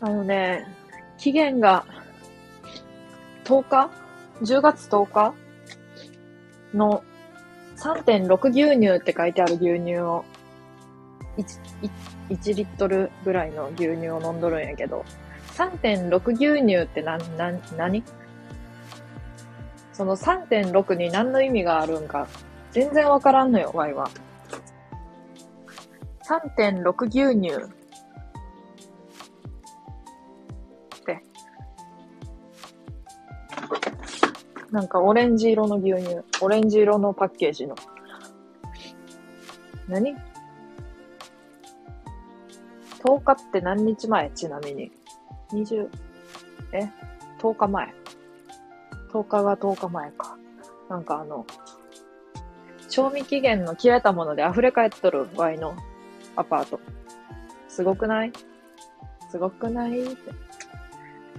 あのね、期限が10日 ?10 月10日？の3.6牛乳って書いてある牛乳を1、1リットルぐらいの牛乳を飲んどるんやけど、3.6牛乳ってな、な、何？その3.6に何の意味があるんか、全然わからんのよ、ワイは。3.6牛乳なんかオレンジ色の牛乳、オレンジ色のパッケージの。何 ?10 日って何日前？ちなみに。20、え ?10 日前。10日が10日前か。なんかあの、賞味期限の切れたもので溢れ返っとるワイのアパート。すごくない？すごくない？って。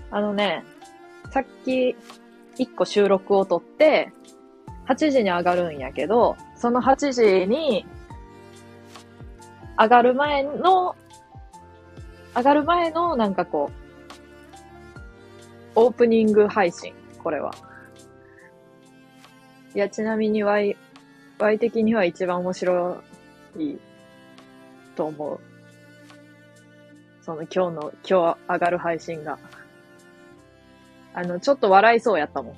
あのね、さっき1個収録を撮って、8時に上がるんやけど、その8時に上がる前の、上がる前のなんかこう、オープニング配信、これは。いや、ちなみに Y、Y 的には一番面白いと思う。その今日の、今日上がる配信が。あの、ちょっと笑いそうやったもん。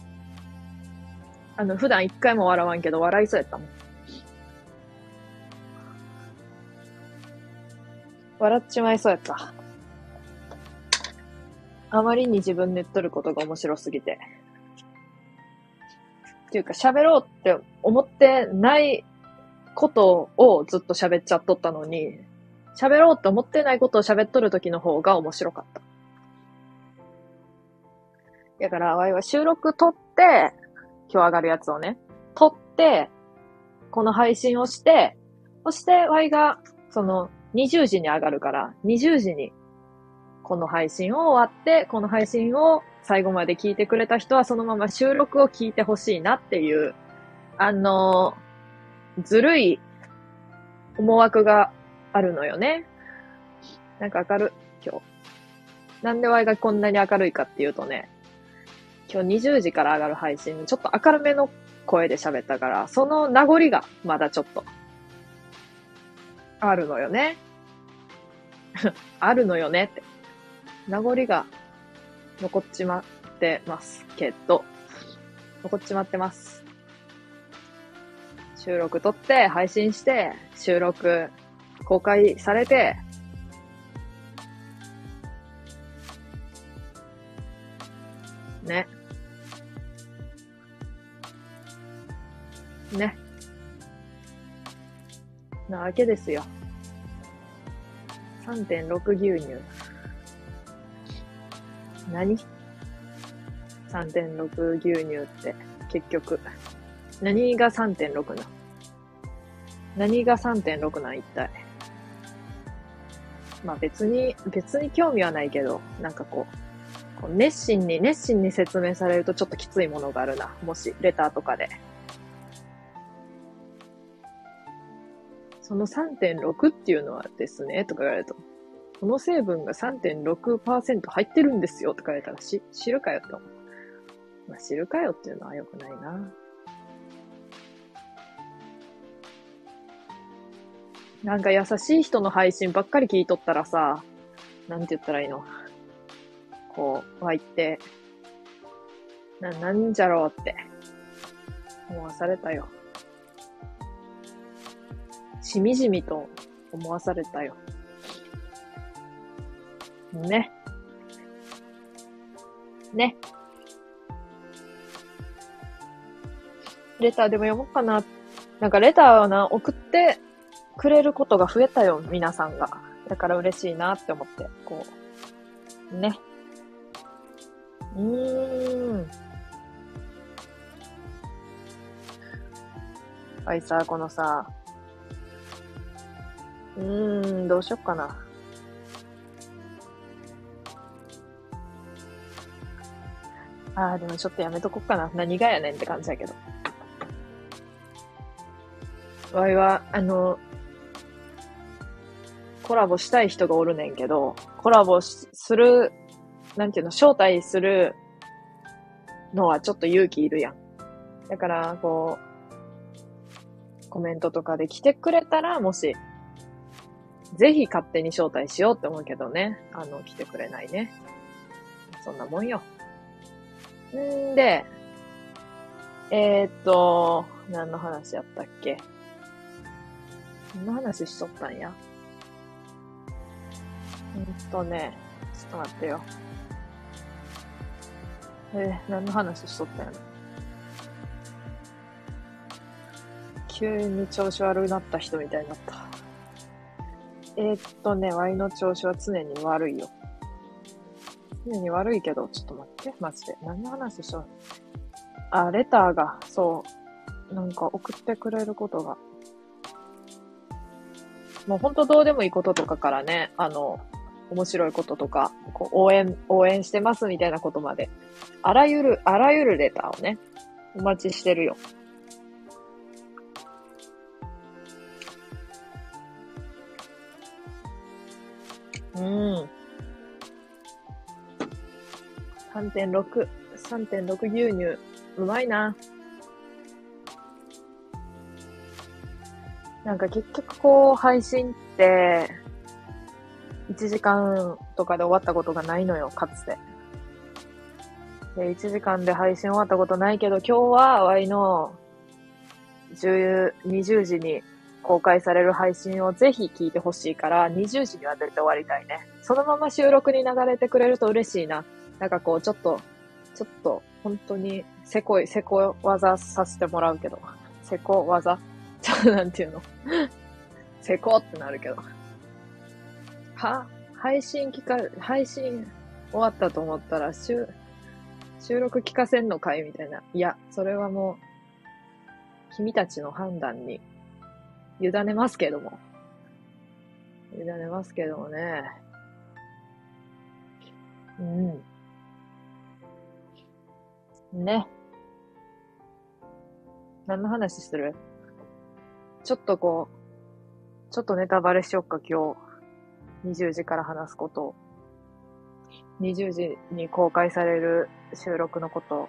あの、普段一回も笑わんけど笑いそうやったもん。笑っちまいそうやった。あまりに自分で言っとることが面白すぎて。っていうか喋ろうって思ってないことをずっと喋っちゃっとったのに、喋ろうって思ってないことを喋っとる時の方が面白かった。だから、わいは収録撮って、今日上がるやつをね、撮って、この配信をして、そして、わいが、その、20時に上がるから、20時にこの配信を終わって、この配信を最後まで聞いてくれた人はそのまま収録を聞いてほしいなっていう、あの、ずるい思惑があるのよね。なんか明るい、今日。なんでワイがこんなに明るいかっていうとね、今日20時から上がる配信、ちょっと明るめの声で喋ったから、その名残がまだちょっと、あるのよね。あるのよねって。名残が残っちまってますけど、残っちまってます。収録撮って、配信して、収録公開されて、ね。ね。なわけですよ。3.6牛乳。何 ?3.6 牛乳って、結局。何が3.6な何が3.6なん一体。まあ別に、別に興味はないけど、なんかこう、こう熱心に、熱心に説明されるとちょっときついものがあるな。もし、レターとかで。その3.6っていうのはですね、とか言われると、この成分が3.6%入ってるんですよとか言われたらし、知るかよって思う。まあ、知るかよっていうのは良くないな。なんか優しい人の配信ばっかり聞いとったらさ、なんて言ったらいいの？こう、湧いて、な、なんじゃろうって、思わされたよ。しみじみと思わされたよ。ね。ね。レターでも読もうかな。なんかレターをな、送ってくれることが増えたよ、皆さんが。だから嬉しいなって思って、こう。ね。うーん。はい、さ、このさ、うーん、どうしよっかな。ああ、でもちょっとやめとこっかな。何がやねんって感じだけど。わいは、あの、コラボしたい人がおるねんけど、コラボする、なんていうの、招待するのはちょっと勇気いるやん。だから、こう、コメントとかで来てくれたら、もし、ぜひ勝手に招待しようって思うけどね。あの、来てくれないね。そんなもんよ。んで、えー、っと、何の話やったっけ？何の話しとったんや？うんとね、ちょっと待ってよ。えー、何の話しとったんや急に調子悪くなった人みたいになった。えー、っとね、ワイの調子は常に悪いよ。常に悪いけど、ちょっと待って、マジで。何の話しようあ、レターが、そう、なんか送ってくれることが。もうほんとどうでもいいこととかからね、あの、面白いこととか、こう応援、応援してますみたいなことまで、あらゆる、あらゆるレターをね、お待ちしてるよ。うん。3.6、3.6牛乳。うまいな。なんか結局こう、配信って、1時間とかで終わったことがないのよ、かつて。で、1時間で配信終わったことないけど、今日は、ワイの、10、20時に公開される配信をぜひ聞いてほしいから、20時には絶対終わりたいね。そのまま収録に流れてくれると嬉しいな。なんかこう、ちょっと、ちょっと、本当に、せこい、せこ技させてもらうけど。せこ技ちょっとなんていうのせこってなるけど。は配信聞か、配信終わったと思ったら、収、収録聞かせんのかいみたいな。いや、それはもう、君たちの判断に委ねますけども。委ねますけどもね。うん。ね。何の話する？ちょっとこう、ちょっとネタバレしよっか、今日。20時から話すこと。20時に公開される収録のこと。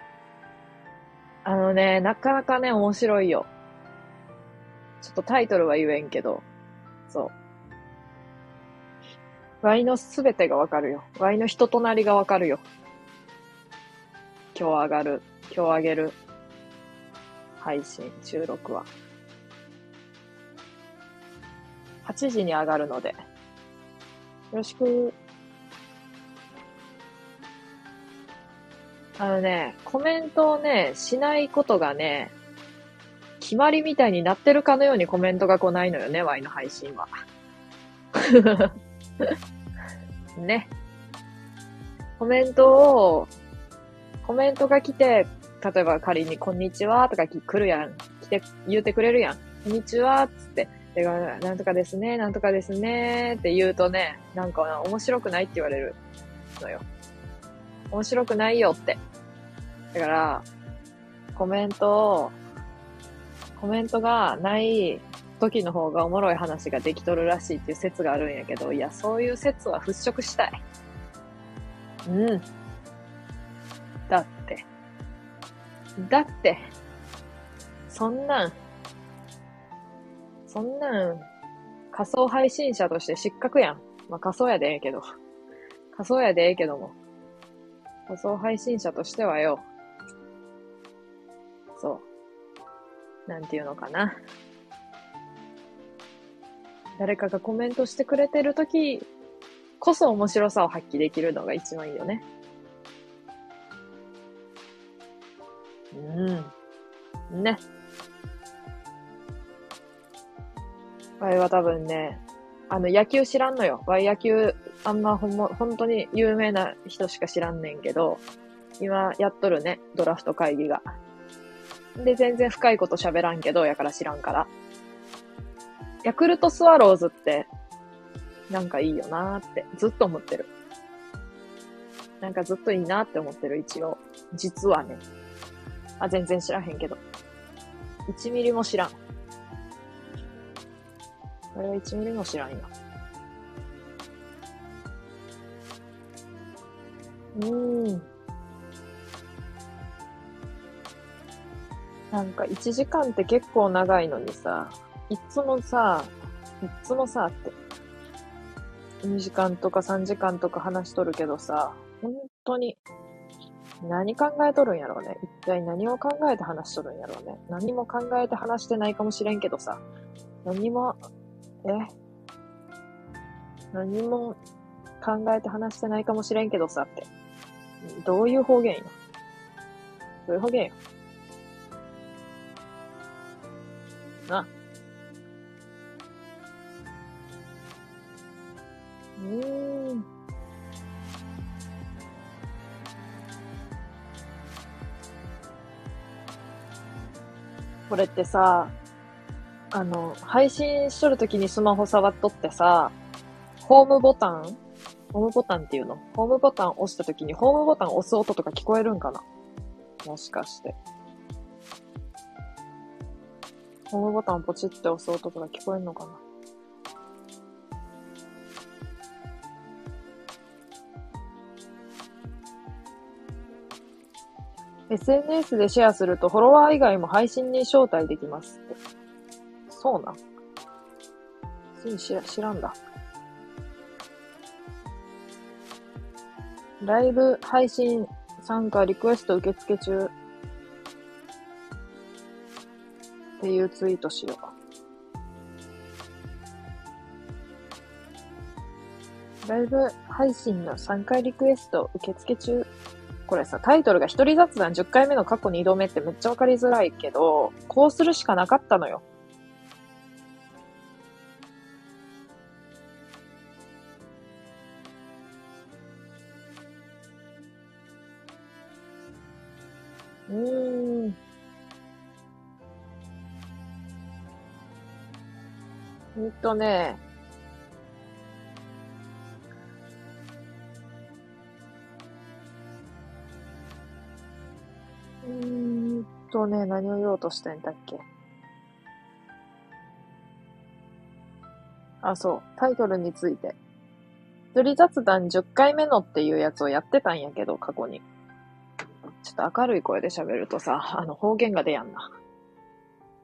あのね、なかなかね、面白いよ。ちょっとタイトルは言えんけど、そう。ワイのすべてがわかるよ。ワイの人となりがわかるよ。今日上がる、今日上げる配信、収録は。8時に上がるので、よろしく。あのね、コメントをね、しないことがね、決まりみたいになってるかのようにコメントが来ないのよね、Y の配信は。ね。コメントを、コメントが来て、例えば仮にこんにちはとか来るやん。来て、言うてくれるやん。こんにちはつって。で、なんとかですね、なんとかですねって言うとね、なんか面白くないって言われるのよ。面白くないよって。だから、コメントをコメントがない時の方がおもろい話ができとるらしいっていう説があるんやけど、いや、そういう説は払拭したい。うん。だって。だって、そんなん、そんなん、仮想配信者として失格やん。まあ、仮想やでええけど。仮想やでええけども。仮想配信者としてはよ。なんていうのかな。誰かがコメントしてくれてるときこそ面白さを発揮できるのが一番いいよね。うん。ね。ワイは多分ね、あの、野球知らんのよ。ワイ野球、あんまほんま、本当に有名な人しか知らんねんけど、今やっとるね、ドラフト会議が。で、全然深いこと喋らんけど、やから知らんから。ヤクルトスワローズって、なんかいいよなーって、ずっと思ってる。なんかずっといいなって思ってる、一応。実はね。あ、全然知らへんけど。1ミリも知らん。これは1ミリも知らんよ。うーん。なんか1時間って結構長いのにさ、いつもさ、いつもさって、2時間とか3時間とか話しとるけどさ、本当に、何考えとるんやろうね。一体何を考えて話しとるんやろうね。何も考えて話してないかもしれんけどさ、何も、え？何も考えて話してないかもしれんけどさって。どういう方言よ？どういう方言よ？な。うん。これってさ、あの、配信しとるときにスマホ触っとってさ、ホームボタンホームボタンっていうの？ホームボタン押したときにホームボタン押す音とか聞こえるんかな？もしかして。ホームボタンをポチって押す音とか聞こえるのかな ?SNS でシェアするとフォロワー以外も配信に招待できますって。そうなん？知ら知らんだ。ライブ配信参加リクエスト受付中っていうツイートしよう。ライブ配信の参加リクエスト受付中。これさ、タイトルが一人雑談10回目の過去2度目ってめっちゃわかりづらいけど、こうするしかなかったのよ。うーん。ほんとね。うーんとね、何を言おうとしてんだっけ。あ、そう。タイトルについて。一人雑談10回目のっていうやつをやってたんやけど、過去に。ちょっと明るい声で喋るとさ、あの、方言が出やんな。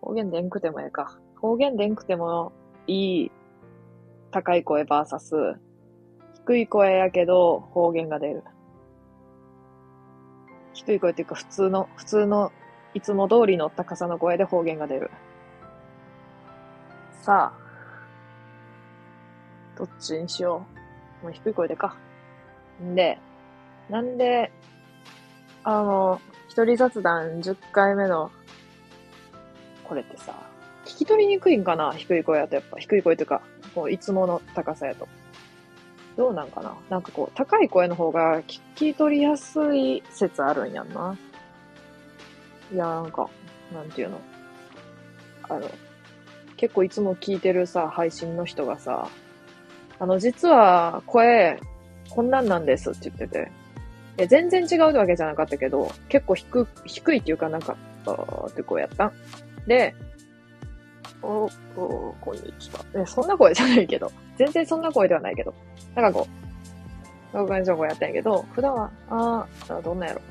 方言でんくてもええか。方言でんくてもいい高い声バーサス、低い声やけど方言が出る。低い声っていうか普通の、普通のいつも通りの高さの声で方言が出る。さあ、どっちにしよう。もう低い声でか。んで、なんで、あの、一人雑談10回目の、これってさ、聞き取りにくいんかな？低い声やとやっぱ、低い声というか、こう、いつもの高さやと。どうなんかな？なんかこう、高い声の方が聞き取りやすい説あるんやんな。いや、なんか、なんていうの？あの、結構いつも聞いてるさ、配信の人がさ、あの、実は声、こんなんなんですって言ってて、いや全然違うわけじゃなかったけど、結構低、低いっていうかなんか、あーって声やった。で、お、お、こんにちは。え、そんな声じゃないけど、全然そんな声ではないけど、なんかこう、こういう感じの声やったんやけど、普段は、あー、どんなんやろ。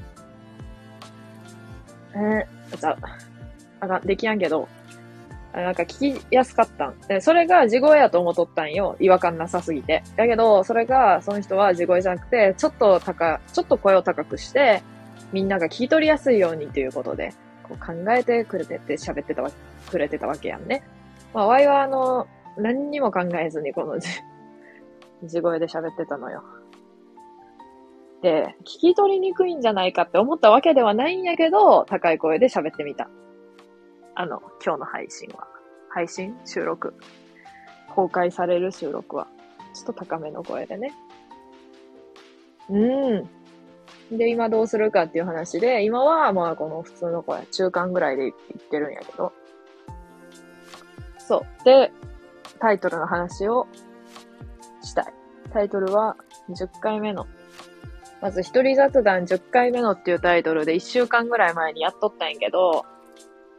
えー、じゃあ、あかん、できやんけど、なんか聞きやすかったん。で、それが地声やと思っとったんよ。違和感なさすぎて。だけど、それが、その人は地声じゃなくて、ちょっと高、ちょっと声を高くして、みんなが聞き取りやすいようにということで、こう考えてくれてて喋ってたわ、くれてたわけやんね。まあ、ワイはあの、何にも考えずにこの地、地声で喋ってたのよ。で、聞き取りにくいんじゃないかって思ったわけではないんやけど、高い声で喋ってみた。あの、今日の配信は。配信？収録？公開される収録は。ちょっと高めの声でね。うーん。で、今どうするかっていう話で、今はまあこの普通の声、中間ぐらいで言ってるんやけど。そう。で、タイトルの話をしたい。タイトルは10回目の。まず一人雑談10回目のっていうタイトルで1週間ぐらい前にやっとったんやけど、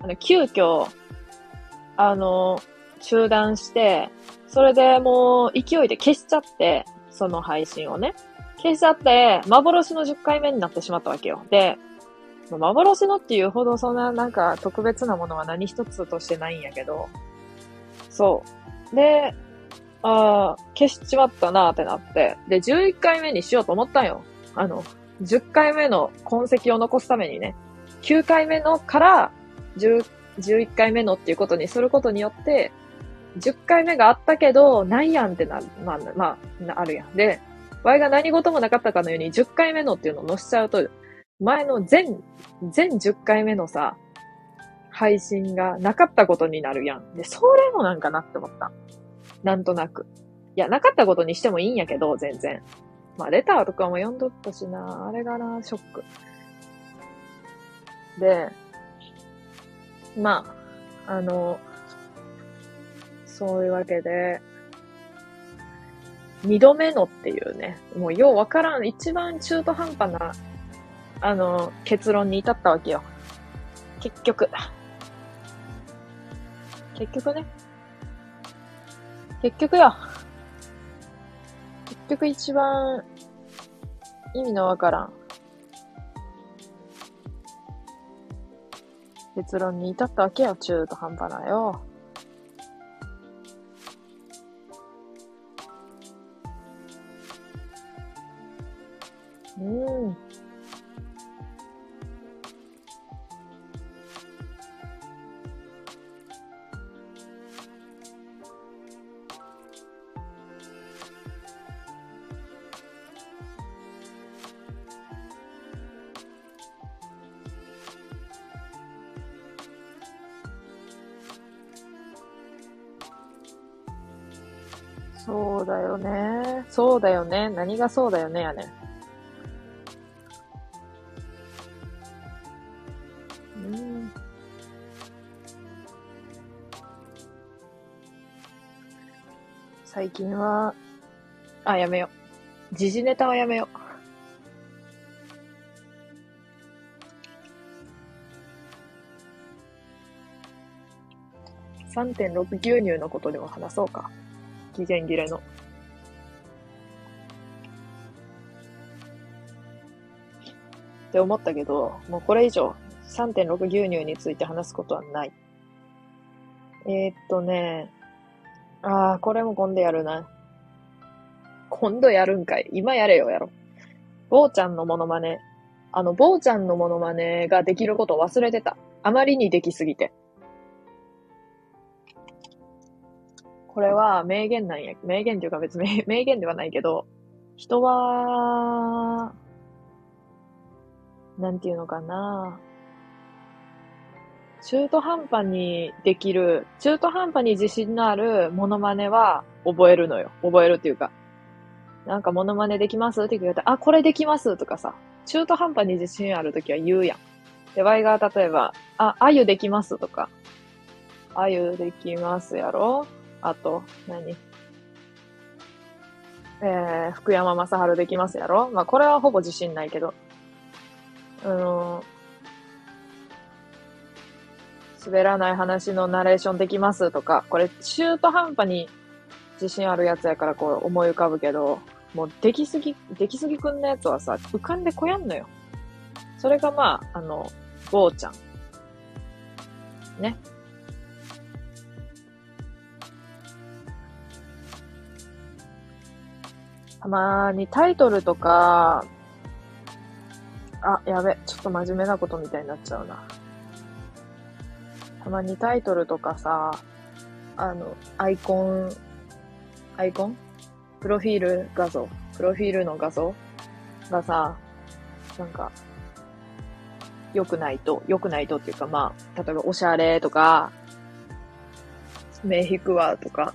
あの、急遽、あの、中断して、それでもう勢いで消しちゃって、その配信をね。消しちゃって、幻の10回目になってしまったわけよ。で、幻のっていうほどそんななんか特別なものは何一つとしてないんやけど、そう。で、ああ、消しちまったなーってなって、で、11回目にしようと思ったんよ。あの、10回目の痕跡を残すためにね、9回目のから10、11回目のっていうことにすることによって、10回目があったけど、ないやんってな、まあ、まあ、あるやん。で、Y が何事もなかったかのように10回目のっていうのを載せちゃうと、前の全、全10回目のさ、配信がなかったことになるやん。で、それもなんかなって思った。なんとなく。いや、なかったことにしてもいいんやけど、全然。まあ、レターとかも読んどったしな、あれがな、ショック。で、まあ、あの、そういうわけで、二度目のっていうね、もうようわからん、一番中途半端な、あの、結論に至ったわけよ。結局。結局ね。結局よ。結局一番意味のわからん結論に至ったわけよ、中途半端なよ。うん。そうだよね。そうだよね。何がそうだよねやね。最近は、あ、やめよう。時事ネタはやめよう。3.6牛乳のことでも話そうか。期限切れの。って思ったけど、もうこれ以上3.6牛乳について話すことはない。えー、っとね、ああ、これも今度やるな。今度やるんかい。今やれよ、やろ。坊ちゃんのモノマネ。あの、坊ちゃんのモノマネができることを忘れてた。あまりにできすぎて。これは名言なんや。名言というか別に 名言ではないけど、人は、なんていうのかな。中途半端にできる、中途半端に自信のあるモノマネは覚えるのよ。覚えるっていうか。なんかモノマネできますって言われたら、あ、これできますとかさ。中途半端に自信あるときは言うやん。で、ワイが例えば、あ、あゆできますとか。あゆできますやろあと、何？えー、福山雅治できますやろまあ、これはほぼ自信ないけど。あの滑らない話のナレーションできますとか、これ中途半端に自信あるやつやからこう思い浮かぶけど、もうできすぎ、できすぎくんのやつはさ、浮かんでこやんのよ。それがまあ、あの、坊ちゃん。ね。たまにタイトルとか、あ、やべ、ちょっと真面目なことみたいになっちゃうな。たまにタイトルとかさ、あの、アイコン、アイコン？プロフィール画像？プロフィールの画像？がさ、なんか、良くないと、良くないとっていうかまあ、例えばおしゃれとか、目引くわとか、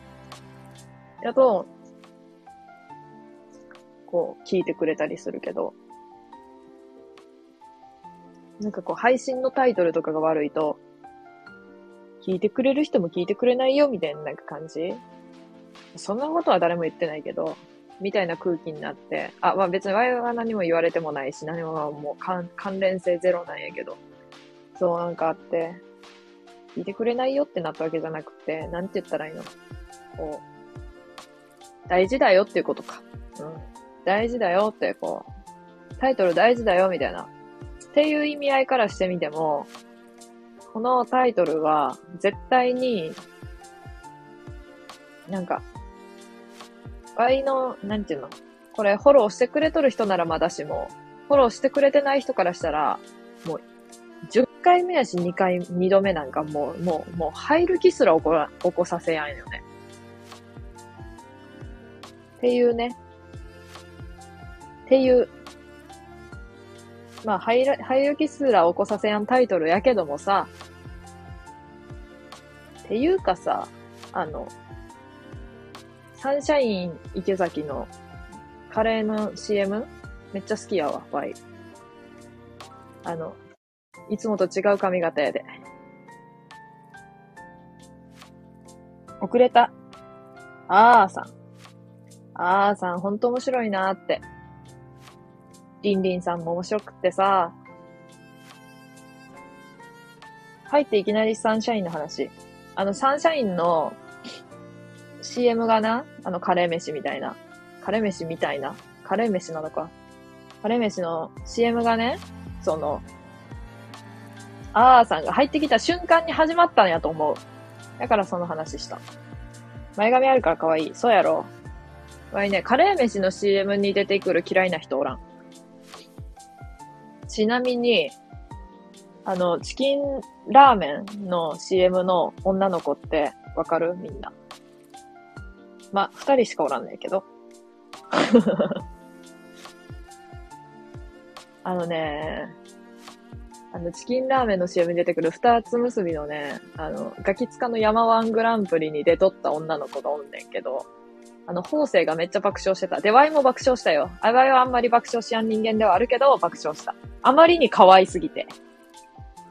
やと、こう聞いてくれたりするけど、なんかこう配信のタイトルとかが悪いと、聞いてくれる人も聞いてくれないよみたいななんか感じ？そんなことは誰も言ってないけど、みたいな空気になって、あ、まあ別にワイは何も言われてもないし、何ももう関連性ゼロなんやけど、そうなんかあって、聞いてくれないよってなったわけじゃなくて、なんて言ったらいいの？こう、大事だよっていうことか。うん。大事だよって、こう、タイトル大事だよみたいな。っていう意味合いからしてみても、このタイトルは絶対に、なんか、ワイの、なんていうの？これフォローしてくれとる人ならまだしも、フォローしてくれてない人からしたら、もう、10回目やし2回、2度目なんかもう、もう、もう入る気すら起こら、起こさせやんよね。っていうね。っていう。まあ、入る、入る気すら起こさせやんタイトルやけどもさ、ていうかさ、あの、サンシャイン池崎のカレーの CM? めっちゃ好きやわ、ワイ。あの、いつもと違う髪型やで。遅れた。あーさん。あーさん、ほんと面白いなーって。リンリンさんも面白くってさ。入っていきなりサンシャインの話。あの、サンシャインの CM がな、あの、カレー飯みたいな。カレー飯みたいな。カレー飯なのか。カレー飯の CM がね、その、あーさんが入ってきた瞬間に始まったんやと思う。だからその話した。前髪あるから可愛い。そうやろ。わいね、カレー飯の CM に出てくる嫌いな人おらん。ちなみに、あの、チキンラーメンの CM の女の子ってわかる？みんな。ま、二人しかおらんねんけど。あのね、あの、チキンラーメンの CM に出てくる二つ結びのね、あの、ガキツカの山ワングランプリに出とった女の子がおんねんけど、あの、法政がめっちゃ爆笑してた。で、ワイも爆笑したよ。あワイはあんまり爆笑しやん人間ではあるけど、爆笑した。あまりに可愛すぎて。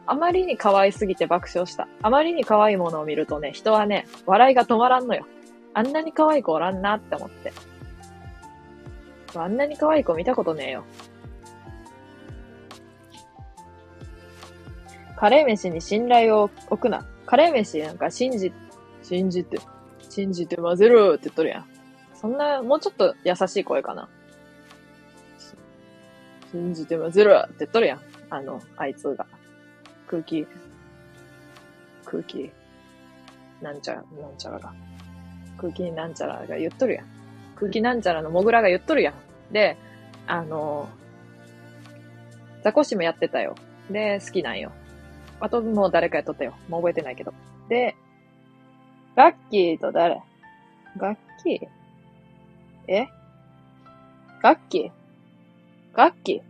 あまりに可愛すぎて爆笑した。あまりに可愛いものを見るとね、人はね、笑いが止まらんのよ。あんなに可愛い子おらんなって思って。あんなに可愛い子見たことねえよ。カレー飯に信頼を置くな。カレー飯なんか信じ、信じて、信じて混ぜろって言っとるやん。そんな、もうちょっと優しい声かな。信じて混ぜろって言っとるやん。あの、あいつが。空気、空気、なんちゃら、なんちゃらが。空気なんちゃらが言っとるやん。空気なんちゃらのモグラが言っとるやん。で、あの、ザコシもやってたよ。で、好きなんよ。あともう誰かやっとったよ。もう覚えてないけど。で、ガッキーと誰？ガッキー？え？ガッキー？ガッキー？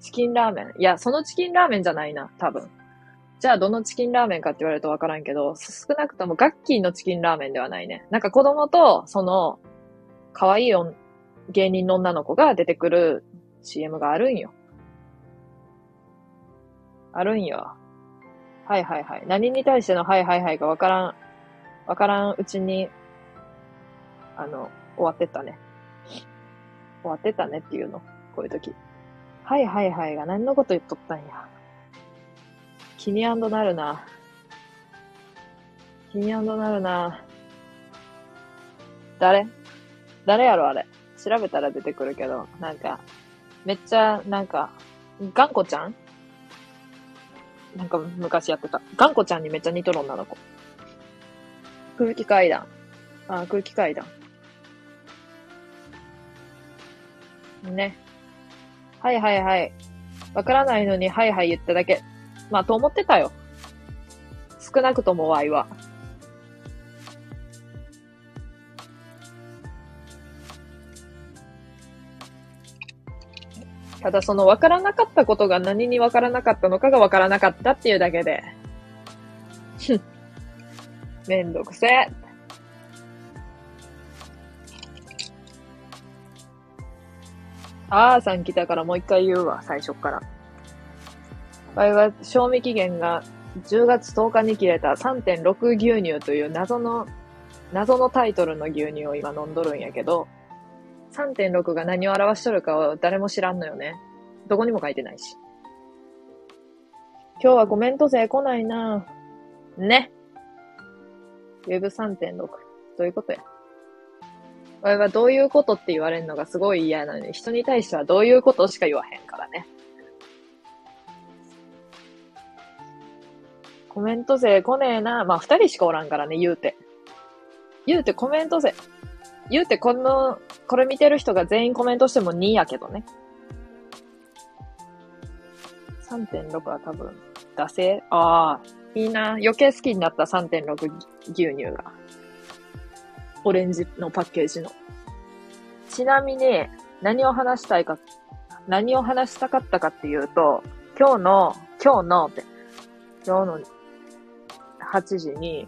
チキンラーメンいや、そのチキンラーメンじゃないな、多分。じゃあ、どのチキンラーメンかって言われるとわからんけど、少なくともガッキーのチキンラーメンではないね。なんか子供と、その、可愛い芸人の女の子が出てくる CM があるんよ。あるんよ。はいはいはい。何に対してのはいはいはいかわからん、わからんうちに、あの、終わってったね。終わってたねっていうの。こういう時。はいはいはいが何のこと言っとったんや。気になるな。気になるな。誰？誰やろあれ？調べたら出てくるけど、なんか、めっちゃ、なんか、ガンコちゃん？なんか昔やってた。ガンコちゃんにめっちゃ似とる女の子。空気階段。あ、空気階段。ね。はいはいはい。わからないのにはいはい言っただけ。まあ、と思ってたよ。少なくとも Y は。ただその分からなかったことが何に分からなかったのかが分からなかったっていうだけで。めんどくせえ。あーさん来たからもう一回言うわ、最初から。場合は賞味期限が10月10日に切れた3.6牛乳という謎の、謎のタイトルの牛乳を今飲んどるんやけど、3.6が何を表しとるかは誰も知らんのよね。どこにも書いてないし。今日はコメント勢来ないなね。Web3.6。どういうことや。俺はどういうことって言われるのがすごい嫌なのに、人に対してはどういうことしか言わへんからね。コメント勢来ねえな。まあ、二人しかおらんからね、言うて。言うてコメント勢。言うてこの、これ見てる人が全員コメントしても2やけどね。3.6は多分、惰性ああ、いいな。余計好きになった3.6牛乳が。オレンジのパッケージの。ちなみに、何を話したいか、何を話したかったかっていうと、今日の、今日のって、今日の8時に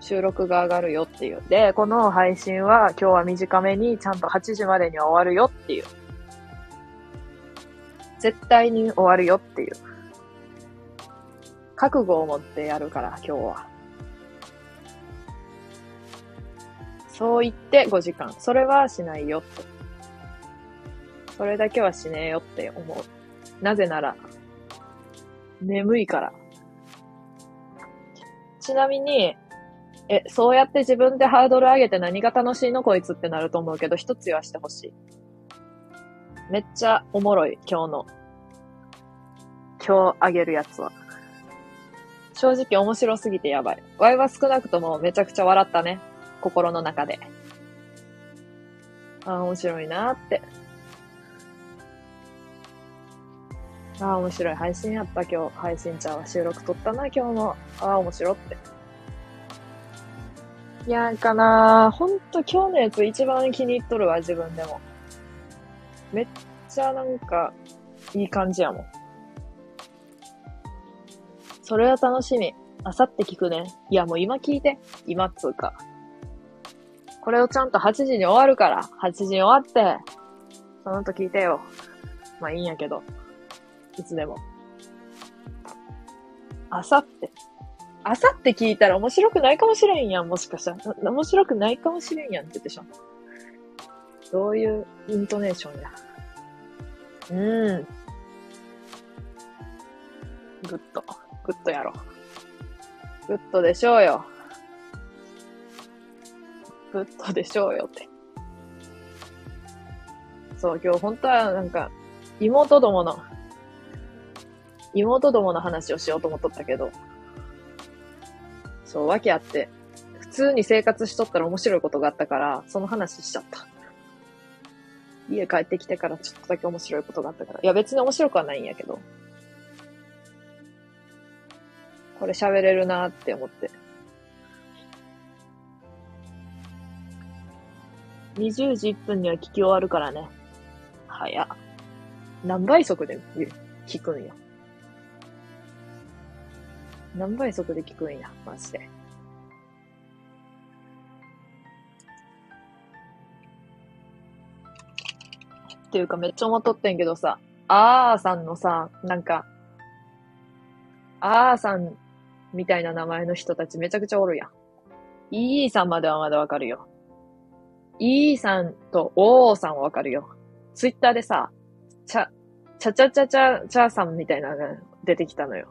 収録が上がるよっていう。で、この配信は今日は短めにちゃんと8時までには終わるよっていう。絶対に終わるよっていう。覚悟を持ってやるから、今日は。そう言って5時間。それはしないよって。それだけはしねえよって思う。なぜなら、眠いから。ちなみに、え、そうやって自分でハードル上げて何が楽しいのこいつってなると思うけど、一つ言わしてほしい。めっちゃおもろい、今日の。今日あげるやつは。正直面白すぎてやばい。ワイは少なくともめちゃくちゃ笑ったね。心の中で。ああ、面白いなーって。ああ、面白い配信やった今日。配信ちゃんは収録撮ったな、今日も。ああ、面白って。いやんかなほんと今日のやつ一番気に入っとるわ、自分でも。めっちゃなんか、いい感じやもん。それは楽しみ。あさって聞くね。いや、もう今聞いて。今っつうか。これをちゃんと8時に終わるから。8時に終わって、その後聞いてよ。まあいいんやけど。いつでも。あさって。あさって聞いたら面白くないかもしれんやん、もしかしたら。面白くないかもしれんやんって言ってしょ。どういうイントネーションや。うん。グッド。グッドやろ。グッドでしょうよ。グッドでしょうよって。そう、今日本当はなんか、妹どもの、妹どもの話をしようと思っとったけど、そう、訳あって、普通に生活しとったら面白いことがあったから、その話しちゃった。家帰ってきてからちょっとだけ面白いことがあったから。いや別に面白くはないんやけど。これ喋れるなって思って。20時1分には聞き終わるからね。早っ。何倍速で聞くんや。何倍速で聞くんや、マジで。っていうかめっちゃ思っとってんけどさ、あーさんのさ、なんか、あーさんみたいな名前の人たちめちゃくちゃおるやん。E さんまではまだわかるよ。E さんと O さんはわかるよ。ツイッターでさ、ちゃ、ちゃちゃちゃちゃ、ちゃさんみたいなのが出てきたのよ。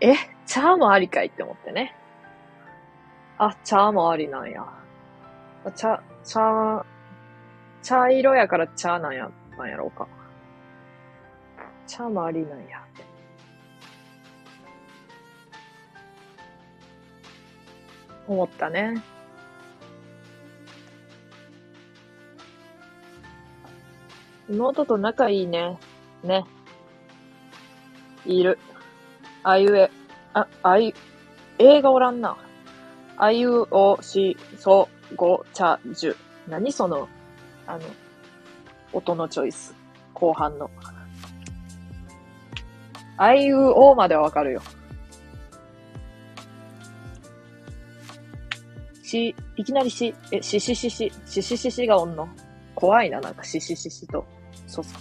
え、チャーもありかいって思ってね。あ、チャーもありなんや。チャ、チャー、茶色やからチャーなんや、なんやろうか。チャーもありなんや。思ったね。妹と仲いいね。ね。いる。あいうえ、あ、あい、映画おらんな。あいうおし、そ、ご、ちゃ、じゅ。何その、あの、音のチョイス。後半の。あいうおまではわかるよ。し、いきなりし、え、しししし、ししししがおんの。怖いな、なんかししししと。そそ、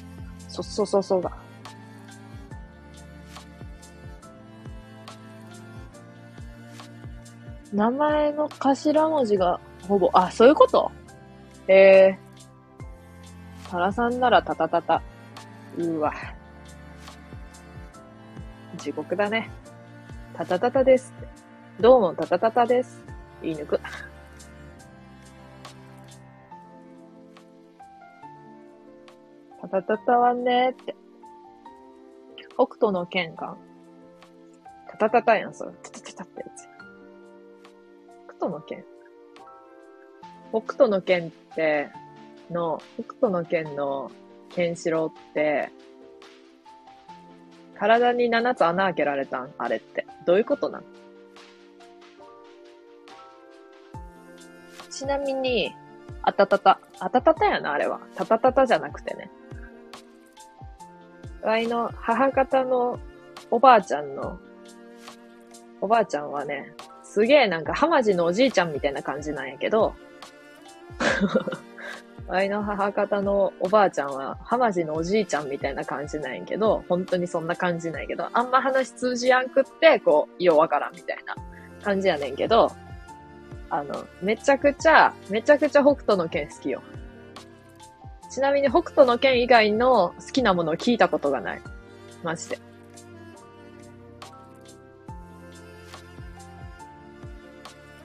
そそそそが。名前の頭文字がほぼ、あ、そういうこと？えー、原さんならタタタタ。うわ。地獄だね。タタタタです。どうもタタタタです。言い抜く。タタタタはねって。北斗の剣が、タタタタやん、それ。タタタタってやつ。北斗の剣。北斗の剣って、の、北斗の剣のケンシロウって、体に7つ穴開けられたん？あれって。どういうことなんちなみに、あたたた。あたたたやな、あれは。たたたたじゃなくてね。わいの母方のおばあちゃんの、おばあちゃんはね、すげえなんか浜地のおじいちゃんみたいな感じなんやけど、わいの母方のおばあちゃんは浜地のおじいちゃんみたいな感じなんやけど、本当にそんな感じなんやけど、あんま話通じやんくって、こう、ようわからんみたいな感じやねんけど、あの、めちゃくちゃ、めちゃくちゃ北斗の剣好きよ。ちなみに北斗の剣以外の好きなものを聞いたことがない。マジで。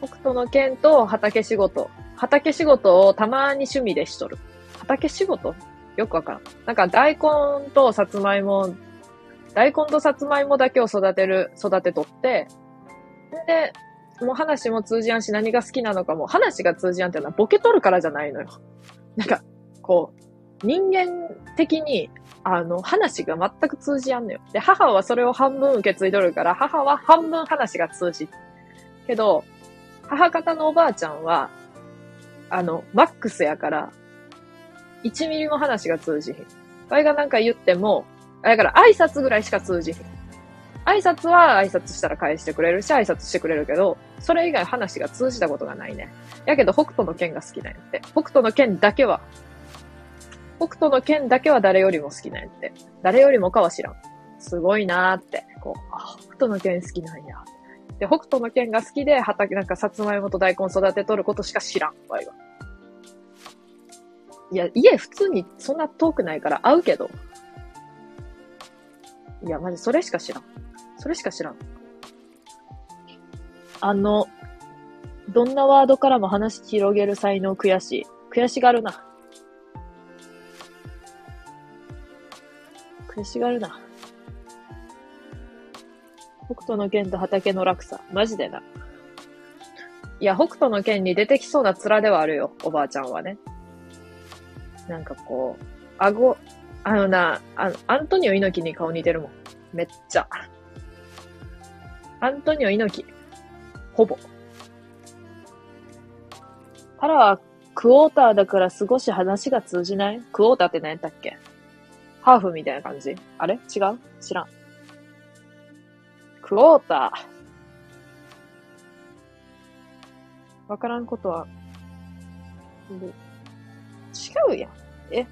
北斗の剣と畑仕事。畑仕事をたまに趣味でしとる。畑仕事？よくわからん。なんか大根とさつまいも、大根とさつまいもだけを育てる、育てとって、で、もう話も通じやんし何が好きなのかも、話が通じやんっていうのはボケとるからじゃないのよ。なんか、こう、人間的に、あの、話が全く通じやんのよ。で、母はそれを半分受け継いどるから、母は半分話が通じ。けど、母方のおばあちゃんは、あの、マックスやから、1ミリも話が通じひん。あれがなんか言っても、だから挨拶ぐらいしか通じひん。挨拶は挨拶したら返してくれるし、挨拶してくれるけど、それ以外話が通じたことがないね。やけど北斗の剣が好きなんやって。北斗の剣だけは、北斗の剣だけは誰よりも好きなんやって。誰よりもかは知らん。すごいなーって。こう、あ、北斗の剣好きなんや。で、北斗の剣が好きで、畑、なんか、さつまいもと大根育てとることしか知らん、わいは。いや、家普通にそんな遠くないから会うけど。いや、マジそれしか知らん。それしか知らん。あの、どんなワードからも話広げる才能悔しい。悔しがるな。悔しがるな。北斗の剣と畑の落差。マジでな。いや、北斗の剣に出てきそうな面ではあるよ、おばあちゃんはね。なんかこう、顎、あのな、あの、アントニオ猪木に顔似てるもん。めっちゃ。アントニオ猪木。ほぼ。パラはクォーターだから少し話が通じない？クォーターって何やったっけ？ハーフみたいな感じ？あれ？違う？知らん。クォーター。わからんことは、違うやん。え？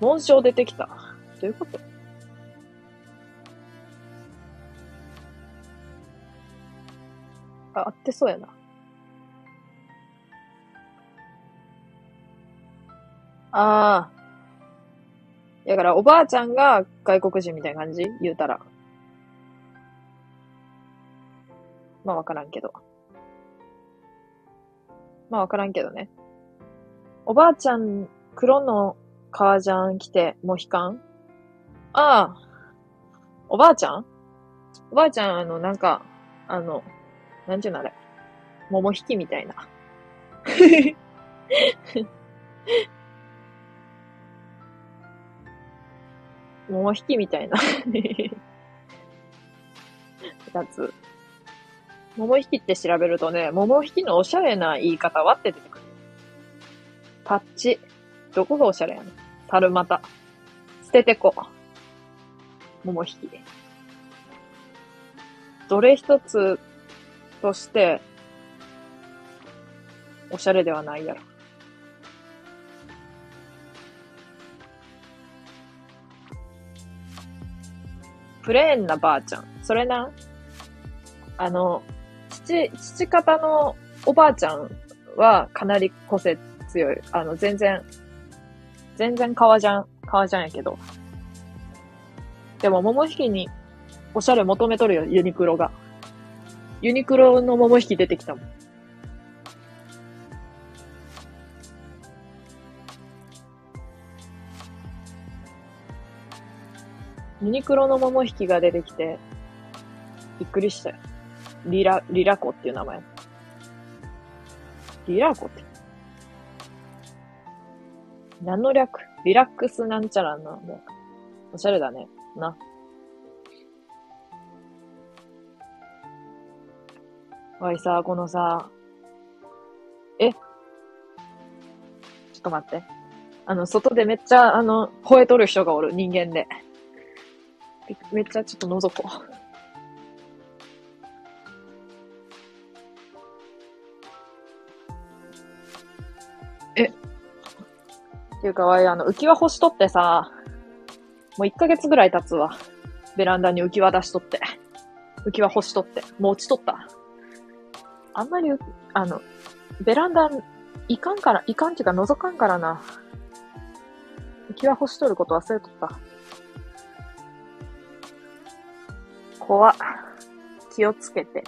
紋章出てきた。どういうこと？あ、合ってそうやな。ああ。だから、おばあちゃんが外国人みたいな感じ？言うたら。まあ、わからんけど。まあ、わからんけどね。おばあちゃん、黒の革ジャン着て、モヒカン？ああ。おばあちゃん？おばあちゃん、あの、なんか、あの、なんちゅうのあれ？桃引きみたいな。桃引きみたいな。やつ。桃引きって調べるとね、桃引きのおしゃれな言い方はって出てくる。パッチ。どこがおしゃれやねん。猿股。捨ててこ。桃引き。どれ一つとして、おしゃれではないやろ。プレーンなばあちゃん。それな、あの、父、父方のおばあちゃんはかなり個性強い。あの、全然、全然革ジャン、革ジャンやけど。でも、桃引きにおしゃれ求めとるよ、ユニクロが。ユニクロの桃引き出てきたもん。ユニクロの桃引きが出てきて、びっくりしたよ。リラ、リラコっていう名前。リラコって。何の略？リラックスなんちゃらの略。おしゃれだね。な。わいさ、このさ、え？ちょっと待って。あの、外でめっちゃ、あの、吠えとる人がおる、人間で。めっちゃちょっと覗こう。え。っていうかわい、あの、浮き輪干しとってさ、もう1ヶ月ぐらい経つわ。ベランダに浮き輪出しとって。浮き輪干しとって。もう落ちとった。あんまり、あの、ベランダ、いかんから、いかんっていうか覗かんからな。浮き輪干しとること忘れとった。怖っ。気をつけて。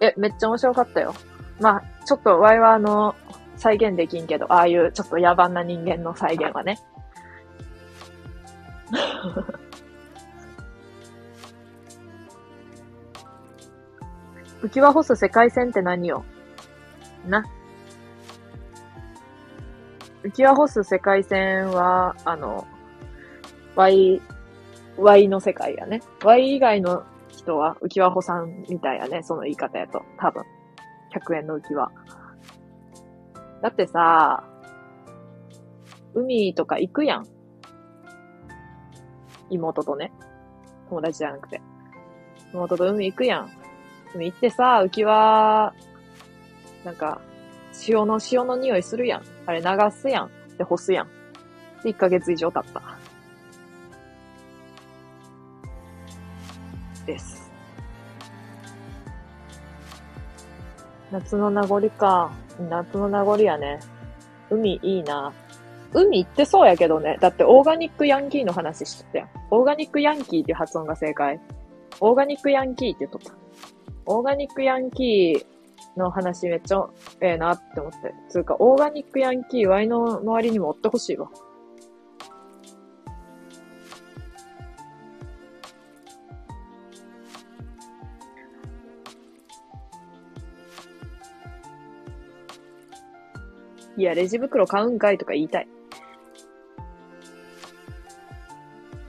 え、めっちゃ面白かったよ。まあ、ちょっと、ワイはあの、再現できんけど、ああいうちょっと野蛮な人間の再現はね。浮き輪干す世界線って何よ？な。浮き輪干す世界線は、あの、Y、Y の世界やね。Y 以外の人は浮き輪干さんみたいやね。その言い方やと。多分。100円の浮き輪。だってさ、海とか行くやん。妹とね。友達じゃなくて。妹と海行くやん。海行ってさ、浮き輪、なんか、潮の、潮の匂いするやん。あれ流すやん。で、干すやん。で、1ヶ月以上経った。です。夏の名残か。夏の名残やね。海いいな。海行ってそうやけどね。だってオーガニックヤンキーの話してたやん。オーガニックヤンキーって発音が正解。オーガニックヤンキーって言っとった。オーガニックヤンキーの話めっちゃええなって思って。つうか、オーガニックヤンキー、ワイの周りにもおってほしいわ。いや、レジ袋買うんかいとか言いたい。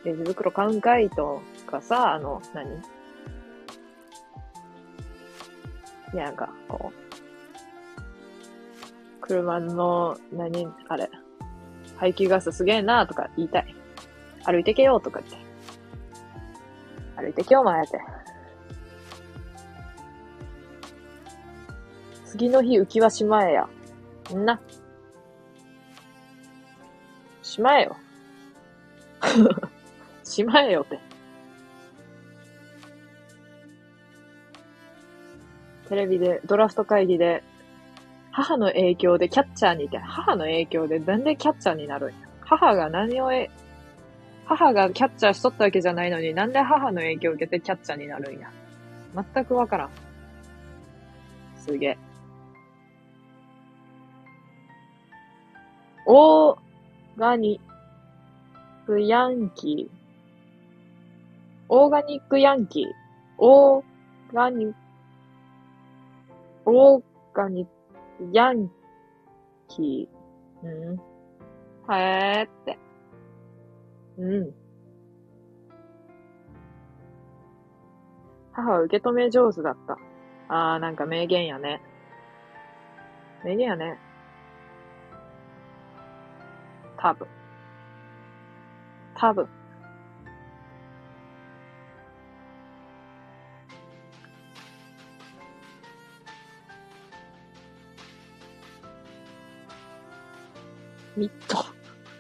レジ袋買うんかいとかさ、あの、何？いや、なんか、こう、車の、何、あれ、排気ガスすげえなとか言いたい。歩いてけよとか言って。歩いてけよう、前って。次の日浮き輪しまえや。んな。しまえよ。しまえよって。テレビで、ドラフト会議で、母の影響でキャッチャーにいて、母の影響でなんでキャッチャーになるんや。母が何をえ、母がキャッチャーしとったわけじゃないのに、なんで母の影響を受けてキャッチャーになるんや。全くわからん。すげえ。オーガニックヤンキー。オーガニックヤンキー。オーガニック、オーガニックヤンキー。うん。へーって。うん。母は受け止め上手だった。あー、なんか名言やね。名言やね。多分。多分。ミット。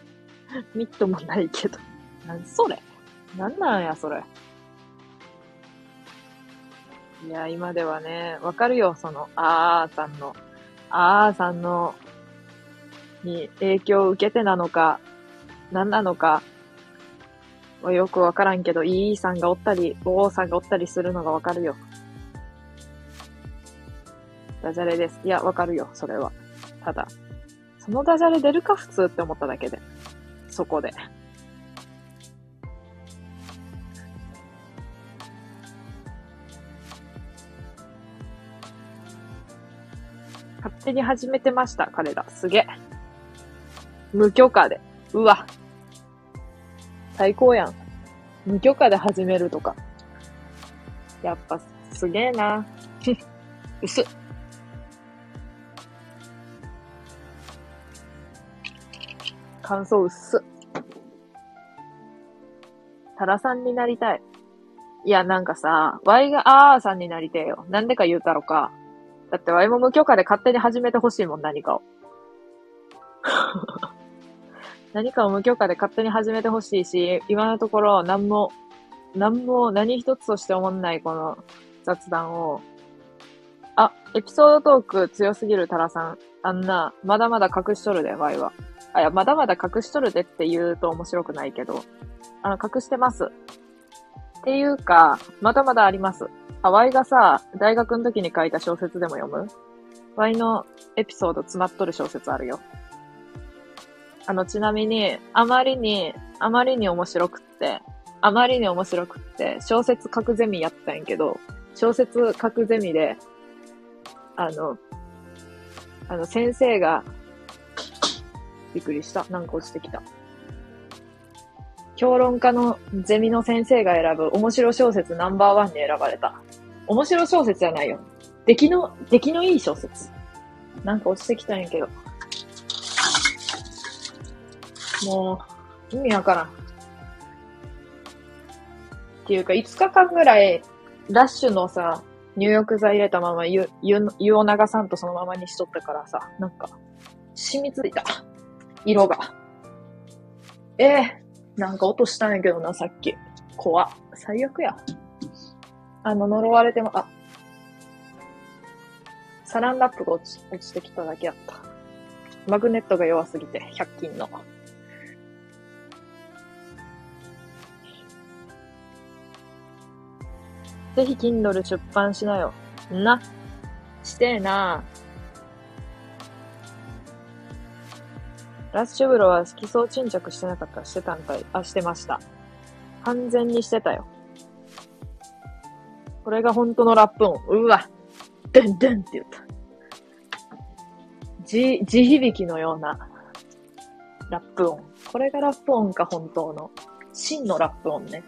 ミットもないけど。何それ？何なんや、それ？いや、今ではね、わかるよ、その、あーさんの、あーさんのに影響を受けてなのか、何なのか、よくわからんけど、イーさんがおったり、おおさんがおったりするのがわかるよ。ダジャレです。いや、わかるよ、それは。ただ、そのダジャレ出るか普通って思っただけで。そこで。勝手に始めてました、彼ら。すげえ。無許可で。うわ。最高やん。無許可で始めるとか。やっぱ、すげえな。薄っ。感想薄っ。タラさんになりたい。いや、なんかさ、ワイがあーさんになりてえよ。なんでか言うたろか。だってワイも無許可で勝手に始めてほしいもん、何かを。何かを無許可で勝手に始めてほしいし、今のところ何も、何も何一つとして思んないこの雑談を。あ、エピソードトーク強すぎるタラさん。あんな、まだまだ隠しとるで、ワイは。あ、いや、まだまだ隠しとるでって言うと面白くないけど。あの、隠してます。っていうか、まだまだあります。あ、ワイがさ、大学の時に書いた小説でも読む？ワイのエピソード詰まっとる小説あるよ。あの、ちなみに、あまりに、あまりに面白くって、あまりに面白くって、小説書くゼミやったんやけど、小説書くゼミで、あの、あの、先生が、びっくりした。なんか落ちてきた。評論家のゼミの先生が選ぶ面白小説ナンバーワンに選ばれた。面白小説じゃないよ。出来の、出来のいい小説。なんか落ちてきたんやけど。もう、意味わからん。っていうか、5日間ぐらい、ラッシュのさ、入浴剤入れたまま湯、湯、湯を流さんとそのままにしとったからさ、なんか、染みついた。色が。ええなんか落としたんやけどな、さっき。怖最悪や。あの、呪われても、あ、サランラップが落ち落ちてきただけやった。マグネットが弱すぎて、100均の。ぜひ Kindle 出版しなよ。な。してえな。ラッシュブロは基礎沈着してなかったしてたんかいあ、してました。完全にしてたよ。これが本当のラップ音。うわ。ドンドンって言った。地、地響きのようなラップ音。これがラップ音か、本当の。真のラップ音ね。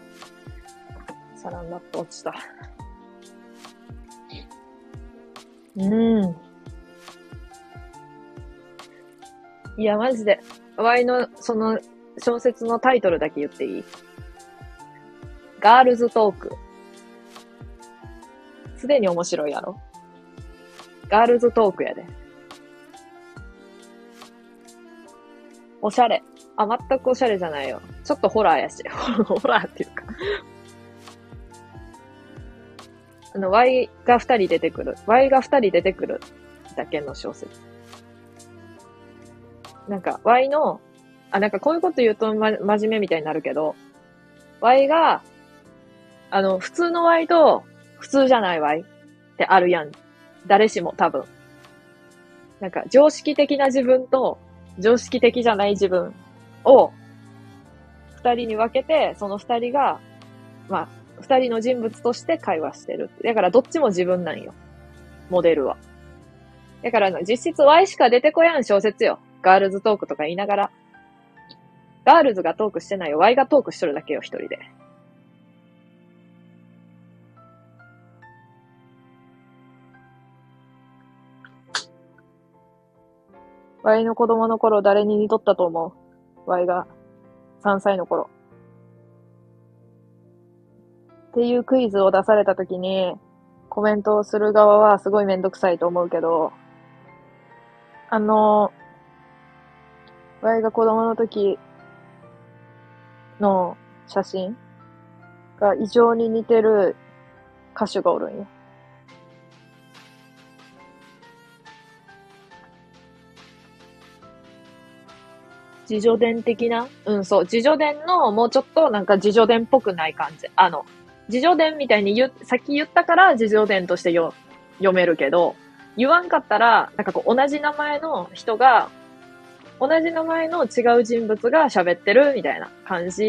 サランラップ落ちた。うん。いや、マジで。ワイの、その、小説のタイトルだけ言っていい？ガールズトーク。すでに面白いやろ？ガールズトークやで。おしゃれ。あ、全くおしゃれじゃないよ。ちょっとホラーやし。ホラーっていうかあの、Y が二人出てくる。Y が二人出てくるだけの小説。なんか、Y の、あ、なんかこういうこと言うと、ま、真面目みたいになるけど、Y が、あの、普通の Y と、普通じゃない Y ってあるやん。誰しも多分。なんか、常識的な自分と、常識的じゃない自分を、二人に分けて、その二人が、まあ、二人の人物として会話してる。だからどっちも自分なんよ。モデルは。だから実質 Y しか出てこやん小説よ。ガールズトークとか言いながら。ガールズがトークしてないよ。Y がトークしとるだけよ、一人で。Y の子供の頃誰に似とったと思う ?Y が3歳の頃。っていうクイズを出されたときに、コメントをする側はすごいめんどくさいと思うけど、あの、ワイが子供の時の写真が異常に似てる歌手がおるんよ。自助伝的な？うん、そう。自助伝のもうちょっとなんか自助伝っぽくない感じ。あの、自助伝みたいに言、さっき言ったから自助伝としてよ読めるけど、言わんかったら、なんかこう同じ名前の人が同じ名前の違う人物が喋ってるみたいな感じ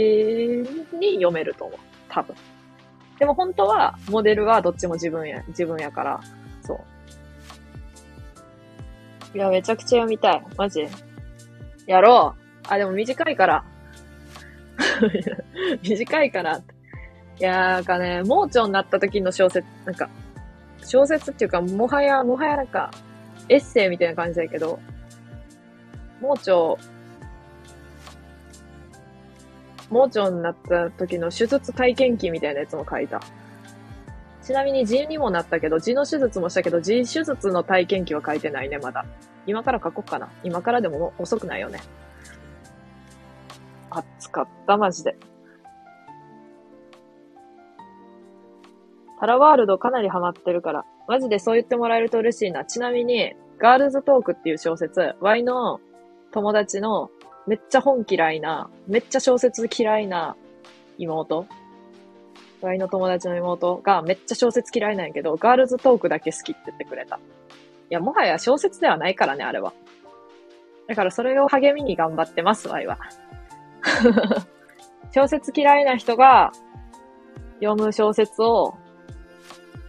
に読めると思う。多分。でも本当は、モデルはどっちも自分や、自分やから、そう。いや、めちゃくちゃ読みたい。マジ。やろう。あ、でも短いから。短いから。いやー、なんかね、盲腸になった時の小説、なんか、小説っていうか、もはや、もはやなんか、エッセイみたいな感じだけど、盲腸、盲腸になった時の手術体験記みたいなやつも書いた。ちなみに痔にもなったけど、痔の手術もしたけど、痔手術の体験記は書いてないね、まだ。今から書こっかな。今からでも遅くないよね。暑かった、マジで。タラワールドかなりハマってるから。マジでそう言ってもらえると嬉しいな。ちなみに、ガールズトークっていう小説、ワイの友達のめっちゃ本嫌いな、めっちゃ小説嫌いな妹ワイの友達の妹がめっちゃ小説嫌いなんやけど、ガールズトークだけ好きって言ってくれた。いや、もはや小説ではないからね、あれは。だからそれを励みに頑張ってます、ワイは。小説嫌いな人が読む小説を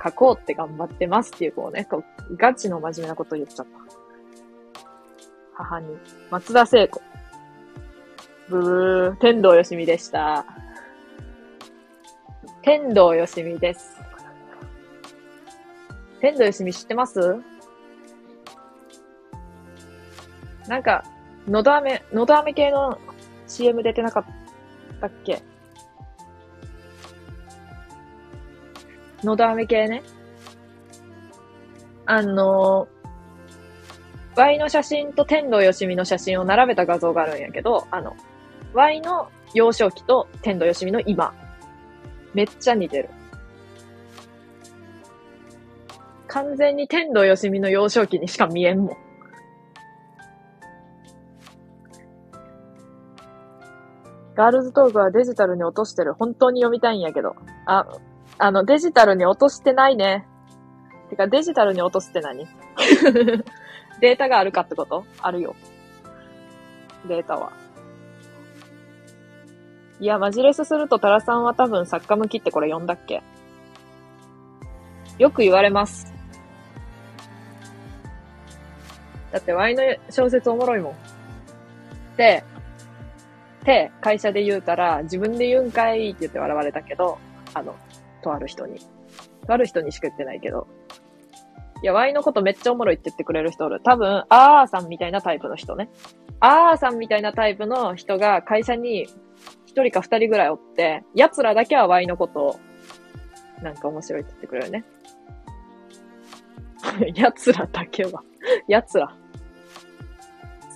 書こうって頑張ってますっていう、こうね、こうガチの真面目なこと言っちゃった。母に、松田聖子。ブー、天童よしみでした。天童よしみです。天童よしみ知ってます？なんか、のど飴、のど飴系の CM 出てなかったっけ？のど飴系ね。あの、Y の写真と天童よしみの写真を並べた画像があるんやけど、あの、Y の幼少期と天童よしみの今めっちゃ似てる。完全に天童よしみの幼少期にしか見えんもん。ガールズトークはデジタルに落としてる。本当に読みたいんやけど。あ、あの、デジタルに落としてないね。てか、デジタルに落とすって何？データがあるかってこと？あるよ。データは。いや、マジレスするとタラさんは多分作家向きってこれ読んだっけ？よく言われます。だって、ワイの小説おもろいもん。で、で、会社で言うたら、自分で言うんかいって言って笑われたけど、あの、とある人に。とある人にしか言ってないけど。いや、ワイのことめっちゃおもろいって言ってくれる人おる。多分、あーさんみたいなタイプの人ね。あーさんみたいなタイプの人が会社に一人か二人ぐらいおって、奴らだけはワイのことを、なんか面白いって言ってくれるね。奴らだけは。奴ら。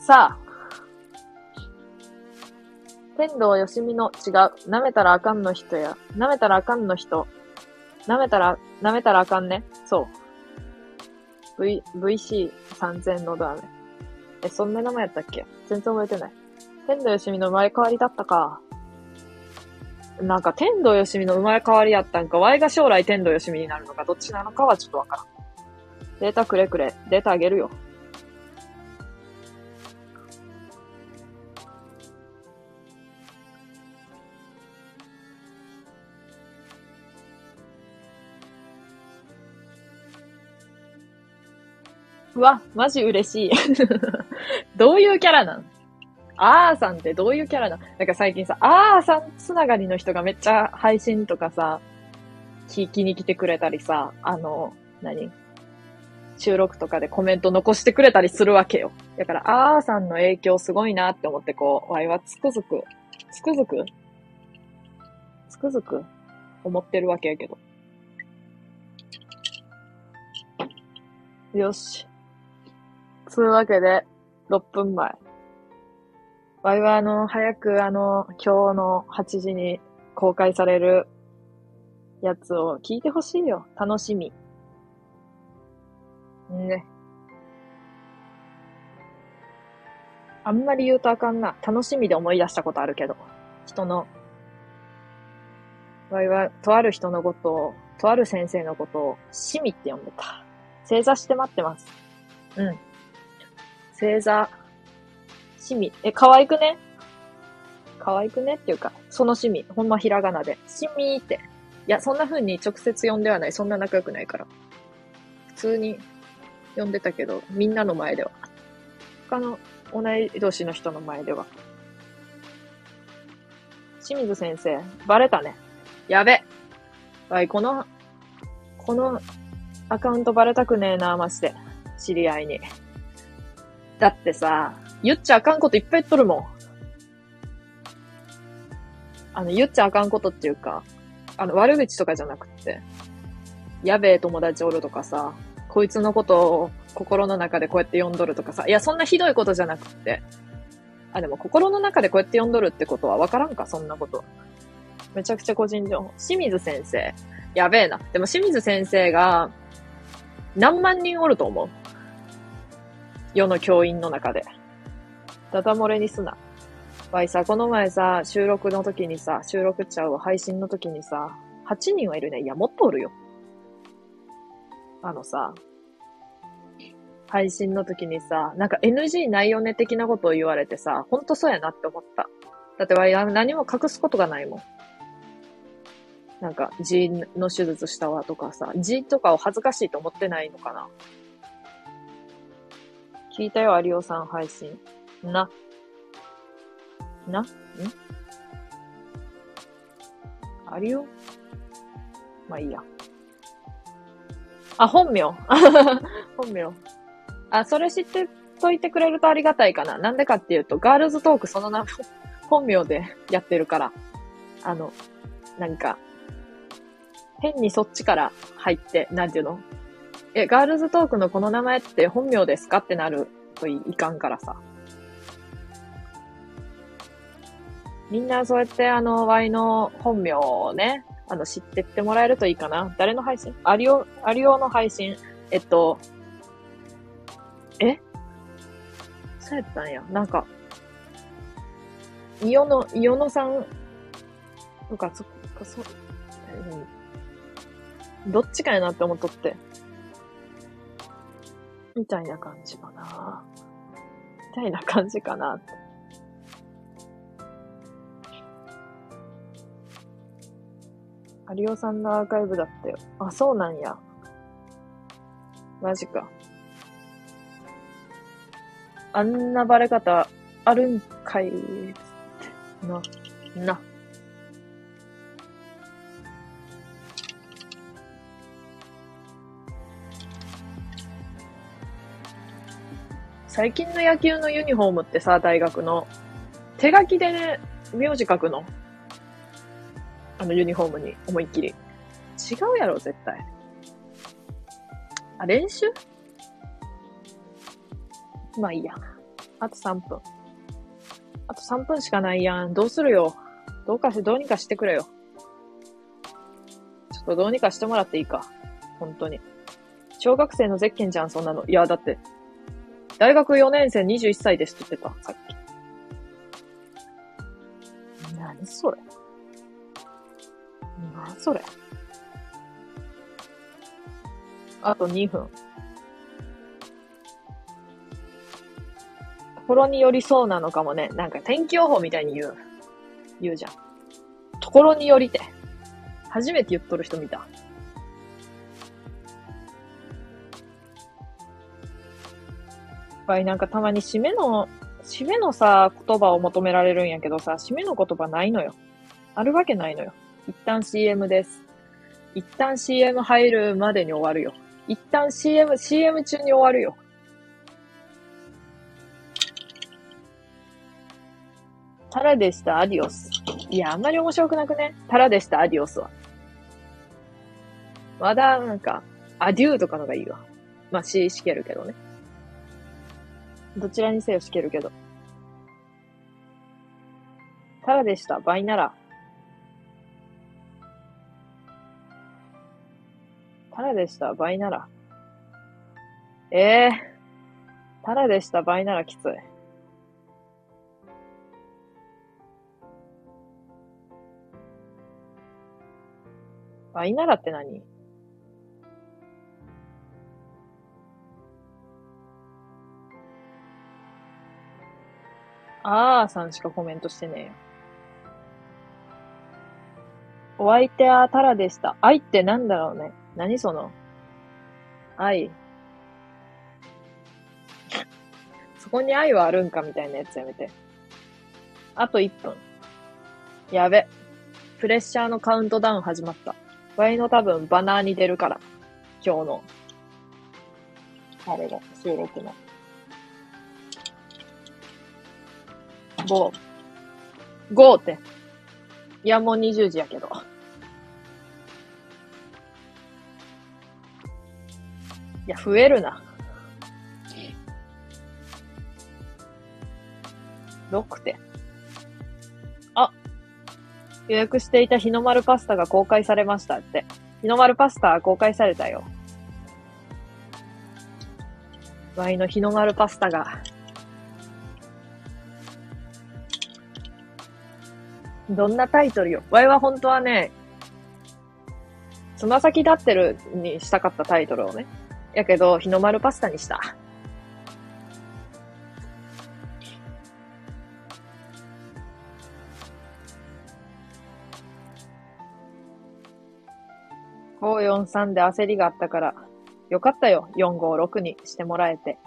さあ。天童よしみの違う。舐めたらあかんの人や。舐めたらあかんの人。舐めたら、舐めたらあかんね。そう。V、VC3000 のダメ。え、そんな名前やったっけ？全然覚えてない。天童よしみの生まれ変わりだったか。なんか天童よしみの生まれ変わりやったんか、Y が将来天童よしみになるのか、どっちなのかはちょっとわからん。データくれくれ。データあげるよ。うわ、マジ嬉しい。どういうキャラなん？あーさんってどういうキャラなん？なんか最近さ、あーさんつながりの人がめっちゃ配信とかさ、聞きに来てくれたりさ、あの、何？収録とかでコメント残してくれたりするわけよ。だから、あーさんの影響すごいなって思ってこう、わいはつくづく、つくづく？つくづく？思ってるわけやけど。よし。つうわけで、6分前。わいはあの、早くあの、今日の8時に公開されるやつを聞いてほしいよ。楽しみ。ね。あんまり言うとあかんな。楽しみで思い出したことあるけど。人の、わいは、とある人のことを、とある先生のことを、しみって呼んでた。正座して待ってます。うん。正座しみ。え、可愛くね？可愛くねっていうか、そのしみ。ほんまひらがなで。しみーって。いや、そんな風に直接呼んではない。そんな仲良くないから。普通に呼んでたけど、みんなの前では。他の同い年の人の前では。清水先生、バレたね。やべ。わい、この、このアカウントバレたくねえな、まして。知り合いに。だってさ、言っちゃあかんこといっぱい言っとるもん。あの、言っちゃあかんことっていうか、あの、悪口とかじゃなくって、やべえ友達おるとかさ、こいつのことを心の中でこうやって読んどるとかさ、いや、そんなひどいことじゃなくって、あ、でも心の中でこうやって読んどるってことはわからんか、そんなこと。めちゃくちゃ個人情報。清水先生。やべえな。でも清水先生が、何万人おると思う？世の教員の中で。ダダ漏れにすな。わいさ、この前さ、収録の時にさ、収録ちゃう、配信の時にさ、8人はいるね。いや、もっとおるよ。あのさ、配信の時にさ、なんか NG ないよね的なことを言われてさ、ほんとそうやなって思った。だってわい、何も隠すことがないもん。なんか、G の手術したわとかさ、G とかを恥ずかしいと思ってないのかな。聞いたよ、有オさん配信。な。な、ん？有オ？まあいいや。あ、本名。本名。あ、それ知ってといてくれるとありがたいかな。なんでかっていうと、ガールズトークその名、本名で やってるから。あの、なんか、変にそっちから入って、なんていうの？え、ガールズトークのこの名前って本名ですかってなるといいかんからさ。みんなそうやってあの、Y の本名をね、あの、知ってってもらえるといいかな。誰の配信？アリオ、アリオの配信。えっと、え？そうやったんや。なんか、イオノ、イオノさん、とか、そっか、そ、どっちかやなって思っとって。みたいな感じかな。みたいな感じかなって。有オさんのアーカイブだったよ。あ、そうなんや。マジか。あんなバレ方あるんかい、な、な。最近の野球のユニフォームってさ、大学の。手書きでね、名字書くの。あのユニフォームに思いっきり。違うやろ、絶対。あ、練習？まあいいや。あと3分。あと3分しかないやん。どうするよ。どうかし、どうにかしてくれよ。ちょっとどうにかしてもらっていいか。本当に。小学生のゼッケンじゃん、そんなの。いや、だって、大学4年生21歳ですって言ってた、さっき。何それ何それあと2分。ところによりそうなのかもね。なんか天気予報みたいに言う。言うじゃん。ところによりて。初めて言っとる人見た。ぱりなんかたまに締めの、締めのさ、言葉を求められるんやけどさ、締めの言葉ないのよ。あるわけないのよ。一旦 CM です。一旦 CM 入るまでに終わるよ。一旦 CM、CM 中に終わるよ。タラでした、アディオス。いや、あんまり面白くなくね？タラでした、アディオスは。まだ、なんか、アデューとかのがいいわ。まあ、し、しけるけどね。どちらにせよしけるけど。ただでした。倍なら。ただでした。倍なら。ええー。ただでした。倍ならきつい。倍ならって何？あーさんしかコメントしてねえよ。お相手はタラでした。愛ってなんだろうね。何その？愛。そこに愛はあるんかみたいなやつやめて。あと1分。やべ。プレッシャーのカウントダウン始まった。ワイの多分バナーに出るから。今日の。あれが、収録の。5。5って。いや、もう20時やけど。いや、増えるな。6点。あ、予約していた日の丸パスタが公開されましたって。日の丸パスタ公開されたよ。ワイの日の丸パスタが。どんなタイトルよ。ワイは本当はね、つま先立ってるにしたかったタイトルをね。やけど、日の丸パスタにした。543で焦りがあったから、よかったよ。456にしてもらえて。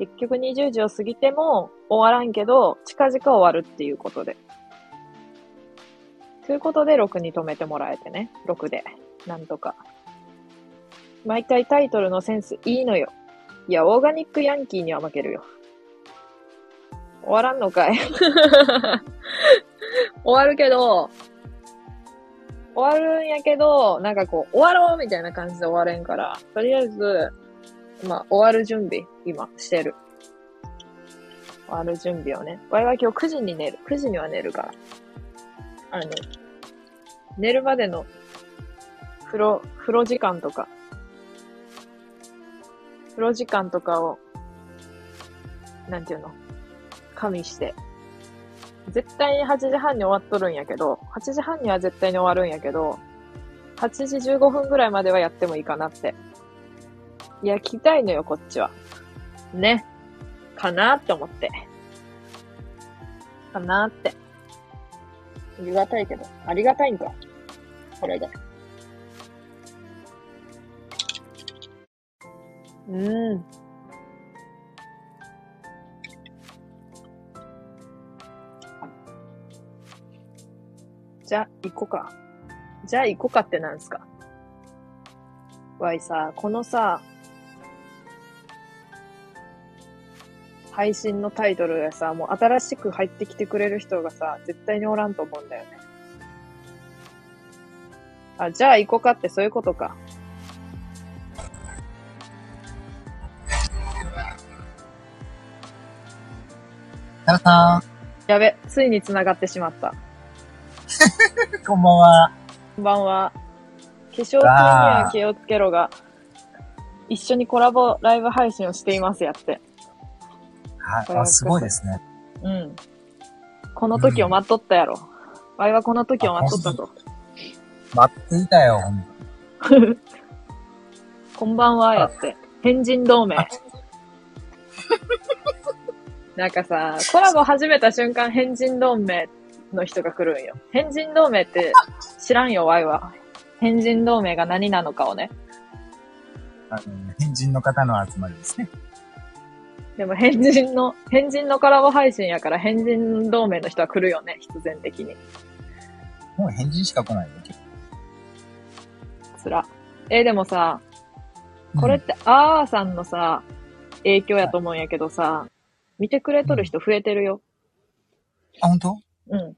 結局20時を過ぎても終わらんけど、近々終わるっていうことで。ということで6に止めてもらえてね。6で。なんとか。毎回タイトルのセンスいいのよ。いや、オーガニックヤンキーには負けるよ。終わらんのかい 終わるけど、終わるんやけど、なんかこう、終わろうみたいな感じで終われんから、とりあえず、まあ、終わる準備、今、してる。終わる準備をね。我々今日9時に寝る。9時には寝るから。あの、寝るまでの風呂、風呂時間とか、風呂時間とかを、なんていうの、加味して、絶対に8時半に終わっとるんやけど、8時半には絶対に終わるんやけど、8時15分ぐらいまではやってもいいかなって。いや、聞きたいのよ、こっちは。ね。かなって思って。かなって。ありがたいけど。ありがたいんか。これで。うん。じゃあ、行こうか。じゃあ、行こうかってなんすか？わいさ、このさ、配信のタイトルでさ、もう新しく入ってきてくれる人がさ、絶対におらんと思うんだよね。あ、じゃあ行こうかってそういうことか。タラさやべ、ついに繋がってしまった。ん、こんばんは。こんばんは。化粧水には気をつけろが、一緒にコラボライブ配信をしていますやって。はい、あ、すごいですね。うん。この時を待っとったやろ。わいはこの時を待っとったと。待っていたよ、こんばんはやって。変人同盟。なんかさ、コラボ始めた瞬間変人同盟の人が来るんよ。変人同盟って知らんよ、ワイは。変人同盟が何なのかをね。あの、変人の方の集まりですね。でも変人の、変人のコラボ配信やから変人同盟の人は来るよね、必然的に。もう変人しか来ないよ。つら。えーでもさ、これって、あーさんのさ、影響やと思うんやけどさ、見てくれとる人増えてるよ。あ、本当？うん。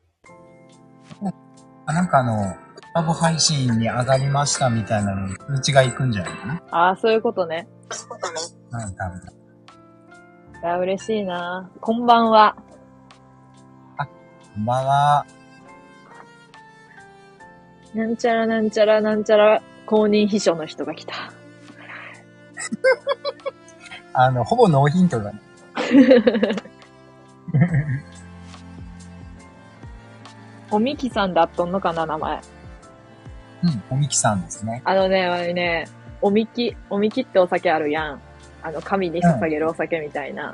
あ、なんかあの、コラボ配信に上がりましたみたいなのに通知が行くんじゃないかな。ああ、そういうことね。うん、多分。いや、嬉しいなこんばんは。こんばんは。なんちゃらなんちゃらなんちゃら公認秘書の人が来た。あの、ほぼノーヒントだね。おみきさんだっとんのかな、名前。うん、おみきさんですね。あのね、あれね、おみき、おみきってお酒あるやん。あの、神に捧げるお酒みたいな。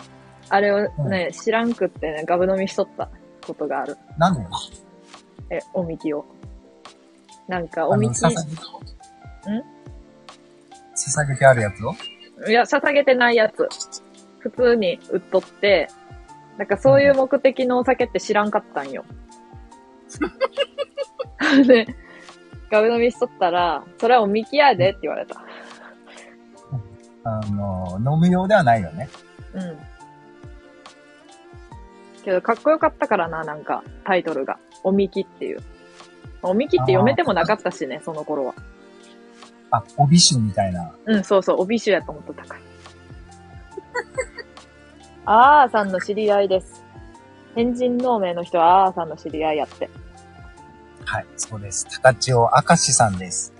あれをね、知らんくってね、ガブ飲みしとったことがある。なんでえ、おみきを。なんか、おみき、捧げ、ん？捧げてあるやつを？いや、捧げてないやつ。普通に売っとって、なんかそういう目的のお酒って知らんかったんよ。で、ガブ飲みしとったら、それはおみきやでって言われた。あの、飲む用ではないよね。うん。けど、かっこよかったからな、なんか、タイトルが。おみきっていう。おみきって読めてもなかったしね、その頃は。あ、帯酒みたいな。うん、そうそう、帯酒やと思っとったから。あーさんの知り合いです。変人同盟の人はあーさんの知り合いやって。はい、そうです。高千代明石さんです。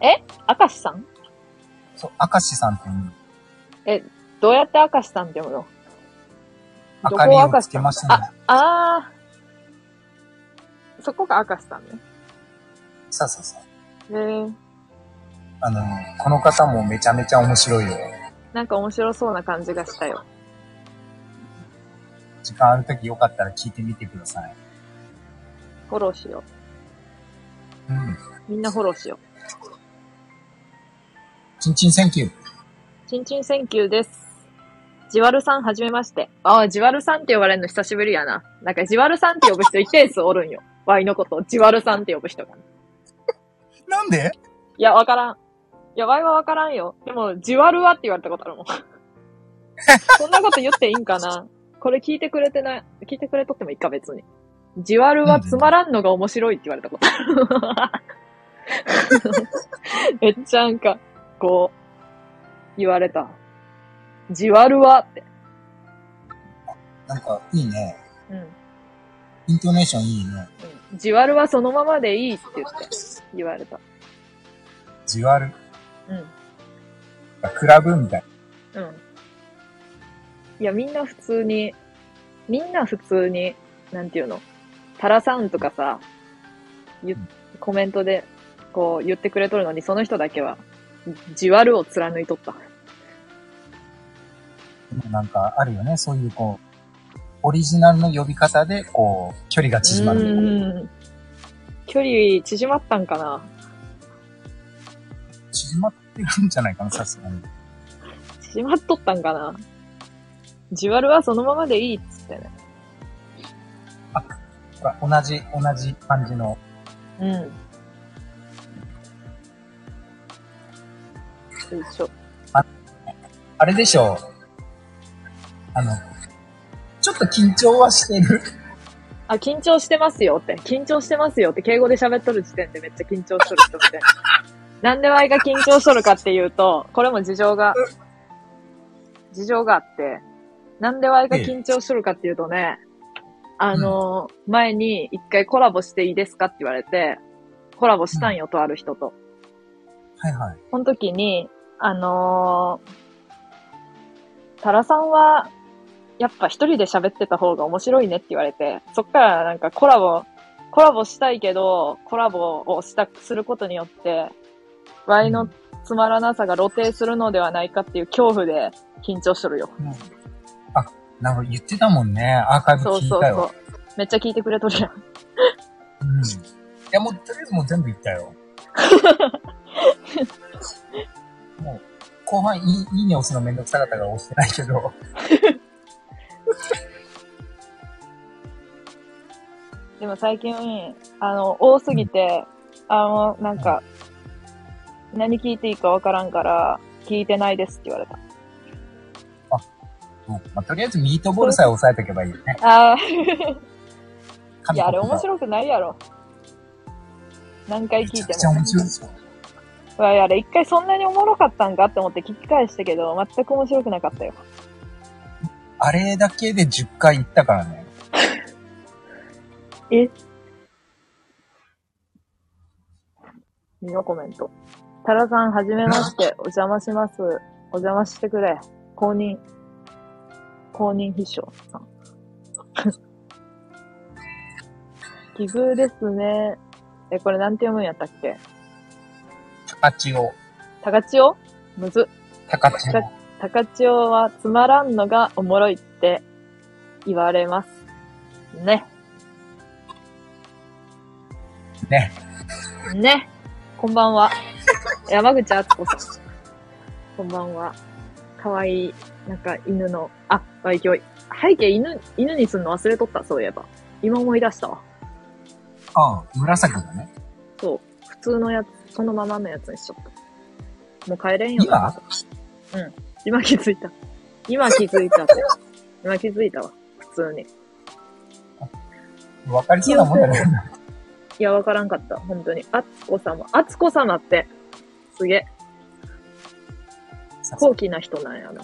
明石さん？そう、明石さんっていう、どうやって明石さんって読むの？明かりをつけましたね。あー。そこが明石さんね。そうそうそう。へえ。あの、この方もめちゃめちゃ面白いよ。なんか面白そうな感じがしたよ。時間あるときよかったら聞いてみてください。フォローしようん。う。みんなフォローしよう。ちんちん thank you。ちんちん thank you です。ジワルさんはじめまして。ああ、ジワルさんって呼ばれるの久しぶりやな。なんかジワルさんって呼ぶ人一定数おるんよ。ワイのことをジワルさんって呼ぶ人が。なんで？いや、わからん。いや、ワイはわからんよ。でも、ジワルはって言われたことあるもん。そんなこと言っていいんかな？これ聞いてくれてない、聞いてくれとってもいいか、別に。ジワルはつまらんのが面白いって言われたことある。めっちゃなんか、こう、言われた。ジワルはって。なんか、いいね。うん。イントネーションいいね。うん。ジワルはそのままでいいって言って、言われた。じわる。うん。クラブみたい。うん。いや、みんな普通に、みんな普通に、なんていうの、タラさんとかさ、ゆうんコメントで、こう言ってくれとるのに、その人だけは、じわるを貫いとった。なんか、あるよね。そういう、こう、オリジナルの呼び方で、こう、距離が縮まる。うん。距離縮まったんかな縮まってるんじゃないかな、さすがに。縮まっとったんかなじわるはそのままでいいっつってね。ほら、同じ、同じ感じの。うん。よいしょ。あれでしょあの、ちょっと緊張はしてる。あ、緊張してますよって。緊張してますよって、敬語で喋っとる時点でめっちゃ緊張しとる人みたいな。なんでワイが緊張しとるかっていうと、これも事情が、事情があって、なんでワイが緊張しとるかっていうとね、あのー前に一回コラボしていいですかって言われて、コラボしたんよ、とある人と。はいはい。その時に、あのー、タラさんは、やっぱ一人で喋ってた方が面白いねって言われて、そっからなんかコラボ、コラボしたいけど、コラボをした、することによって、ワイのつまらなさが露呈するのではないかっていう恐怖で緊張しとるよ。うんあ、なんか言ってたもんね。アーカイブそう聞いたよ。そうそう。めっちゃ聞いてくれとるやん。うん。いや、もう、とりあえずもう全部言ったよ。もう、後半いい、いいね押すのめんどくさかったから押してないけど。でも最近、あの、多すぎて、あの、なんか、何聞いていいかわからんから、聞いてないですって言われた。うんまあ、とりあえずミートボールさえ押さえとけばいいよね。ああ、いや、あれ面い。白くないやろ。何回聞いてめちゃくちゃ面も。白いですよ。うわあれ、一回そんなにおもろかったんかって思って聞き返したけど、全く面白くなかったよ。あれだけで10回行ったからね。え？見よ、コメント。タラさん、はじめまして。お邪魔します。お邪魔してくれ。公認。公認秘書さん。奇遇ですね。え、これなんて読むんやったっけ？高千代。高千代むず。高千代。高千代はつまらんのがおもろいって言われます。ね。ね。ね。こんばんは。山口敦子さん。こんばんは。かわいい、なんか犬の、あ、わい今日、背景犬、犬にすんの忘れとった、そういえば。今思い出したわ。ああ、紫だね。そう。普通のやつ、そのままのやつにしちゃった。もう帰れんよな。うん。今気づいた。今気づいたって。今気づいたわ。普通に。今わかりそうなもんだね。いや、わからんかった。本当に。あつこ様。あつこ様って、すげえ。高貴な人なんやな。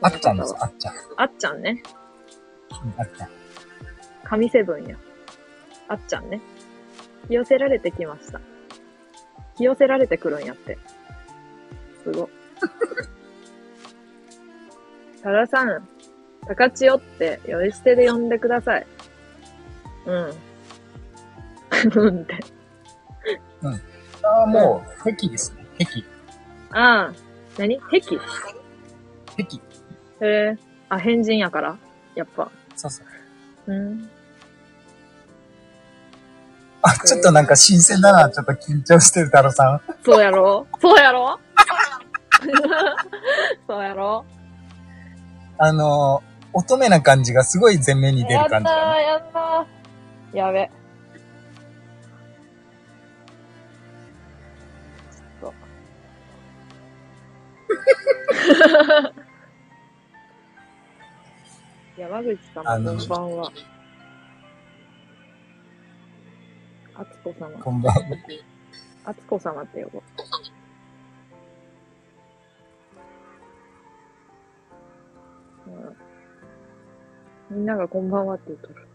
あっちゃんです、あっちゃん。あっちゃんね。あっちゃん。神セブンや。あっちゃんね。寄せられてきました。引き寄せられてくるんやって。すご。タラさん、高千代って呼び捨てで呼んでください。うん。うんって。ああ、もう、壁ですね。壁。ああ、何？壁壁。へえ。あ、変人やからやっぱ。そうそう。うん。あ、ちょっとなんか新鮮だな。ちょっと緊張してる太郎さん。そうやろ？そうやろ？そうやろ？あのー、乙女な感じがすごい前面に出る感じやったー、だね。やったー。やべ。ちょっと。山口さんこんばんは。あつこ様。こんばんは。あつこ様って呼ぼう。うん、みんながこんばんはって言うとる。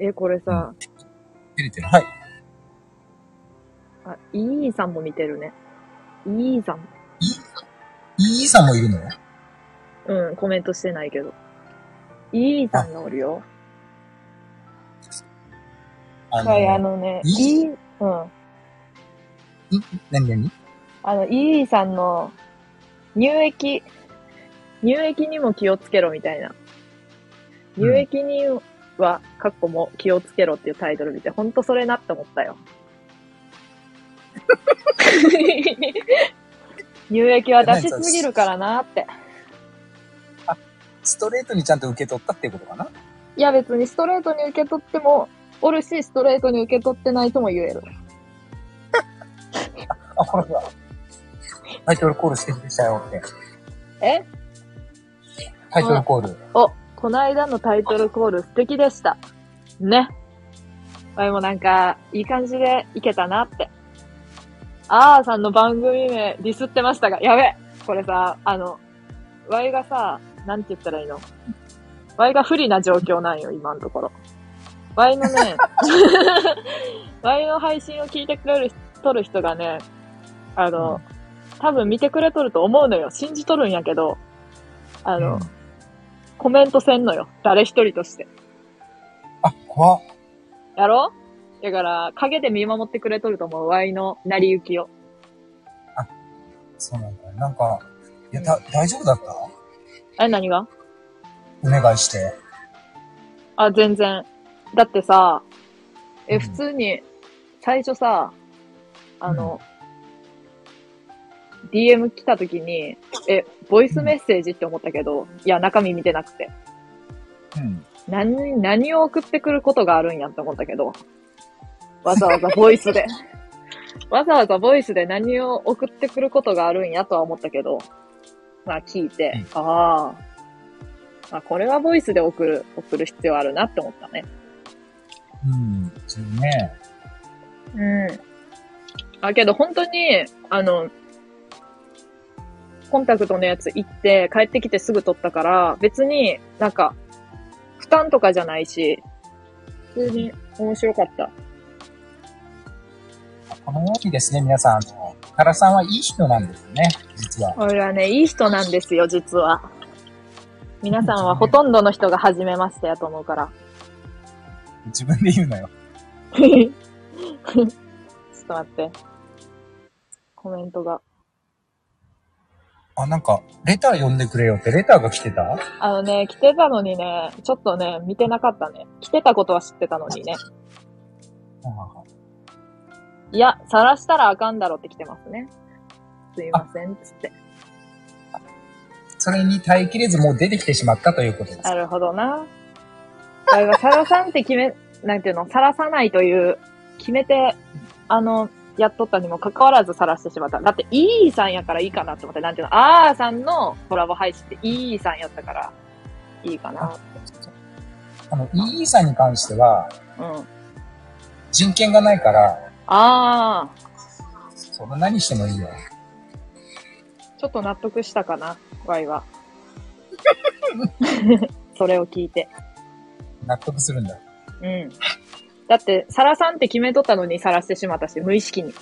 え、これさ、照れてる。はい。あ、イーさんも見てるね。イーさん。イーさんもいるの？うん、コメントしてないけど。イーさんがおるよ。あはい、あのね、イイー、うん。何？何？あの、イーさんの乳液、乳液にも気をつけろみたいな。乳液には、かっこも気をつけろっていうタイトル見て、ほんとそれなって思ったよ。乳液は出しすぎるからなって。ストレートにちゃんと受け取ったっていうことかな？いや別にストレートに受け取っても、おるし、ストレートに受け取ってないとも言える。あ、ほらほら。タイトルコールしてきたよって。え？タイトルコール。お、この間のタイトルコール素敵でした。ね。わいもなんか、いい感じでいけたなって。あーさんの番組名ディスってましたが、やべこれさ、あの、わいがさ、なんて言ったらいいの？わいが不利な状況なんよ、今のところ。わいのね、わいの配信を聞いてくれる、とる人がね、あの、多分見てくれとると思うのよ。信じとるんやけど、あの、うんコメントせんのよ。誰一人として。あ、怖っ。やろ？だから、影で見守ってくれとると思う。ワイの成り行きを。そうなんだよ。なんか、いや、だ、大丈夫だった？え、何が？お願いして。あ、全然。だってさ、え、うん普通に、最初さ、あの、DM 来た時に、え、ボイスメッセージって思ったけど、いや、中身見てなくて。うん。何、何を送ってくることがあるんやって思ったけど、わざわざボイスで。わざわざボイスで何を送ってくることがあるんやとは思ったけど、まあ聞いて、ああ、あ、これはボイスで送る、送る必要あるなって思ったね。うん。そうね。うん。あ、けど本当に、あの、コンタクトのやつ行って帰ってきてすぐ撮ったから、別になんか、負担とかじゃないし、普通に面白かった。このようにですね、皆さん、あの、原さんはいい人なんですね、実は。俺はね、いい人なんですよ、実は。皆さんはほとんどの人が初めましてやと思うから。自分で言うなよ。ちょっと待って。コメントが。あ、なんか、レター読んでくれよって、レターが来てた？あのね、来てたのにね、ちょっとね、見てなかったね。来てたことは知ってたのにね。いや、晒したらあかんだろって来てますね。すいません、つって。それに耐えきれずもう出てきてしまったということです。なるほどな。だから、さらさんって決め、なんていうの、さらさないという、決めて、あの、やっとったにもかかわらずさらしてしまった。だって、イーさんやからいいかなって思って、なんていうの、あーさんのコラボ配信ってイーさんやったから、いいかな。あの、イーさんに関しては、うん。人権がないから、あー、その何してもいいよ。ちょっと納得したかな、ワイは。それを聞いて。納得するんだ。うん。だって、サラさんって決めとったのにさらしてしまったし、無意識に。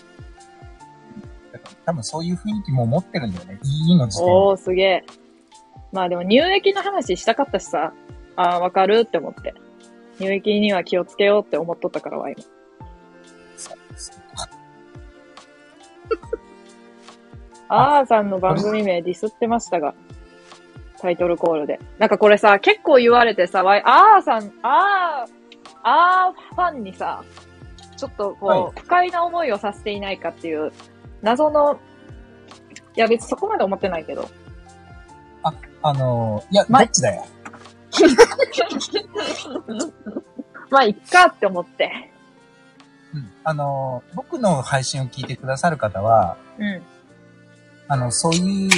多分そういう雰囲気も持ってるんだよね。いいの時点で。おー、すげえ。まあでも乳液の話したかったしさ、ああ、わかるって思って。乳液には気をつけようって思っとったから、ワイも。そうそうあーさんの番組名ディスってましたが、タイトルコールで。なんかこれさ、結構言われてさ、ワイ、あーさん、あー、あーファンにさ、ちょっとこう、はい不快な思いをさせていないかっていう、謎の、いや別にそこまで思ってないけど、あのー、いや、まどっちだよ？まあ、いっかって思って。うん。あのー、僕の配信を聞いてくださる方は、うん。あの、そういう、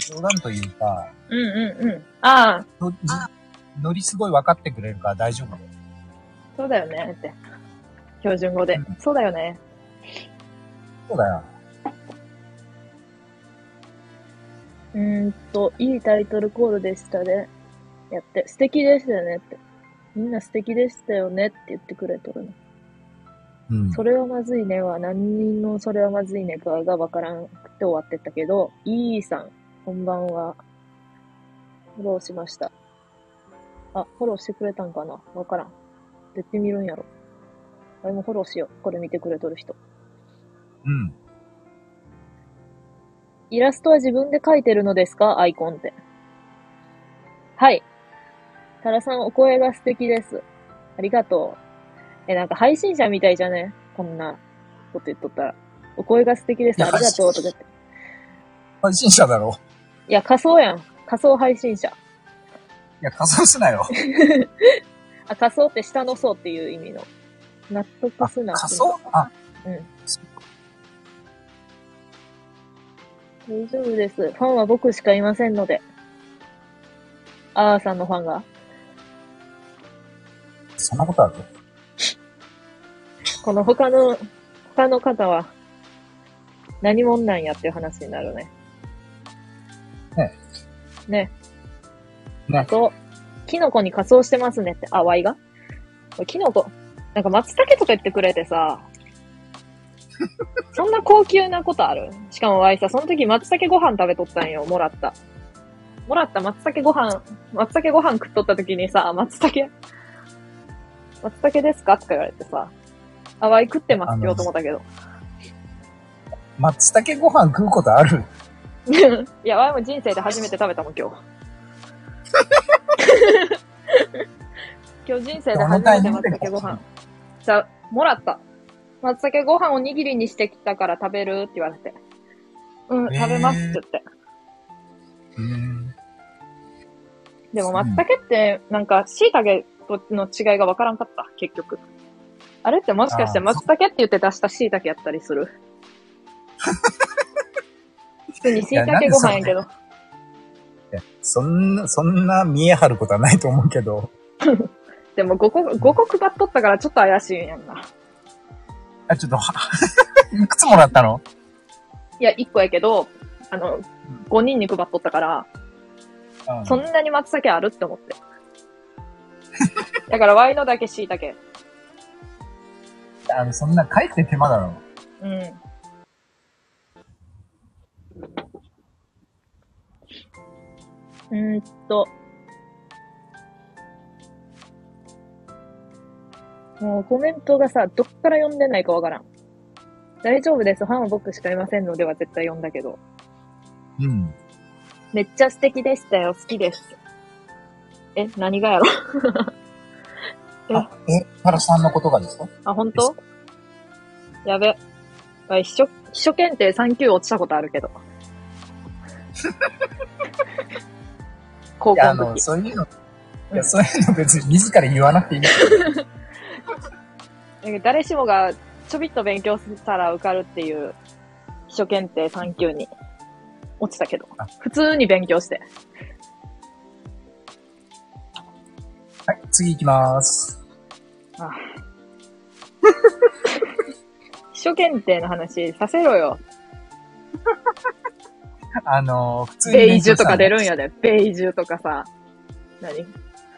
冗談というか、うんうんうん。ああ、のノリすごい分かってくれるから大丈夫だよ。そうだよねって。標準語で。うんそうだよね。そうだよ。うーんと、いいタイトルコールでしたね。やって、素敵でしたよねって。みんな素敵でしたよねって言ってくれとるの。うん。それはまずいねは、何人のそれはまずいねかがわからんくて終わってったけど、いいさん、こんばんは。フォローしました。あ、フォローしてくれたんかな？わからん。どって見るんやろ。あれもフォローしよう。これ見てくれとる人。うん。イラストは自分で描いてるのですか？アイコンって。はい。タラさん、お声が素敵です。ありがとう。え、なんか配信者みたいじゃね？こんなこと言っとったら。お声が素敵です。ありがとう。とか言って。配信者だろ。いや、仮想やん。仮想配信者。いや、仮装すなよ。あ、仮想って下の層っていう意味の。納得すな。仮装？あ、うん。大丈夫です。ファンは僕しかいませんので。あーさんのファンがそんなことある？この他の、他の方は、何者なんやっていう話になるね。ね。ね。ねあと、キノコに仮装してますねって。あ、ワイがキノコ、なんか松茸とか言ってくれてさ、そんな高級なことある？しかもワイさ、その時松茸ご飯食べとったんよ、もらった。もらった松茸ご飯、松茸ご飯食っとった時にさ、松茸、松茸ですか？とか言われてさ、あ、ワイ食ってますあのよと思ったけど。松茸ご飯食うことある？いや、ワイも人生で初めて食べたもん、今日。今日人生で初めて松茸ご飯。じゃあ、もらった。松茸ご飯おにぎりにしてきたから食べるって言われて。うん、食べますって言って。うん。でも松茸って、なんか、椎茸との違いがわからんかった、結局。あれってもしかして松茸って言って出した椎茸やったりする？普通に椎茸ご飯やけど。そんな、そんな見え張ることはないと思うけど。でも5個、5個配っとったからちょっと怪しいんやんな。あ、ちょっと、はいくつもらったの？いや、1個やけど、あの、5人に配っとったから、うんそんなに松茸あるって思って。だから、ワイのだけ椎茸。あの、そんな帰って手間だろ。うん。うーんと。もうコメントがさ、どっから読んでないかわからん。大丈夫です。ファンは僕しかいませんのでは絶対読んだけど。うん。めっちゃ素敵でしたよ。好きです。え、何がやろ？え あ、え、パラさんのことがですか？あ、本当？やべ。秘書、秘書検定3級落ちたことあるけど。いや、あの、校の時。そういうの、いうんや、そういうの別に自ら言わなくていい。なんか誰しもがちょびっと勉強したら受かるっていう秘書検定3級に落ちたけどあ、普通に勉強して。はい、次行きます。あ秘書検定の話させろよ。あの、普通にベイジュとか出るんやで。ベイジュとかさ、何？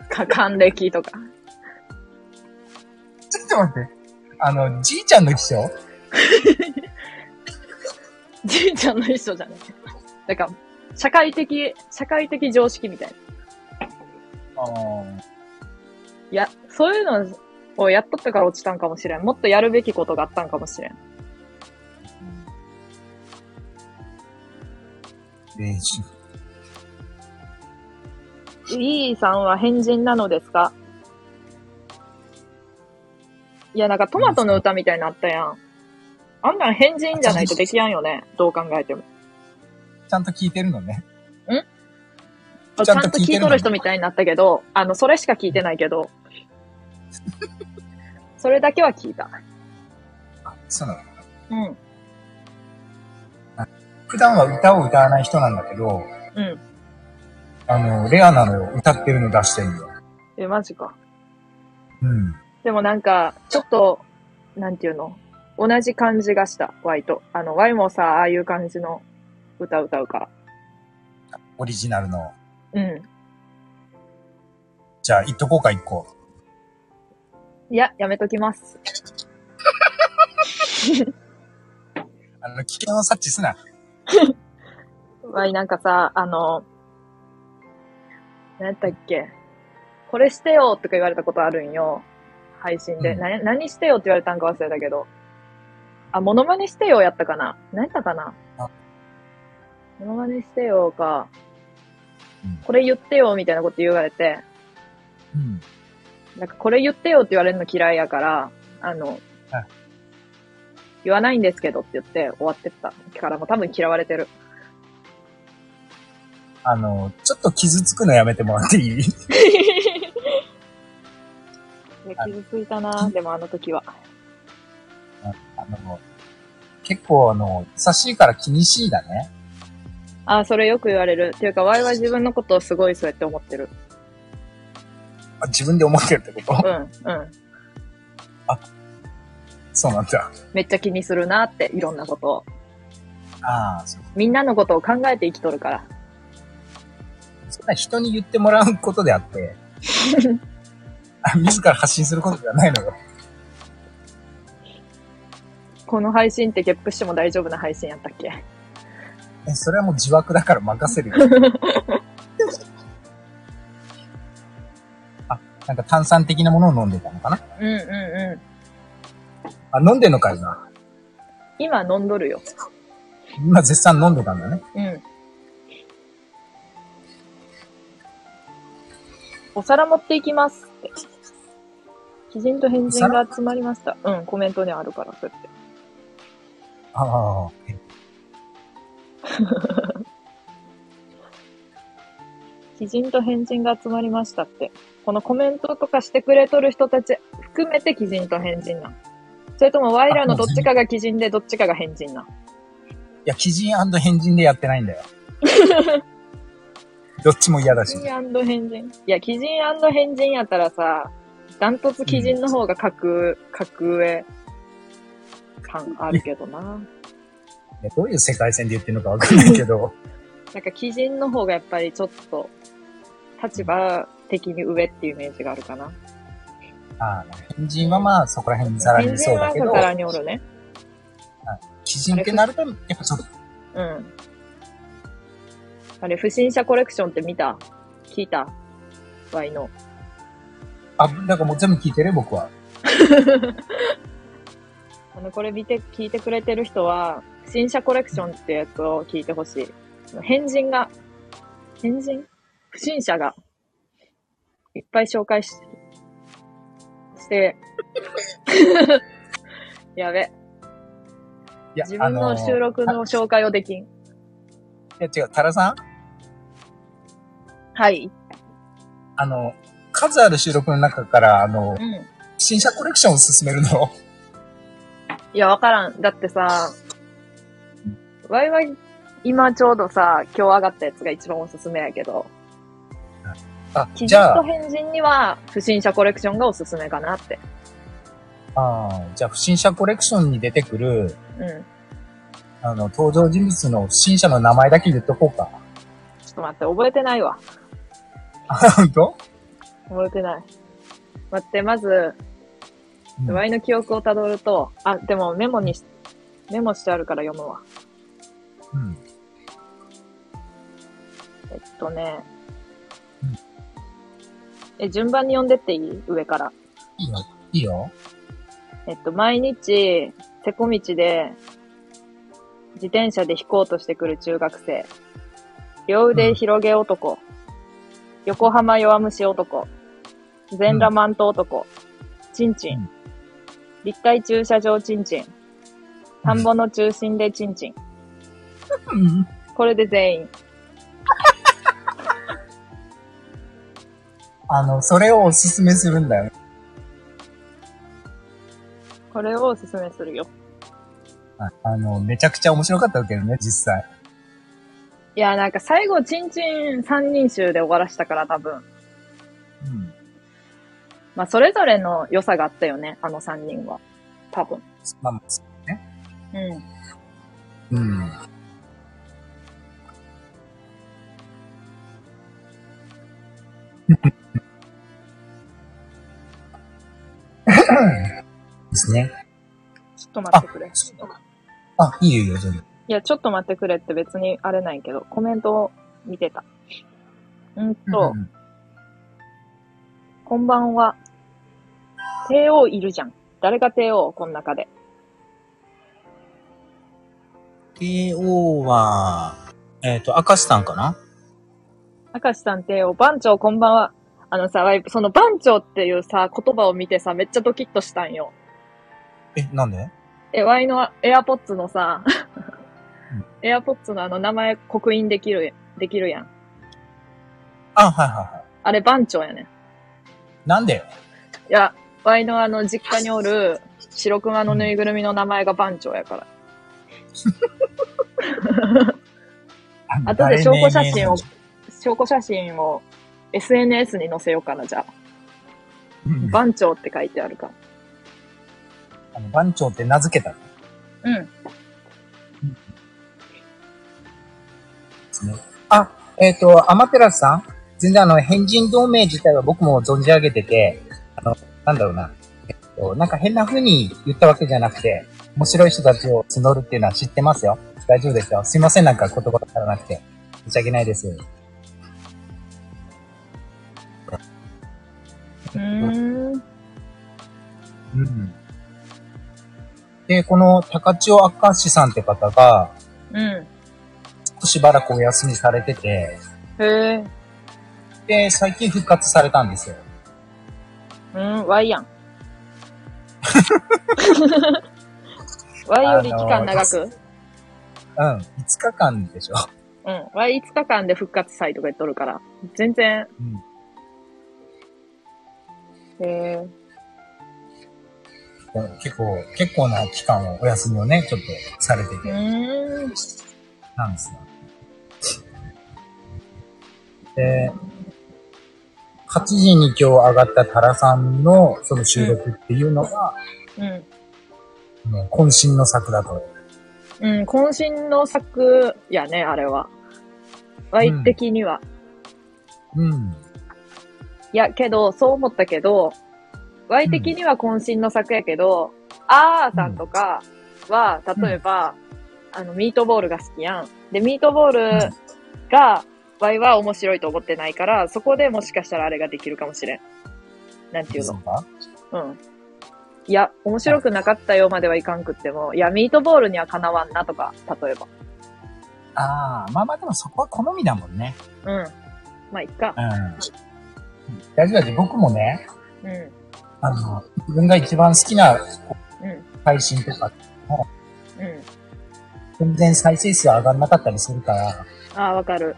か、還暦とか。ちょっと待って。あの、じいちゃんの秘書？じいちゃんの一緒じゃねだから、社会的、社会的常識みたいな。あーいや、そういうのをやっとったから落ちたんかもしれん。もっとやるべきことがあったんかもしれん。ベーさんは変人なのですか？いや、なんかトマトの歌みたいになったやん。あんなん変人じゃないとできやんよね。どう考えても。ちゃんと聞いてるのね。ちちゃんとゃんと聞いとる人みたいになったけど、あの、それしか聞いてないけど、それだけは聞いた。あ、そうなの。うん。普段は歌を歌わない人なんだけど、うん。あの、レアなのよ。歌ってるの出してるの。え、マジか。うん。でもなんか、ちょっと、なんていうの？同じ感じがした、ワイと。あの、ワイもさ、ああいう感じの歌歌うから。オリジナルの。うん。じゃあ、言っとこうか、一個。いや、やめときます。あの、危険を察知すな。ワイなんかさ、あの、なんやったっけ？これしてよとか言われたことあるんよ。配信で。うん。な何してよって言われたんか忘れたけど。あ、モノマネしてよやったかな？何やったかな？あ。モノマネしてよか、うん。これ言ってよみたいなこと言われて、うん。なんかこれ言ってよって言われるの嫌いやから、あの、はい言わないんですけどって言って終わってったからもう多分嫌われてる。あの、ちょっと傷つくのやめてもらっていい？傷ついたなでもあの時は。あの、結構あの、優しいから気にしいだね。あ、それよく言われる。っていうか、ワイは自分のことをすごいそうやって思ってる。あ自分で思ってるってこと？うん、うん。そうなんだ。めっちゃ気にするなって、いろんなことを。ああ、そう。みんなのことを考えて生きとるから。そんな人に言ってもらうことであって、あ自ら発信することではないのよ。この配信ってゲップしても大丈夫な配信やったっけ？え、それはもう自爆だから任せるよ。あ、なんか炭酸的なものを飲んでたのかな？うんうんうあ、飲んでんのかいな。ん。今飲んどるよ。今絶賛飲んでたんだね。うん。お皿持っていきますって。鬼人と変人が集まりました。うん、コメントにあるから、そうやって。ああ、鬼人と変人が集まりましたって。このコメントとかしてくれとる人たち含めて鬼人と変人なん。それともワイらのどっちかが鬼人でどっちかが変人なん。いや、鬼人変人でやってないんだよ。どっちも嫌だし。鬼人変人。いや、鬼人変人やったらさ、ダントツ鬼人の方が格、格上感あるけどな。いやどういう世界線で言ってるのかわかんないけど、なんか鬼人の方がやっぱりちょっと立場的に上っていうイメージがあるかな。ああ変人はまあそこら辺にさらにそうだけど、はさらにおるね。鬼人ってなると、やっぱちょっと、うん。あれ、不審者コレクションって見た？聞いた？ワイの。あ、だからもう全部聞いてる？僕は。あの、これ見て、聞いてくれてる人は、不審者コレクションってやつを聞いてほしい。変人が、変人？不審者が、いっぱい紹介し、して、やべ。いや、自分の収録あの紹介をできん。いや違う、タラさん？はい。あの、数ある収録の中から、あの、うん。新車コレクションを進めるの？いや、わからん。だってさ、ワイワイ、今ちょうどさ、今日上がったやつが一番おすすめやけど、あ、記述とじゃあ、変人には不審者コレクションがおすすめかなって。あーじゃあ、不審者コレクションに出てくる、うん。あの、登場人物の不審者の名前だけ言っとこうか。ちょっと待って、覚えてないわ。あ、本当？覚えてない。待って、まず、うんワイの記憶をたどると、あ、でもメモにし、メモしてあるから読むわ。うん。えっとねうん。え、順番に読んでっていい？上から。いいよ。いいよ。えっと、毎日、せこ道で、自転車で引こうとしてくる中学生。両腕広げ男。横浜弱虫男。全裸マント男。チンチン。うん立体駐車場チンチン。田んぼの中心でチンチン。うん。これで全員。あの、それをおすすめするんだよ。これをおすすめするよ。ああの、めちゃくちゃ面白かったけどね、実際。いや、なんか最後、チンチン三人衆で終わらしたから多分。うん。まあ、それぞれの良さがあったよね、あの三人は。多分。まあまあ、そうん。うん。ですね。ちょっと待ってくれ。あ、いいよいいよ、全然。いや、ちょっと待ってくれって別にあれないけど、コメントを見てた。うんと、うんこんばんは。帝王いるじゃん。誰が帝王この中で？KO は、えっ、と、明石さんかな？明石さん帝王、番長こんばんは。あのさ、ワイその番長っていうさ、言葉を見てさ、めっちゃドキッとしたんよ。え、なんで？え、ワイのエアポッツのさうん、エアポッツのあの名前刻印できる、できるやん。あ、はいはいはい。あれ番長やねん。なんで？よ。いや、ワイのあの実家におる白熊のぬいぐるみの名前が番長やから。後で証拠写真を、証拠写真を SNS に載せようかな、じゃあ。うん番長って書いてあるかあの番長って名付けた。うん。すね。あ、えっ、と、アマテラスさん？全然あの、変人同盟自体は僕も存じ上げてて、あの、なんだろうな。えっと、なんか変な風に言ったわけじゃなくて、面白い人たちを募るっていうのは知ってますよ。大丈夫ですよ。すいません、なんか言葉が足らなくて。申し訳ないです。うーん。うん。で、この高千代明石さんって方が、うん。しばらくお休みされてて、へえ。で、最近復活されたんですよ。うん、ワイやん。ワイより期間長く？うん。5日間でしょ。うん。ワイ5日間で復活祭とか言っとるから。全然。うん。へえ。結構、結構な期間を、お休みをね、ちょっとされてうて。なんですよ。で、8時に今日上がったタラさんのその収録っていうのが、うん。もう渾身の作だと。うん、渾身の作やね、あれは。ワイ的には。うん。いや、けど、そう思ったけど、ワイ的には渾身の作やけど、あーさんとかは、例えば、あの、ミートボールが好きやん。で、ミートボールが、ワイは面白いと思ってないから、そこでもしかしたらあれができるかもしれん。なんていうのうん。いや、面白くなかったよまではいかんくっても、いや、ミートボールにはかなわんなとか、例えば。ああ、まあまあでもそこは好みだもんね。うん。まあ、いっか。うん。大丈夫だし、僕もね、うん。あの、自分が一番好きなうん。配信とか、うん。全然再生数上がんなかったりするから、ああ、わかる。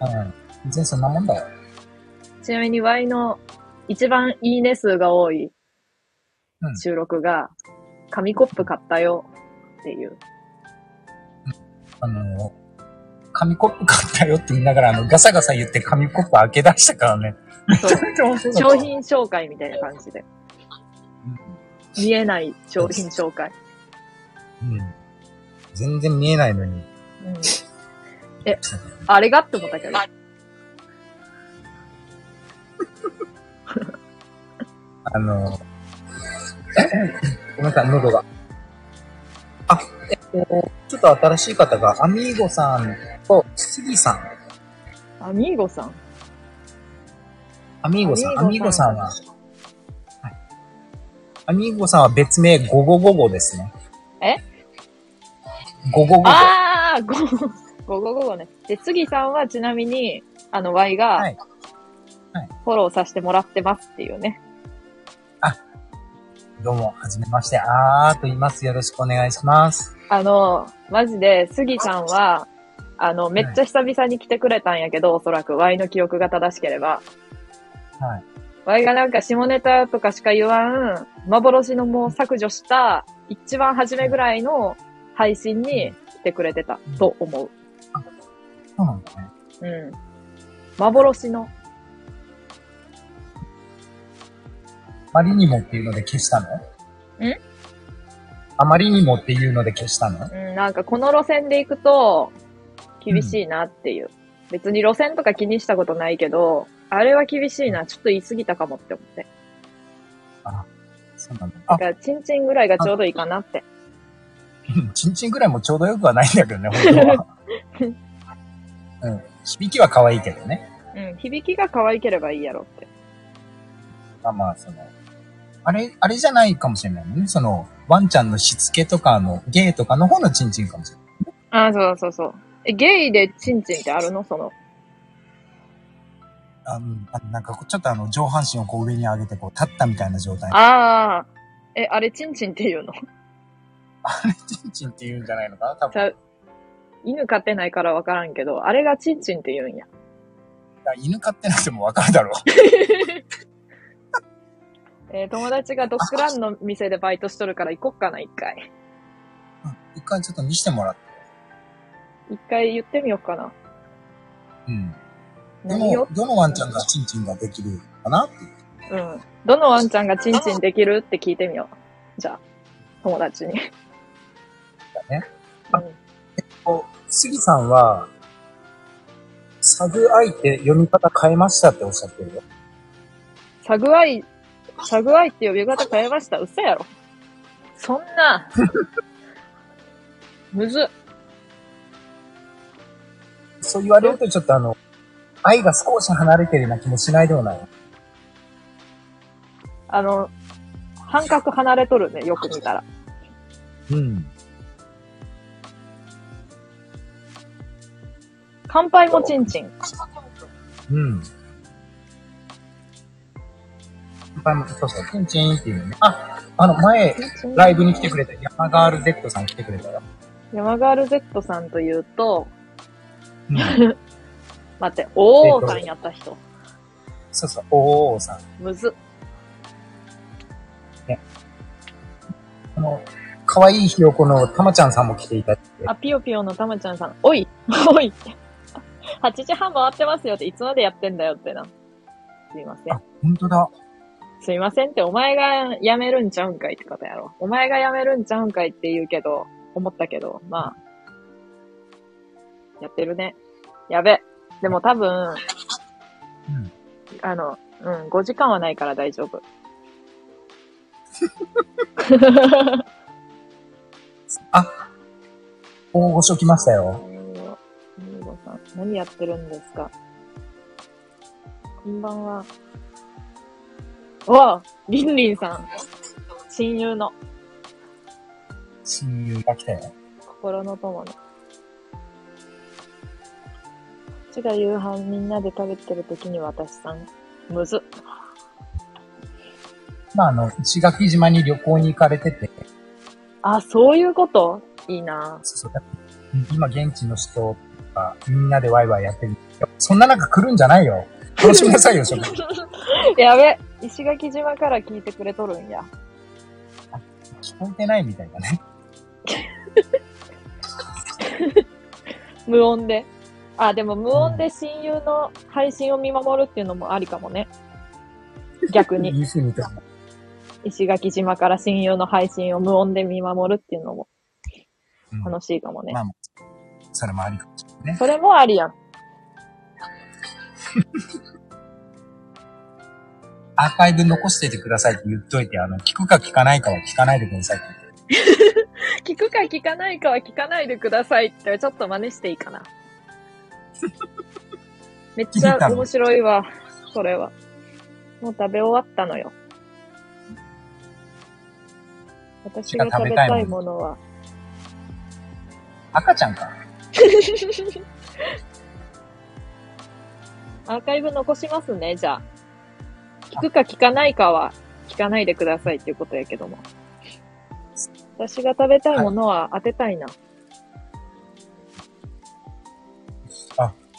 うん。全然そんなもんだよ。ちなみに Y の一番いいね数が多いうん収録が、紙コップ買ったよっていう。あの、紙コップ買ったよって言いながら、あの、ガサガサ言って紙コップ開け出したからね。商品紹介みたいな感じで。見えない商品紹介。うん。うん。全然見えないのに。うん、え、あれがって思ったけど。あの、ごめんなさい、喉が。あ、えっと、ちょっと新しい方が、アミーゴさんと杉さん。アミーゴさん？アミーゴさん、アアミーゴさんは、はいアミーゴさんは別名、ゴゴゴゴですね。え？ゴゴゴゴ。あー、ご、ごごごごね。で、杉さんはちなみに、あの、Y が、はいはいフォローさせてもらってますっていうね。どうも、はじめまして。あーと言います。よろしくお願いします。あの、マジで、杉さんは、あの、めっちゃ久々に来てくれたんやけど、おそらく Y の記憶が正しければ。はい。Y がなんか下ネタとかしか言わん、幻のもう削除した、一番初めぐらいの配信に来てくれてたと思う。そうなんだね。うん。幻の。あまりにもっていうので消したの？ん？あまりにもっていうので消したの？うん、なんかこの路線で行くと、厳しいなっていう。別に路線とか気にしたことないけど、あれは厳しいな、ちょっと言い過ぎたかもって思って。そうなんだ。あ、だから、チンチンぐらいがちょうどいいかなって。チンチンぐらいもちょうどよくはないんだけどね、本当は。うん。響きは可愛いけどね。うん、響きが可愛ければいいやろって。まあまあ、その、あれ、あれじゃないかもしれないね。その、ワンちゃんのしつけとかの、ゲイとかの方のチンチンかもしれない。ああ、そうそうそう。え、ゲイでチンチンってあるの？その。あうんあなんか、ちょっとあの、上半身をこう上に上げて、こう、立ったみたいな状態。あああ。え、あれチンチンって言うの？れ、チンチンって言うんじゃないのかな多分。犬飼ってないからわからんけど、あれがチンチンって言うんや。犬飼ってなくてもわかるだろう。えー友達がドッグランの店でバイトしとるから行こっかな、一回。うん一回ちょっと見せてもらって。一回言ってみようかな。うん。どの、どのワンちゃんがチンチンができるかなっていう。うん。どのワンちゃんがチンチンできるって聞いてみよう。じゃあ、友達に。だね。うんこう杉さんは、サグアイって読み方変えましたっておっしゃってるよ。サグアイ、サグアイって呼び方変えました？嘘やろ。そんな、むずっ。そう言われるとちょっとあの、愛が少し離れてるような気もしないでもない。あの、半角離れとるね、よく見たら。うん。乾杯もチンチン。うん。やっぱりそうそう、チンチンっていうのね。あ、あの、前、ライブに来てくれた山ガール Z さん来てくれたよ。山ガール Z さんというと、うん。待って、おーさんやった人。そうそう、おーさん。むずっ。あの、可愛いひよこのたまちゃんさんも来ていただいて。あ、ぴよぴよのたまちゃんさん。おい おいって。8時半回ってますよって、いつまでやってんだよってな。すいませんあ。、ほんとだ。すいませんって、お前が辞めるんちゃうんかいってことやろ。お前が辞めるんちゃうんかいって言うけど、思ったけど、まあ。やってるね。やべ。でも多分、うん。あの、うん、5時間はないから大丈夫。あ、大御所来ましたよ。何やってるんですか？こんばんは。うわりんりんさん。親友の親友が来たよ。心の友の。ちが夕飯みんなで食べてる時に私さん。むずっ。まあ、あの、石垣島に旅行に行かれてて、あ、そういうこと？いいなそうそう今現地の人とか、みんなでワイワイやってる。そんな中来るんじゃないよ。楽しみなさいよ、それ。やべ、石垣島から聞いてくれとるんや。聞こえてないみたいだね。無音で。あ、でも無音で親友の配信を見守るっていうのもありかもね。逆に。石垣島から親友の配信を無音で見守るっていうのもうん楽しいかもね。まあ、それもありかもしれないね。それもありやん。アーカイブ残しててくださいって言っといて、あの、聞くか聞かないかは聞かないでくださいって。聞くか聞かないかは聞かないでくださいってちょっと真似していいかな。めっちゃ面白いわ、それは。もう食べ終わったのよ。私が食べたいものは、赤ちゃんか。アーカイブ残しますね、じゃあ。聞くか聞かないかは聞かないでくださいっていうことやけども。私が食べたいものは当てたいな。あ、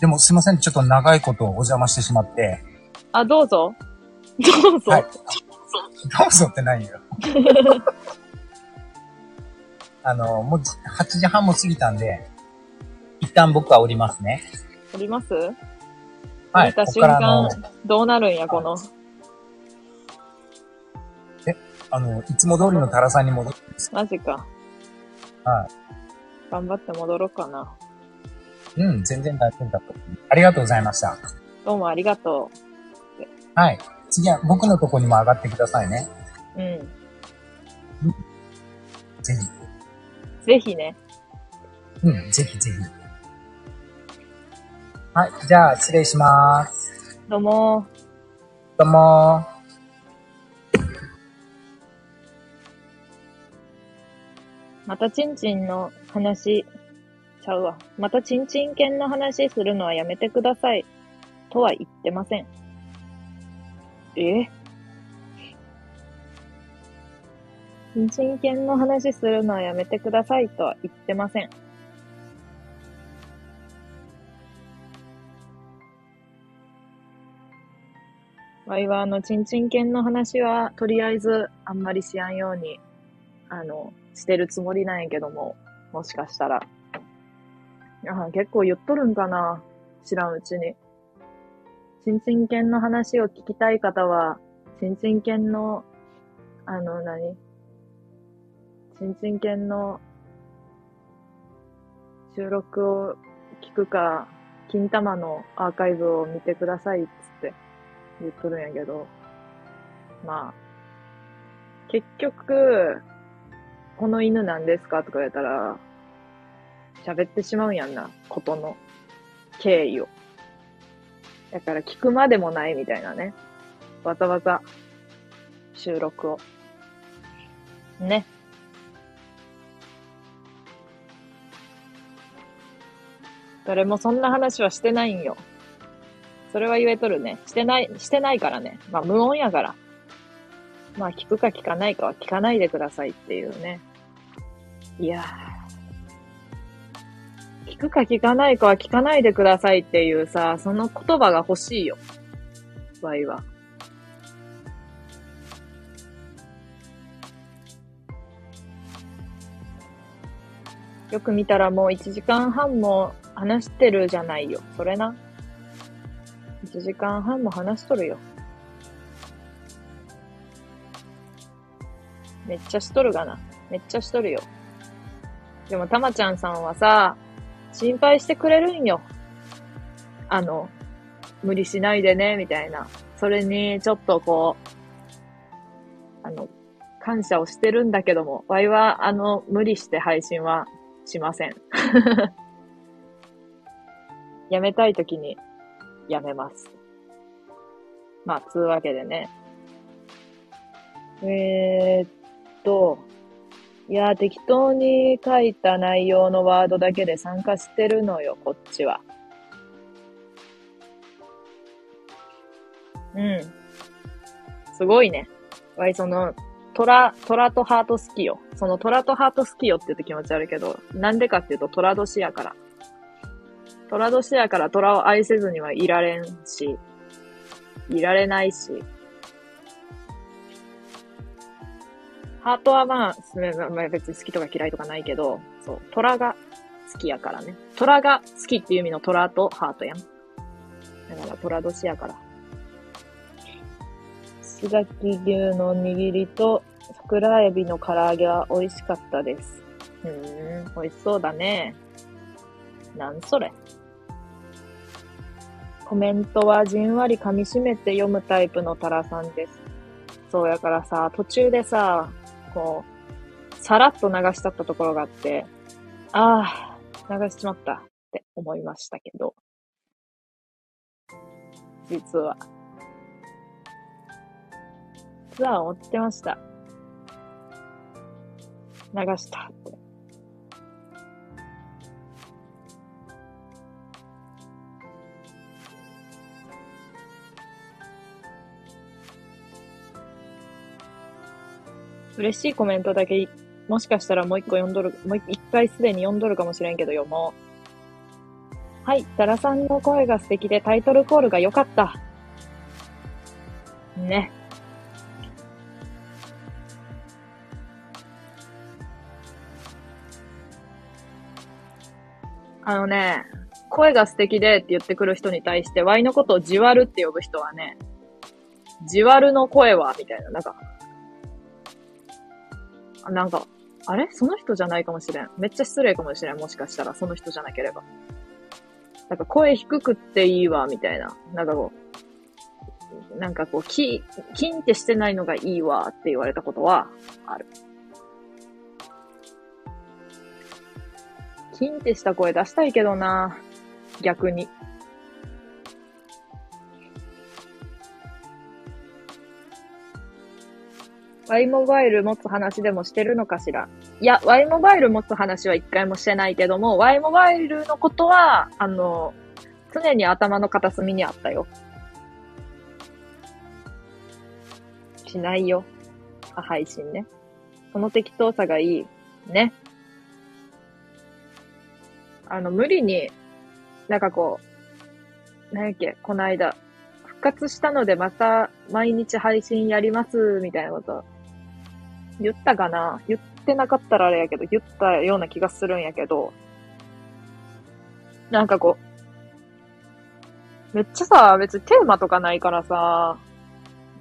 でもすいません。ちょっと長いことお邪魔してしまって。あ、どうぞ。どうぞ。はい。どうぞって何よ。あの、もう8時半も過ぎたんで、一旦僕は降りますね。おります？はい。降りた瞬間、、どうなるんや、この。あの、いつも通りのタラさんに戻ってます。マジか。は頑張って戻ろうかな。うん、全然大丈夫だと。ありがとうございました。どうもありがとはい。次は僕のとこにも上がってくださいね。う。うん。ぜぜひね。ひ。うん、ぜひぜひ。はい。じゃあ、失礼します。どうも。どうもまたちんちんの話、ちゃうわ。またちんちん犬の話するのはやめてください。とは言ってません。え？ちんちん犬の話するのはやめてくださいとは言ってません。わいはあの、ちんちん犬の話は、とりあえず、あんまりしやんように、あの、してるつもりなんやけども、もしかしたら。あ結構言っとるんかな知らんうちに。ちんちん犬の話を聞きたい方は、ちんちん犬の、あの何、ちんちん犬の収録を聞くか、金玉のアーカイブを見てくださいっつって言っとるんやけど、まあ、結局、この犬なんですか？とか言ったら、喋ってしまうやんな、ことの経緯を。だから聞くまでもないみたいなね。わざわざ収録を。ね。誰もそんな話はしてないんよ。それは言えとるね。してない、してないからね。まあ無音やから。まあ聞くか聞かないかは聞かないでくださいっていうね。いやー。聞くか聞かないかは聞かないでくださいっていうさ、その言葉が欲しいよ。ワイは。よく見たらもう1時間半も話してるじゃないよ。それな。1時間半も話しとるよ。めっちゃしとるがな。めっちゃしとるよ。でも、たまちゃんさんはさ、心配してくれるんよ。あの、無理しないでね、みたいな。それに、ちょっとこう、あの、感謝をしてるんだけども、ワイは、あの、無理して配信はしません。やめたいときに、やめます。まあ、つうわけでね。えー、っと、いや、適当に書いた内容のワードだけで参加してるのよ、こっちは。うん。すごいね。わい、その、虎、虎とハート好きよ。その虎とハート好きよって言って気持ち悪いけど、なんでかっていうと虎年やから。虎年やから虎を愛せずにはいられんし、いられないし。ハートはまあ、まあ別に好きとか嫌いとかないけど、そう、虎が好きやからね。虎が好きっていう意味の虎とハートやん。だから虎年やから。石垣牛の握りと桜エビの唐揚げは美味しかったです。うーん、美味しそうだね。なんそれ。コメントはじんわり噛み締めて読むタイプのタラさんです。そうやからさ、途中でさ、こう、さらっと流しちゃったところがあって、ああ、流しちまったって思いましたけど、実は、ツアーを追ってました。流したって。嬉しいコメントだけ、もしかしたらもう一個読んどる、もう一回すでに読んどるかもしれんけど読もう。はい、ダラさんの声が素敵でタイトルコールが良かった。ね。あのね、声が素敵でって言ってくる人に対して、ワイのことをじわるって呼ぶ人はね、じわるの声は、みたいな、なんか、なんか、あれ？その人じゃないかもしれん。めっちゃ失礼かもしれん。もしかしたら、その人じゃなければ。なんか声低くっていいわ、みたいな。なんかこう、なんかこう、キ、キンってしてないのがいいわって言われたことはある。キンってした声出したいけどな。逆に。Y モバイル持つ話でもしてるのかしら？いや、Y モバイル持つ話は一回もしてないけども、Y モバイルのことは、あの、常に頭の片隅にあったよ。しないよ。あ、配信ね。その適当さがいい。ね。あの、無理に、なんかこう、なんやっけ、この間、復活したのでまた毎日配信やります、みたいなこと言ったかな？言ってなかったらあれやけど、言ったような気がするんやけど、なんかこう、めっちゃさ、別にテーマとかないからさ、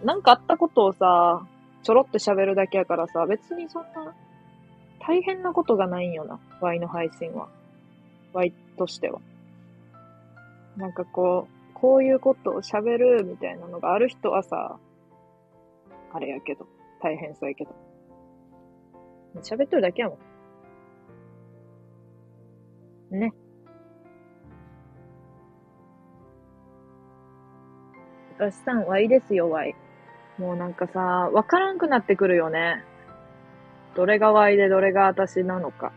なんかあったことをさ、ちょろって喋るだけやからさ、別にそんな、大変なことがないんよな、Y の配信は。Y としては。なんかこう、こういうことを喋るみたいなのがある人はさ、あれやけど、大変そうやけど。喋っとるだけやもん。ね。私さん、Y ですよ、Y。もうなんかさ、わからんくなってくるよね。どれが Y でどれが私なのか。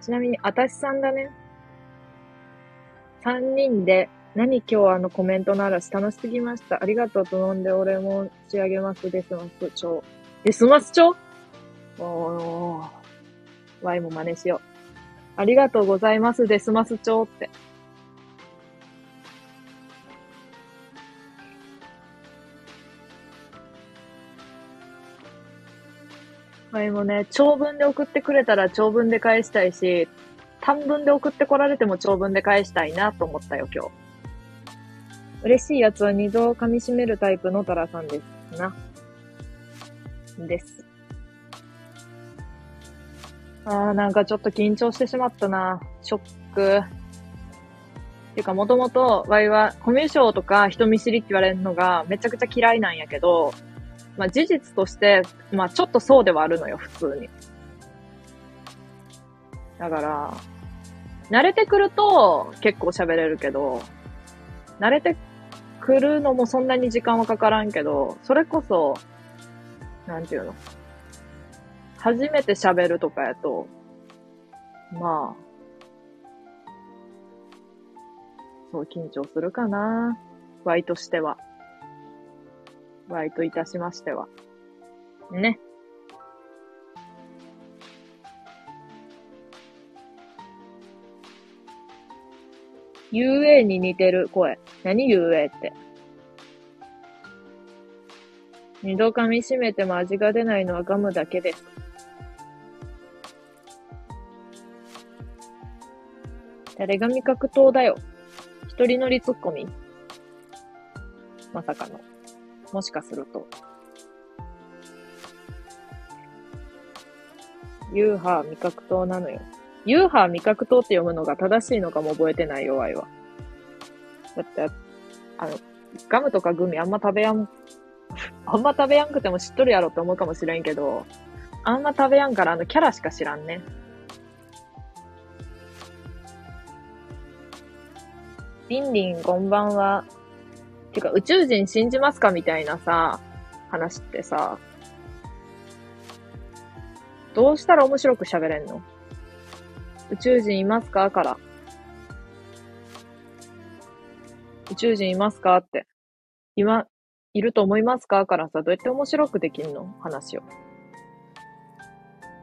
ちなみに、私さんだね。三人で、何今日あのコメントの嵐楽しすぎました。ありがとうと飲んで俺も仕上げます。デスマス帳。デスマス帳おー、Y も真似しよう。ありがとうございます、デスマス帳って。Y もね、長文で送ってくれたら長文で返したいし、短文で送ってこられても長文で返したいなと思ったよ、今日。嬉しいやつは二度噛み締めるタイプのタラさんです。な。です。ああ、なんかちょっと緊張してしまったな。ショック。ていうか、もともと、ワイは、コミュ障とか人見知りって言われるのがめちゃくちゃ嫌いなんやけど、まあ事実として、まあちょっとそうではあるのよ、普通に。だから、慣れてくると結構喋れるけど、慣れてくるのもそんなに時間はかからんけど、それこそ、なんていうの？初めて喋るとかやと、まあ、そう緊張するかな。ワイとしては。ワイといたしましては。ね。UA に似てる声。何 UA って。二度噛み締めても味が出ないのはガムだけです。誰が味覚糖だよ。一人乗りツッコミまさかの。もしかすると。ユーハー味覚糖なのよ。ユーハー味覚糖って読むのが正しいのかも覚えてないよ、ワイは。だって、あの、ガムとかグミあんま食べやん、あんま食べやんくても知っとるやろって思うかもしれんけど、あんま食べやんからあのキャラしか知らんね。リンリン、こんばんは。てか、宇宙人信じますかみたいなさ、話ってさ、どうしたら面白く喋れんの？宇宙人いますか？から。宇宙人いますか？って。今、いると思いますか？からさ、どうやって面白くできんの？話を。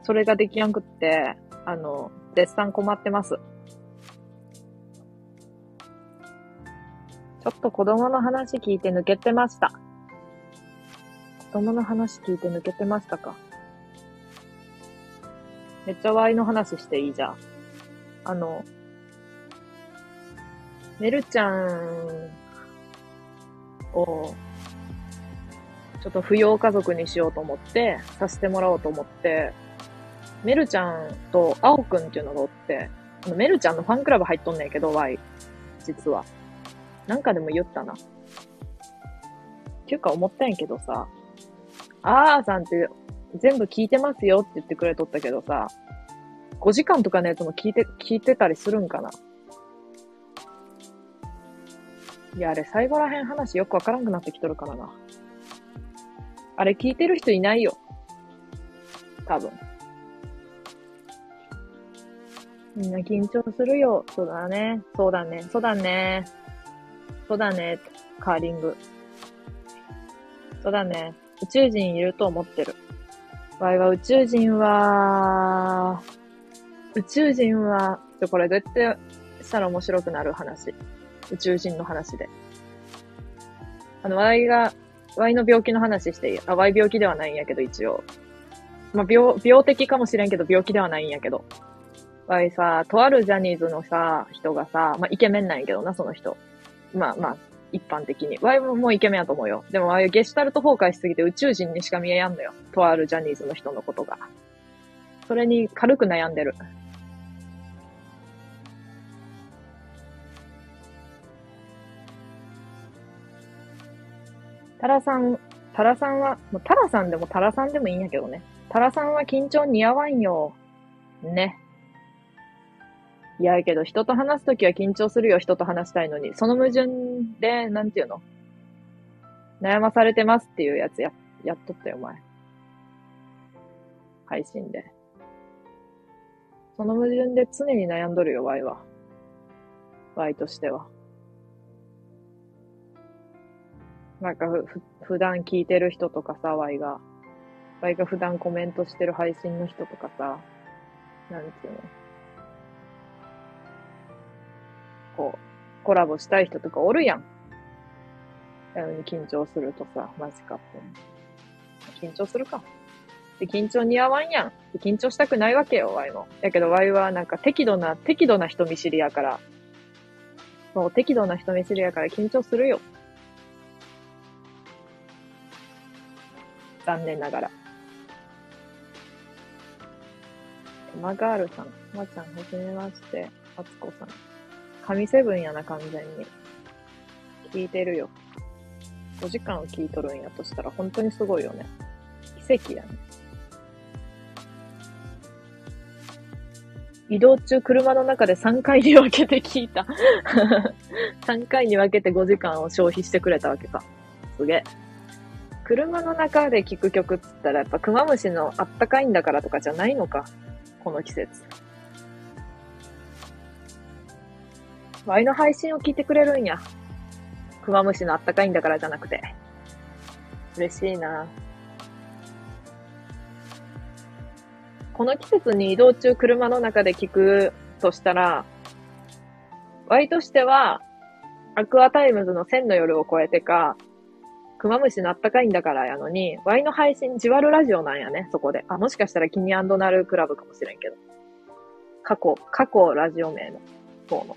それができやんくって、あの、絶賛困ってます。ちょっと子供の話聞いて抜けてました。子供の話聞いて抜けてましたか？めっちゃワイの話していいじゃん。あの、メルちゃんを、ちょっと扶養家族にしようと思って、させてもらおうと思って、メルちゃんとアオくんっていうのがおって、メルちゃんのファンクラブ入っとんねんけど、ワイ。実は。なんかでも言ったな。っていうか思ったんやけどさ、あーさんって全部聞いてますよって言ってくれとったけどさ、5時間とかのやつも聞いて、聞いてたりするんかないや、あれ最後らへん話よくわからんくなってきとるからな。あれ聞いてる人いないよ。多分。みんな緊張するよ。そうだね。そうだね。そうだね。そうだね。カーリング。そうだね。宇宙人いると思ってる。わいは宇宙人は、宇宙人は、ちょ、これどうやってしたら面白くなる話？宇宙人の話で。あの、ワイが、ワイの病気の話していいあ、ワイ病気ではないんやけど、一応。まあ、病、病的かもしれんけど、病気ではないんやけど。ワイさ、とあるジャニーズのさ、人がさ、まあ、イケメンなんやけどな、その人。まあまあ、一般的に。ワイももうイケメンやと思うよ。でもワイゲシュタルト崩壊しすぎて宇宙人にしか見えやんのよ。とあるジャニーズの人のことが。それに軽く悩んでる。タラさん、タラさんは、タラさんでもタラさんでもいいんやけどね。タラさんは緊張似合わんよ。ね。いや、けど人と話すときは緊張するよ、人と話したいのに。その矛盾で、なんていうの？悩まされてますっていうやつや、やっとったよ、お前。配信で。その矛盾で常に悩んどるよ、ワイは。ワイとしては。なんかふ、ふ普段聞いてる人とかさ、ワイが。ワイが普段コメントしてる配信の人とかさ、なんていうの？こう、コラボしたい人とかおるやん。なのに緊張するとさ、マジかって。緊張するか。で、緊張似合わんやん。で緊張したくないわけよ、ワイも。やけどワイはなんか適度な、適度な人見知りやから。そう、適度な人見知りやから緊張するよ。残念ながら。マガールさん、まちゃん、はじめまして、あつこさん。神セブンやな、完全に。聞いてるよ。5時間聞いとるんやとしたら本当にすごいよね。奇跡やね。移動中車の中で3回に分けて聞いた。3回に分けて5時間を消費してくれたわけか。すげえ。車の中で聞く曲っつったらやっぱクマムシのあったかいんだからとかじゃないのか。この季節。ワイの配信を聞いてくれるんや。クマムシのあったかいんだからじゃなくて。嬉しいなこの季節に移動中車の中で聞くとしたら、ワイとしては、アクアタイムズの千の夜を超えてか、クマムシのあったかいんだからやのに、ワイの配信、ジワルラジオなんやね、そこで。あ、もしかしたらキニアンドナルクラブかもしれんけど。過去、過去ラジオ名の方の。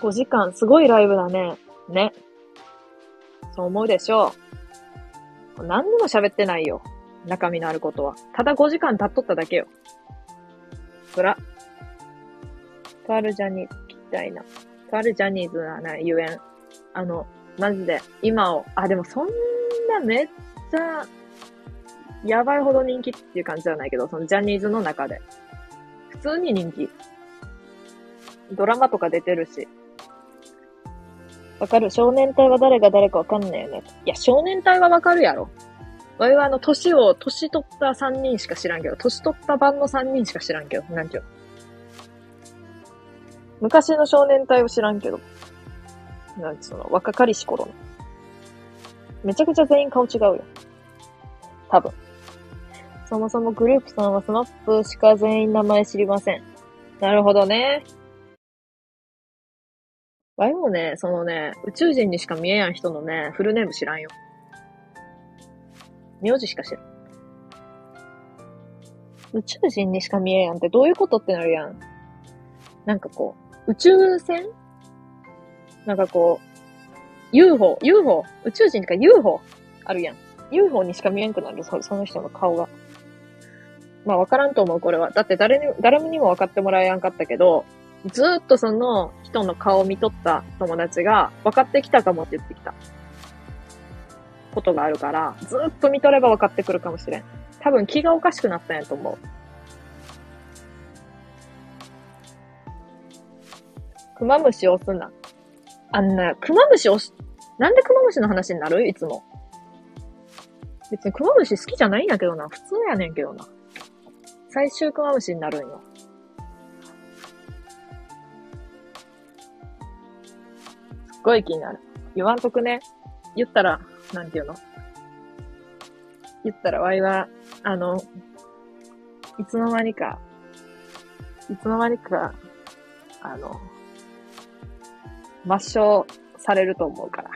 5時間、すごいライブだね。ね。そう思うでしょう。何にも喋ってないよ。中身のあることは。ただ5時間経っとっただけよ。そら。とあるジャニーズ聞きたいな。とあるジャニーズはな、ゆえん。あの、マジで、今を、あ、でもそんなめっちゃ、やばいほど人気っていう感じじゃないけど、そのジャニーズの中で。普通に人気。ドラマとか出てるし。わかる少年隊は誰が誰かわかんないよね。いや、少年隊はわかるやろ。わいはあの、年を、年取った3人しか知らんけど、年取った版の3人しか知らんけど、なんていうの？昔の少年隊を知らんけど。なんつうの、若かりし頃の。めちゃくちゃ全員顔違うよ。多分。そもそもグループさんはスマップしか全員名前知りません。なるほどね。わいもね、そのね、宇宙人にしか見えやん人のね、フルネーム知らんよ。名字しか知らん。宇宙人にしか見えやんってどういうことってなるやん。なんかこう、宇宙船？なんかこう、UFO、UFO、宇宙人か UFO あるやん。UFO にしか見えんくなる、その人の顔が。まあわからんと思う、これは。だって誰に、誰にも分かってもらえやんかったけど、ずっとその人の顔を見とった友達が分かってきたかもって言ってきた。ことがあるから、ずっと見とれば分かってくるかもしれん。多分気がおかしくなったんやと思う。クマムシ押すな。あんな、クマムシ押す、なんでクマムシの話になる？いつも。別にクマムシ好きじゃないんやけどな。普通やねんけどな。最終クマムシになるんよ。っごい気になる。言わんとくね。言ったら、なんていうの？言ったら、わいは、あの、いつの間にか、いつの間にか、あの、抹消されると思うから。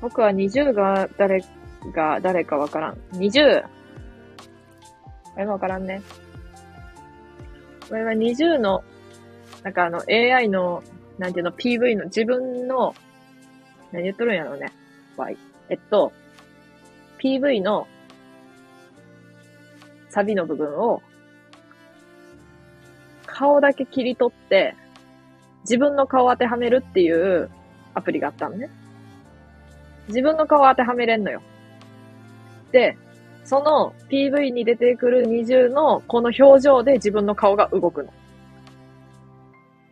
僕は20が誰が誰かわからん。20! あれもわからんね。これは20の、なんかあの AI の、なんていうの、PV の自分の、何言っとるんやろうね。Y。えっと、PV のサビの部分を、顔だけ切り取って、自分の顔を当てはめるっていうアプリがあったのね。自分の顔を当てはめれんのよ。で、その PV に出てくる二重のこの表情で自分の顔が動くの。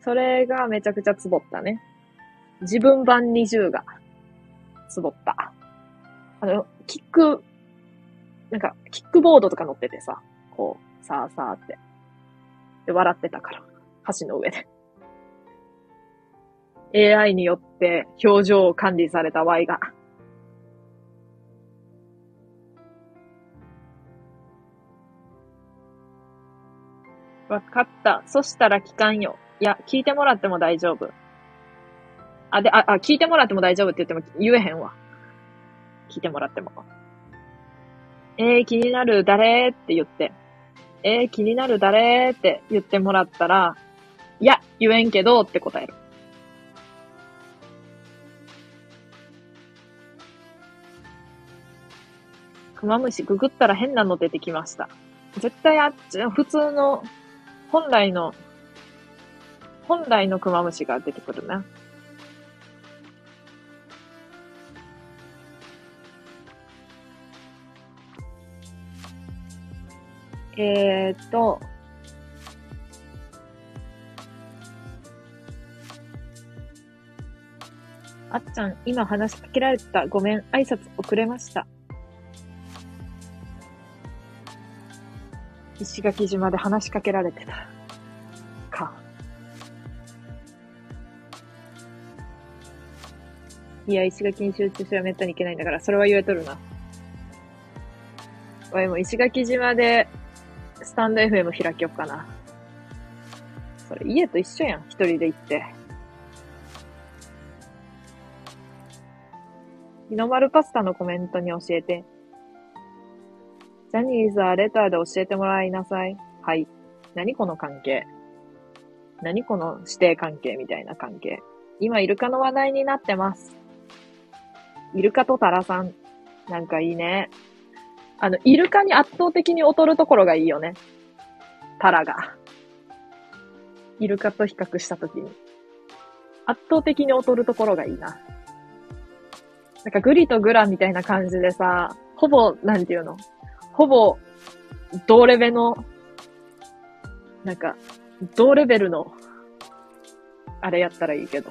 それがめちゃくちゃツボったね。自分版二重がツボった。あの、キック、なんか、キックボードとか乗っててさ、こう、さあさあって。で、笑ってたから。橋の上で。AI によって表情を管理された Y が。わかった。そしたら聞かんよ。いや、聞いてもらっても大丈夫。あ、で、あ、あ、聞いてもらっても大丈夫って言っても言えへんわ。聞いてもらっても。えー、気になる誰って言って。えー、気になる誰って言ってもらったら、いや、言えんけどって答える。クマムシググったら変なの出てきました。絶対あっち、普通の、本来の、本来のクマムシが出てくるな。えーっと、あっちゃん、今話しかけられた。ごめん、挨拶遅れました。石垣島で話しかけられてた。か。いや、石垣に集中すればめったに行けないんだから、それは言えとるな。わいも石垣島で、スタンド FM 開きよっかな。それ家と一緒やん、一人で行って。日の丸パスタのコメントに教えて。ジャニーズはレターで教えてもらいなさい。はい。何この関係？何この指定関係みたいな関係？今、イルカの話題になってます。イルカとタラさん。なんかいいね。あの、イルカに圧倒的に劣るところがいいよね。タラが。イルカと比較したときに。圧倒的に劣るところがいいな。なんかグリとグラみたいな感じでさ、ほぼ、なんていうの？ほぼ、同レベルの、なんか、同レベルの、あれやったらいいけど。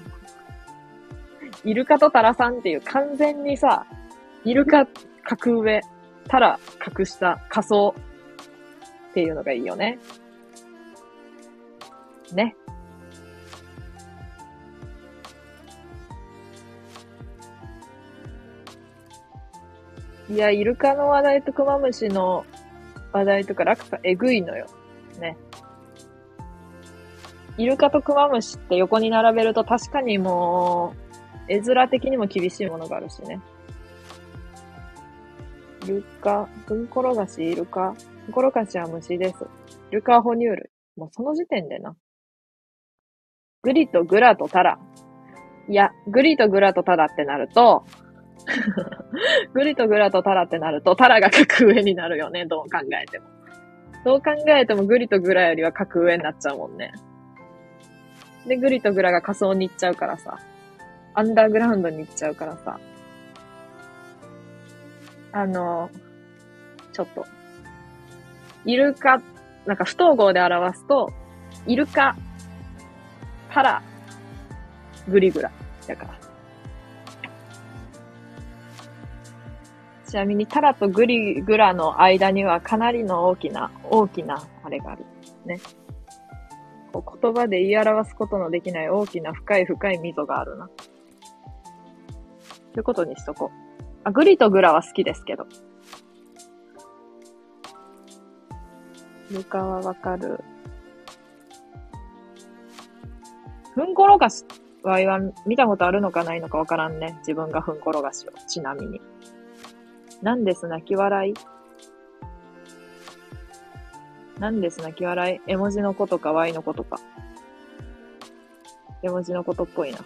イルカとタラさんっていう完全にさ、イルカ格上、タラ格下、仮想っていうのがいいよね。ね。いや、イルカの話題とクマムシの話題とか落差えぐいのよ。ね。イルカとクマムシって横に並べると確かにもう、絵面的にも厳しいものがあるしね。イルカ、フンコロガシ、イルカ。フンコロガシは虫です。イルカは哺乳類。もうその時点でな。グリとグラとタラ。いや、グリとグラとタラってなると、グリとグラとタラってなると、タラが格上になるよね、どう考えても。どう考えてもグリとグラよりは格上になっちゃうもんね。で、グリとグラが仮想に行っちゃうからさ。アンダーグラウンドに行っちゃうからさ。あの、ちょっと。イルカ、なんか不統合で表すと、イルカ、タラ、グリグラ。だから。ちなみにタラとグリグラの間にはかなりの大きな、大きなあれがある。ね。こう言葉で言い表すことのできない大きな深い深い溝があるな。ということにしとこう。あ、グリとグラは好きですけど。ルカはわかる。ふんころがしは見たことあるのかないのかわからんね。自分がふんころがしを。ちなみに。なんです泣き笑い？なんです泣き笑い？絵文字のことか Y のことか。絵文字のことっぽいな。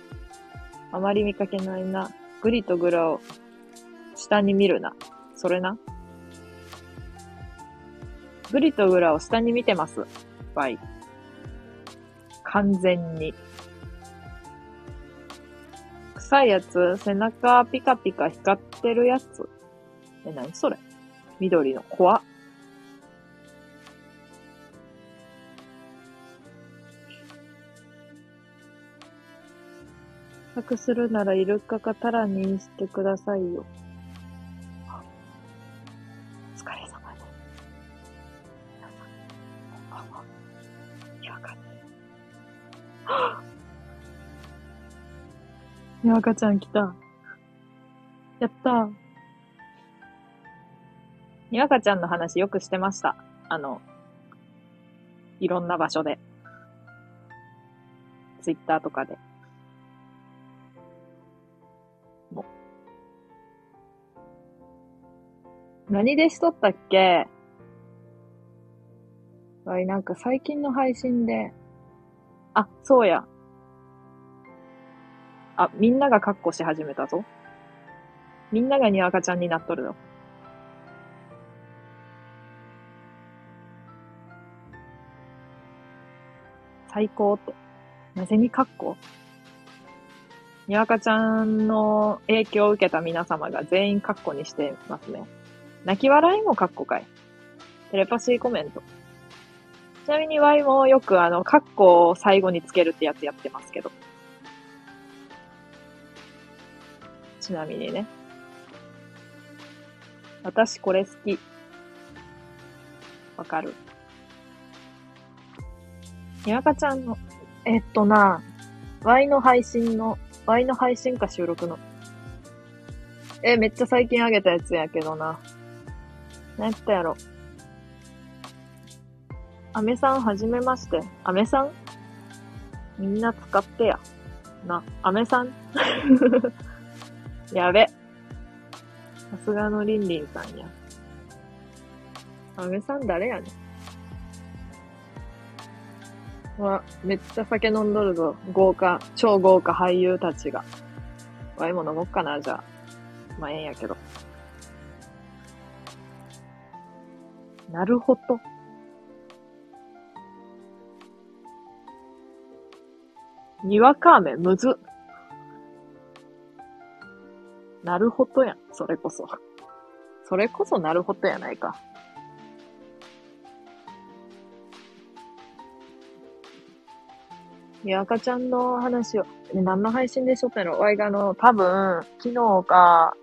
あまり見かけないな。グリとグラを下に見るな。それな。グリとグラを下に見てます。Y。完全に。臭いやつ、背中ピカピカ光ってるやつ。え、何それ？緑の怖っ。隠するならイルカかタラにしてくださいよ。お疲れ様です。皆さん、こんばんは。にわかにわかちゃん来た。やったー。にわかちゃんの話よくしてました。あの、いろんな場所で。ツイッターとかで。何でしとったっけ？わい、なんか最近の配信で、あ、そうや。あ、みんながカッコし始めたぞ。みんながにわかちゃんになっとるぞ。最高って。なぜにカッコにわかちゃんの影響を受けた皆様が全員カッコにしてますね。泣き笑いもカッコかい。テレパシーコメント。ちなみに Y もよくあの、カッコを最後につけるってやつやってますけど。ちなみにね。私これ好き。わかる。にわかちゃんの、えっとな、Y の配信の、Y の配信か収録の、え、めっちゃ最近あげたやつやけどな。何やったやろ。アメさんはじめまして。アメさん？みんな使ってや。な、アメさん？やべ。さすがのリンリンさんや。アメさん誰やねん。わ、めっちゃ酒飲んどるぞ。豪華、超豪華俳優たちが。わいも飲もっかな、じゃあ。まあ、ええんやけど。なるほど。にわか雨むず。なるほどやん、それこそ。それこそなるほどやないか。いや、赤ちゃんの話を、ね何の配信でしょったの？ワイがあの、多分、昨日か、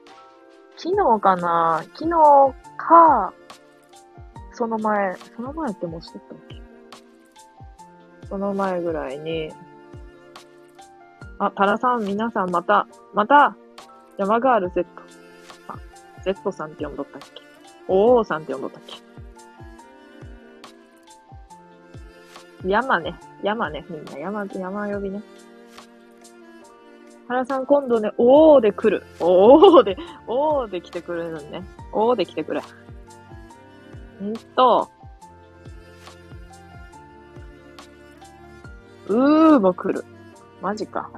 昨日かな？昨日か、その前、その前ってもうしてたっけ？その前ぐらいに、あ、タラさん、皆さんまた、また、山ガール Z。あ、Z さんって呼んどったっけ？おーさんって呼んどったっけ？山ね。山ね。みんな山、山呼びね。原さん今度ね、おーで来る。おーで、おーで来てくれるんね。おーで来てくれ。んと、うーも来る。マジか。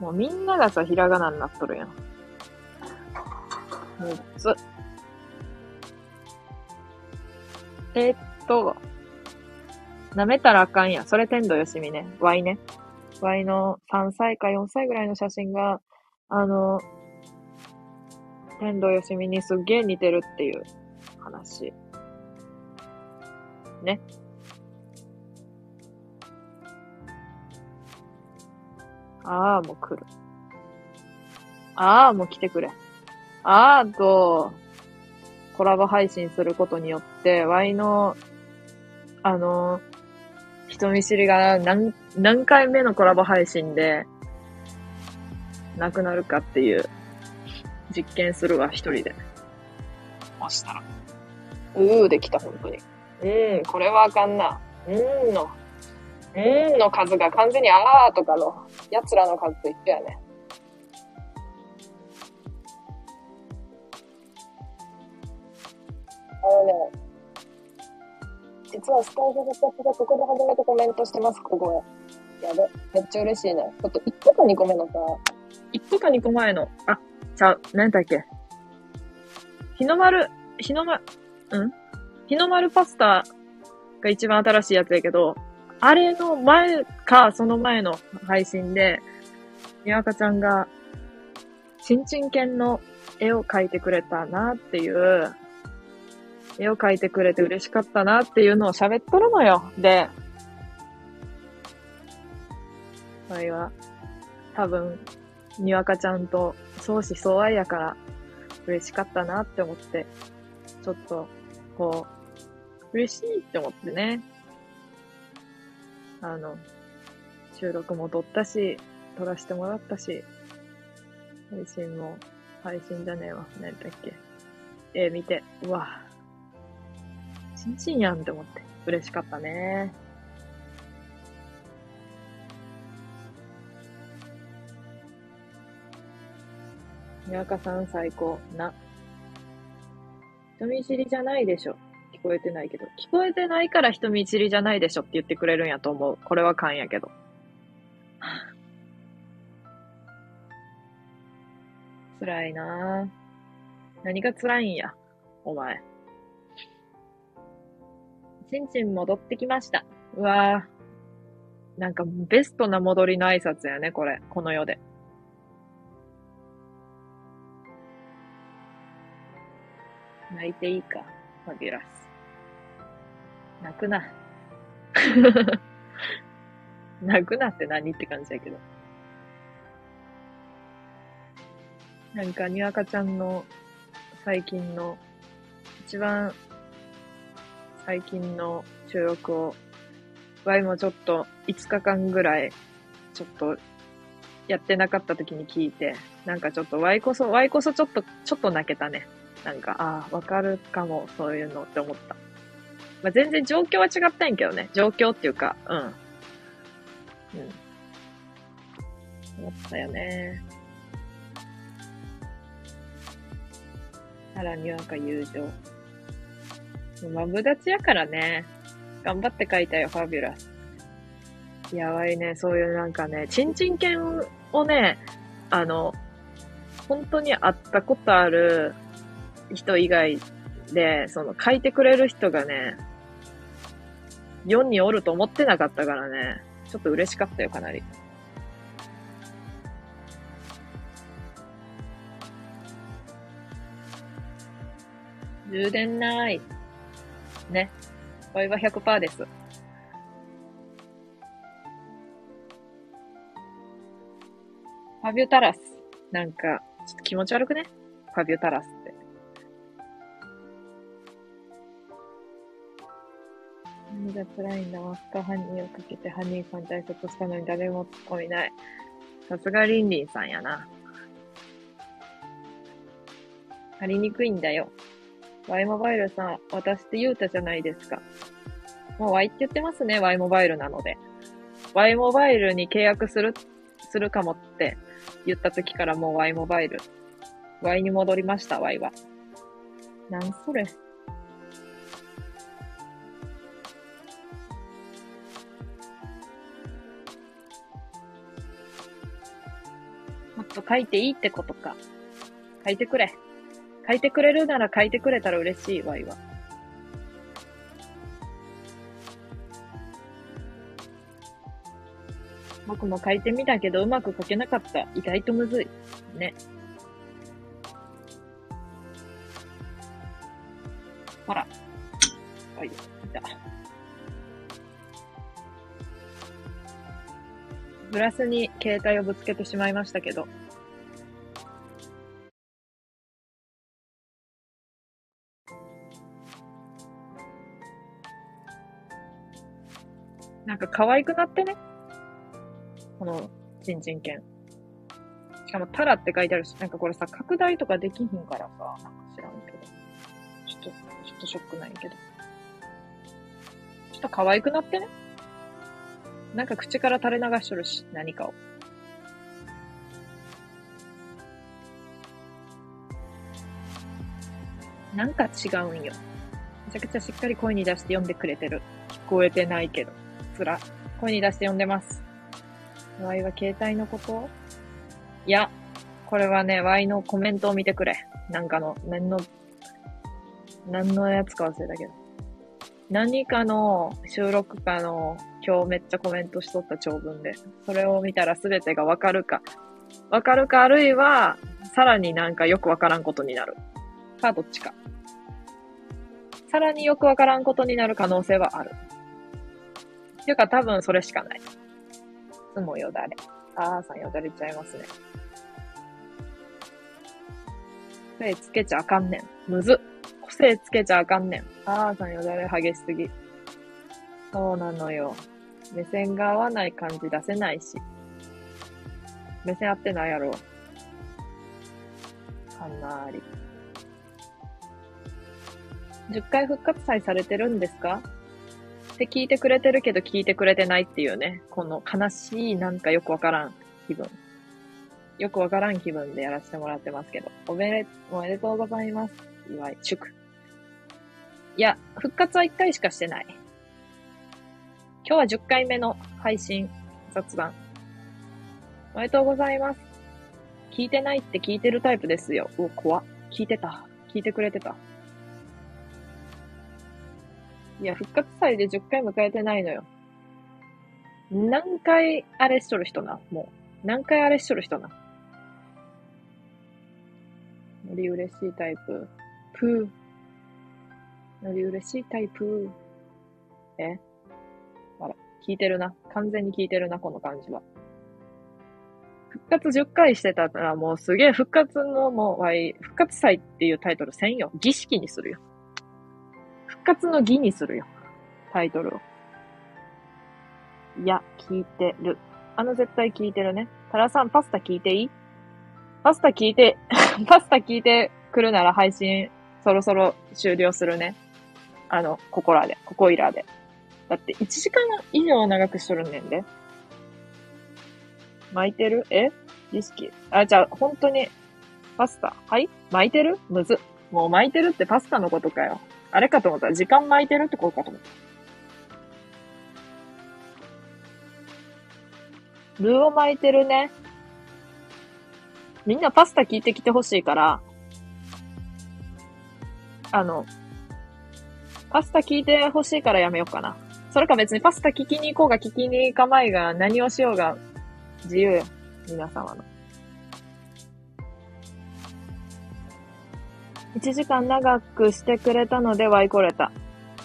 もうみんながさ、ひらがなになっとるやん。むつ。えっと、舐めたらあかんや。それ天童よしみね。ワイね。ワイの3歳か4歳ぐらいの写真が、あの、天童よしみにすっげえ似てるっていう話。ね。ああ、もう来る。ああ、もう来てくれ。ああと、コラボ配信することによって、ワイの、あの、人見知りが何、何回目のコラボ配信で、なくなるかっていう、実験するわ、一人で。押したら。うーできた、本当に。うーん、これはあかんな。うーんの。うーんの数が完全にあーとかの、奴らの数と一緒やね。あのね、実はスタイフのスタッフがここで初めてコメントしてます、ここへ。やべ、めっちゃ嬉しいね。ちょっと1個か2個目のさ、1個か2個前の、あ、ちゃう、何だっけ。日の丸、日の丸、ん？日の丸パスタが一番新しいやつやけど、あれの前か、その前の配信で、にわかちゃんが、ちんちん犬の絵を描いてくれたなっていう、絵を描いてくれて嬉しかったなっていうのを喋っとるのよ。で、それは、多分、にわかちゃんと相思相愛やから嬉しかったなって思って、ちょっと、こう、嬉しいって思ってね。あの、収録も撮ったし、撮らせてもらったし、配信も、配信じゃねえわ。何だっけ。えー見て、うわちんちんやんって思って、嬉しかったね。にわかさん最高。な。人見知りじゃないでしょ。聞こえてないけど。聞こえてないから人見知りじゃないでしょって言ってくれるんやと思う。これは勘やけど。辛いなぁ。何が辛いんや、お前。ちんちん戻ってきました。うわぁ。なんかベストな戻りの挨拶やね、これ。この世で。泣いていいか、ファビュラス。泣くな。泣くなって何って感じやけど。なんか、にわかちゃんの最近の、一番最近の収録を、ワイもちょっと5日間ぐらい、ちょっとやってなかった時に聞いて、なんかちょっと、ワイこそ、ワイこそちょっと、ちょっと泣けたね。なんか、ああ、わかるかも、そういうのって思った。まあ、全然状況は違ったんやけどね。状況っていうか、うん。うん。思ったよね。さらになんか友情。マブダチやからね。頑張って書いたよ、ファビュラス。やばいね、そういうなんかね、チンチン犬をね、あの、本当に会ったことある人以外で、その書いてくれる人がね、4におると思ってなかったからね、ちょっと嬉しかったよ、かなり。充電ない。ね。これは100%です。ファビュタラス。なんか、ちょっと気持ち悪くね？ファビュタラスって。何が辛いんだマスカハニーをかけてハニーさん対策したのに誰も突っ込みない。さすがリンリンさんやな。貼りにくいんだよ。Y モバイルさん、私って言うたじゃないですか。もう Y って言ってますね、Y モバイルなので。Y モバイルに契約する、するかもって言った時からもう Y モバイル。Y に戻りました、Y は。なんそれ。もっと書いていいってことか。書いてくれ。書いてくれるなら書いてくれたら嬉しい、ワイは。僕も書いてみたけどうまく書けなかった。意外とむずい。ね。ほら。はい、いた。グラスに携帯をぶつけてしまいましたけど、なんか可愛くなってね。この、ちんちん犬。しかも、タラって書いてあるし、なんかこれさ、拡大とかできひんからさ、なんか知らんけど。ちょっと、ちょっとショックないけど。ちょっと可愛くなってね。なんか口から垂れ流しとるし、何かを。なんか違うんよ。めちゃくちゃしっかり声に出して読んでくれてる。聞こえてないけど。つら。声に出して読んでます。Y は携帯のこと？いや、これはね、Y のコメントを見てくれ。なんかの、何の、何のやつか忘れたけど。何かの収録かの今日めっちゃコメントしとった長文で、それを見たら全てがわかるか、わかるかあるいは、さらになんかよくわからんことになる。か、どっちか。さらによくわからんことになる可能性はある。ていうか多分それしかない。いつもよだれ。あーさんよだれちゃいますね。癖つけちゃあかんねん。むずっ。癖つけちゃあかんねん。あーさんよだれ激しすぎ。そうなのよ。目線が合わない感じ出せないし。目線合ってないやろ。かなり。10回復活祭されてるんですか？って聞いてくれてるけど聞いてくれてないっていうね、この悲しいなんかよくわからん気分。よくわからん気分でやらせてもらってますけど。おめで、おめでとうございます。祝い、祝。いや、復活は1回しかしてない。今日は10回目の配信、雑談。おめでとうございます。聞いてないって聞いてるタイプですよ。う怖。聞いてた。聞いてくれてた。いや、復活祭で10回迎えてないのよ。何回あれしとる人な、もう。何回あれしとる人な？より嬉しいタイプ。プー。より嬉しいタイプ。え？あら、聞いてるな。完全に聞いてるな、この感じは。復活10回してたらもうすげえ復活のもう、復活祭っていうタイトルせんよ。儀式にするよ。復活の儀にするよ。タイトルを。いや、聞いてる。あの絶対聞いてるね。タラさん、パスタ聞いていい？パスタ聞いて、パスタ聞いてくるなら配信そろそろ終了するね。あの、ここらで、ここいらで。だって1時間以上長くしとるねんで。巻いてる？え？意識あ、じゃあ、本当に、パスタはい？巻いてる？むず。もう巻いてるってパスタのことかよ。あれかと思ったら時間巻いてるってことかと思った。ルーを巻いてるね。みんなパスタ聞いてきてほしいから、あの、パスタ聞いてほしいからやめようかな。それか別にパスタ聞きに行こうが聞きに行かまいが何をしようが自由よ。皆様の。1時間長くしてくれたのでワイ来れた。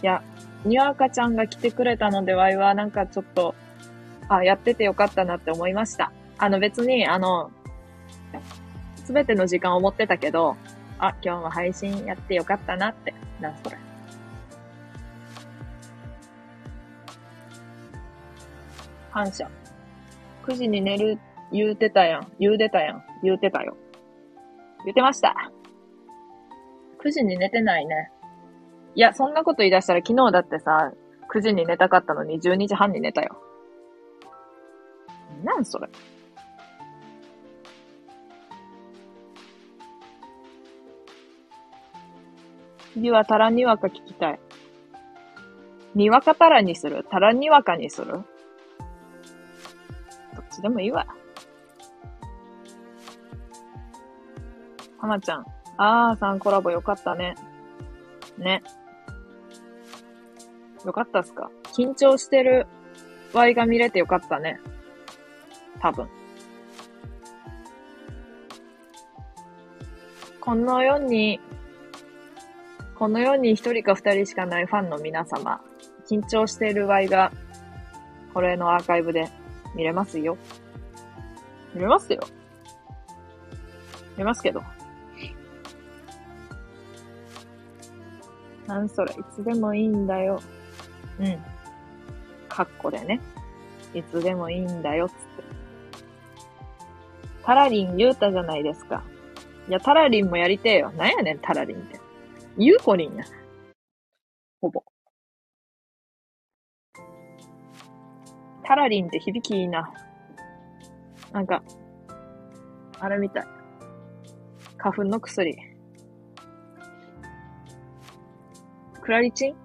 いや、にわかちゃんが来てくれたのでワイはなんかちょっと、あ、やっててよかったなって思いました。あの別に、あの、すべての時間を持ってたけど、あ、今日も配信やってよかったなって。なんそれ。感謝。9時に寝る言うてたやん。言うてたやん。言うてたよ。言うてました。9時に寝てないね。いや、そんなこと言い出したら昨日だってさ、9時に寝たかったのに12時半に寝たよ。なんそれ。次はタラにわか聞きたい。にわかタラにする？タラにわかにする？どっちでもいいわ。はまちゃん。あーさんコラボよかったね。ね。よかったっすか？緊張してる Y が見れてよかったね。多分。この世にこの世に一人か二人しかないファンの皆様、緊張している場合が、これのアーカイブで見れますよ。見れますよ。見れますけど。なんそれ、いつでもいいんだよ。うん。カッコでね。いつでもいいんだよ、つって。タラリン言うたじゃないですか。いや、タラリンもやりてえよ。なんやねん、タラリンって。ゆうこりんや。ほぼ。タラリンって響きいいな。なんか、あれみたい。花粉の薬。クラリチン？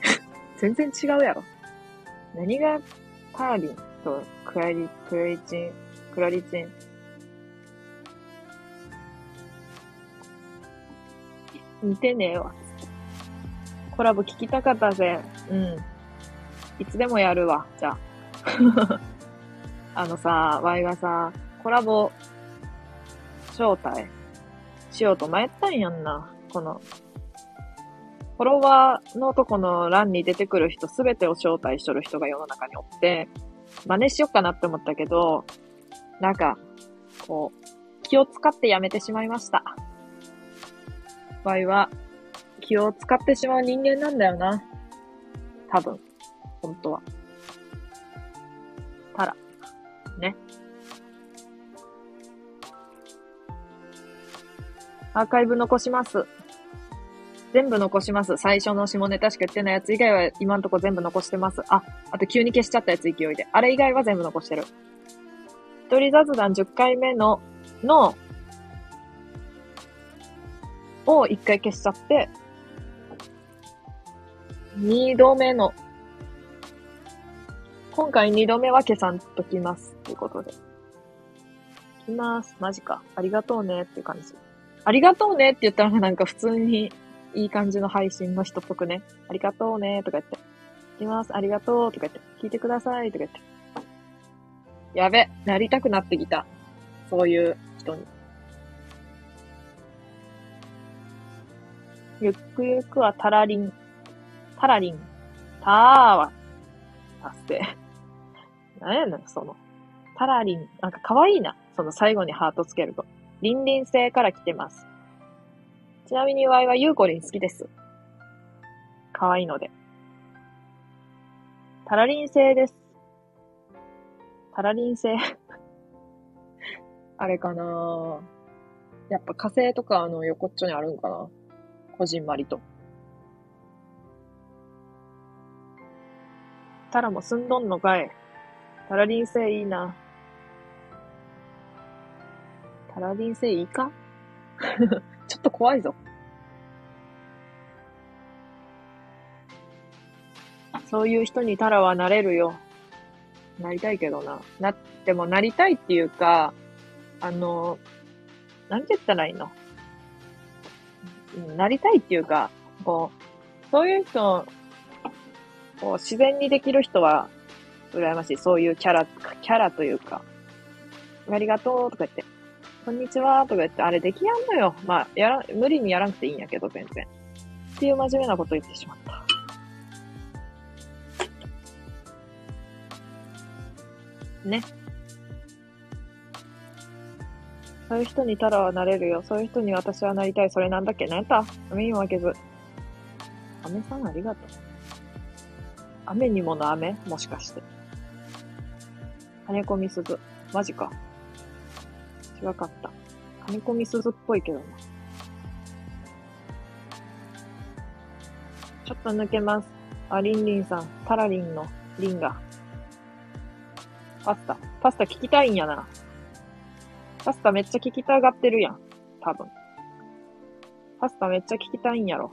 全然違うやろ。何がタラリンとクラリ、クラリチン、クラリチン似てねえわ。コラボ聞きたかったぜ。うん。いつでもやるわ、じゃあ。あのさ、ワイがさ、コラボ、招待しようと迷ったんやんな。この、フォロワーのとこの欄に出てくる人すべてを招待しとる人が世の中におって、真似しよっかなって思ったけど、なんか、こう、気を使ってやめてしまいました。場合は気を使ってしまう人間なんだよな。多分。本当は。たら。ね。アーカイブ残します。全部残します。最初の下ネタしか言ってないやつ以外は今んとこ全部残してます。あ、あと急に消しちゃったやつ勢いで。あれ以外は全部残してる。一人雑談10回目の、のを一回消しちゃって、二度目の、今回二度目は消さんときます。ということで。きます。マジか。ありがとうねっていう感じ。ありがとうねって言ったらなんか普通にいい感じの配信の人っぽくね。ありがとうねとか言って。いきます。ありがとうとか言って。聞いてくださいとか言って。やべ。なりたくなってきた。そういう人に。ゆっくゆくはタラリン、タラリン、ターは、達成。何やねん、その。タラリン、なんか可愛いな。その最後にハートつけると。リンリン星から来てます。ちなみにワイはユーコリン好きです。可愛いので。タラリン星です。パラリン星 あれかなやっぱ火星とかあの横っちょにあるんかなこじんまりと。タラも住んどんのかいパラリン星いいな。パラリン星いいか？ちょっと怖いぞ。そういう人にタラはなれるよ。なりたいけどな。なってもなりたいっていうか、あの、なんて言ったらいいの？なりたいっていうか、こう、そういう人、こう、自然にできる人は、羨ましい。そういうキャラ、キャラというか、ありがとうとか言って、こんにちはとか言って、あれできやんのよ。まあ、やら、無理にやらなくていいんやけど、全然。っていう真面目なこと言ってしまった。ね。そういう人にタラはなれるよ。そういう人に私はなりたい。それなんだっけ何やった雨にも負けず。雨さんありがとう。雨にもの雨？もしかして。金子みすず。マジか。違かった。金子みすずっぽいけどな。ちょっと抜けます。あ、りんりんさん。タラリンのリンが。パスタ。パスタ聞きたいんやな。パスタめっちゃ聞きたがってるやん。多分。パスタめっちゃ聞きたいんやろ。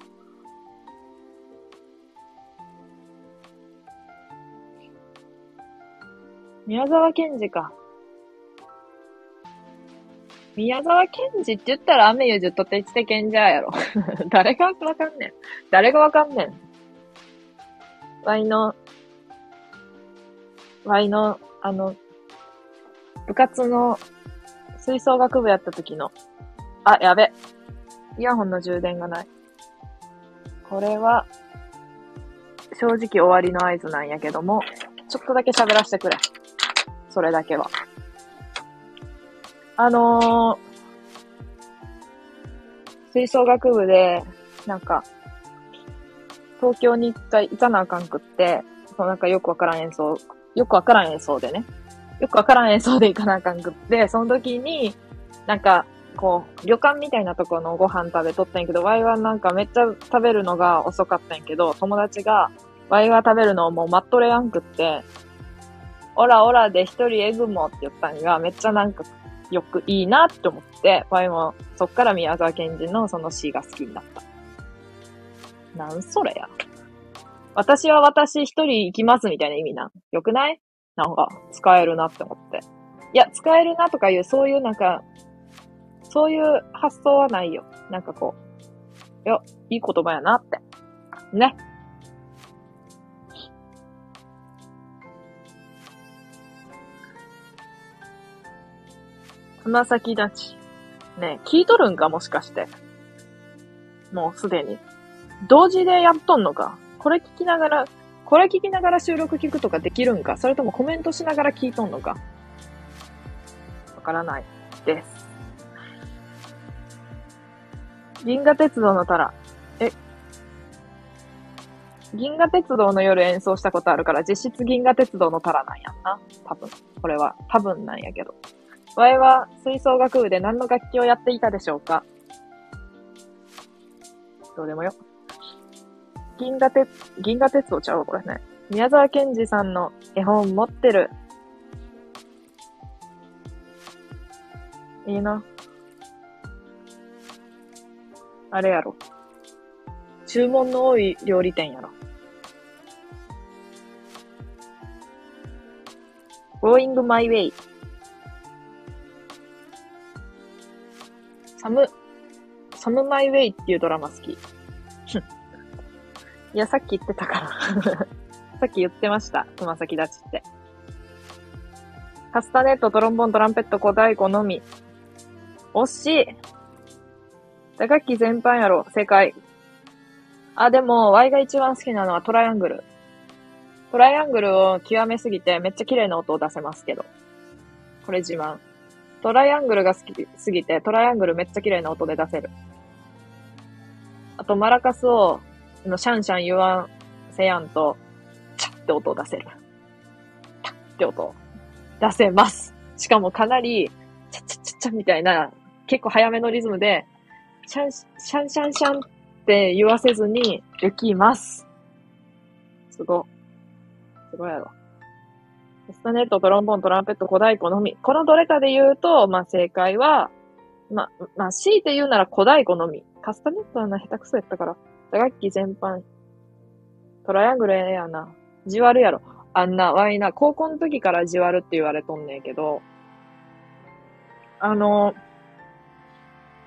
宮沢賢治か。宮沢賢治って言ったら雨ゆずとてちて賢者やろ。誰がわかんねん。誰がわかんねん。ワイの、ワイの、あの、部活の吹奏楽部やった時の、あ、やべ。イヤホンの充電がない。これは、正直終わりの合図なんやけども、ちょっとだけ喋らせてくれ。それだけは。あのー、吹奏楽部で、なんか、東京に一回行かなあかんくって、そうなんかよくわからん演奏、よくわからん演奏でね、よくわからん演奏で行かなあかんくって、その時に、なんか、こう、旅館みたいなところのご飯食べとったんやけど、ワイはなんかめっちゃ食べるのが遅かったんやけど、友達が、ワイは食べるのをもう待っとれやんくって、オラオラで一人エグモって言ったんが、めっちゃなんかよくいいなって思って、ワイもそっから宮沢賢治のその詩が好きになった。なんそれや。私は私一人行きますみたいな意味なん。よくない？なんか、使えるなって思って。いや、使えるなとかいう、そういうなんか、そういう発想はないよ。なんかこう、いや、いい言葉やなって。ね。つま先立ち。ね聞いとるんかもしかして。もうすでに。同時でやっとんのかこれ聞きながら、これ聞きながら収録聞くとかできるんかそれともコメントしながら聞いとんのかわからないです。銀河鉄道のタラ。え、銀河鉄道の夜演奏したことあるから、実質銀河鉄道のタラなんやんな。多分。これは。多分なんやけど。わいは吹奏楽部で何の楽器をやっていたでしょうか？どうでもよ。銀河鉄、銀河鉄道ちゃうわ、これね。宮沢賢治さんの絵本持ってる。いいな。あれやろ。注文の多い料理店やろ。Going My Way。サム、サムマイウェイっていうドラマ好き。いや、さっき言ってたから さっき言ってました。つま先立ちって。カスタネット、トロンボン、トランペット、小太鼓のみ。惜しい。打楽器全般やろ。正解。あ、でも、Y が一番好きなのはトライアングル。トライアングルを極めすぎてめっちゃ綺麗な音を出せますけど。これ自慢。トライアングルが好きすぎて、トライアングルめっちゃ綺麗な音で出せる。あと、マラカスをのシャンシャン言わんせやんと、チャって音を出せる。タッって音を。出せます。しかもかなり、チャチャチャチャみたいな、結構早めのリズムで、シャン、シャンシャンシャンって言わせずにできます。すご。すごいやろ。カスタネット、トロンボン、トランペット、小太鼓のみ。このどれかで言うと、まあ正解は、まあ、まあ強いて言うなら小太鼓のみ。カスタネットはな、下手くそやったから。打楽器全般。トライアングルええやな。じわるやろ。あんな、わいな、高校の時からじわるって言われとんねんけど、あの、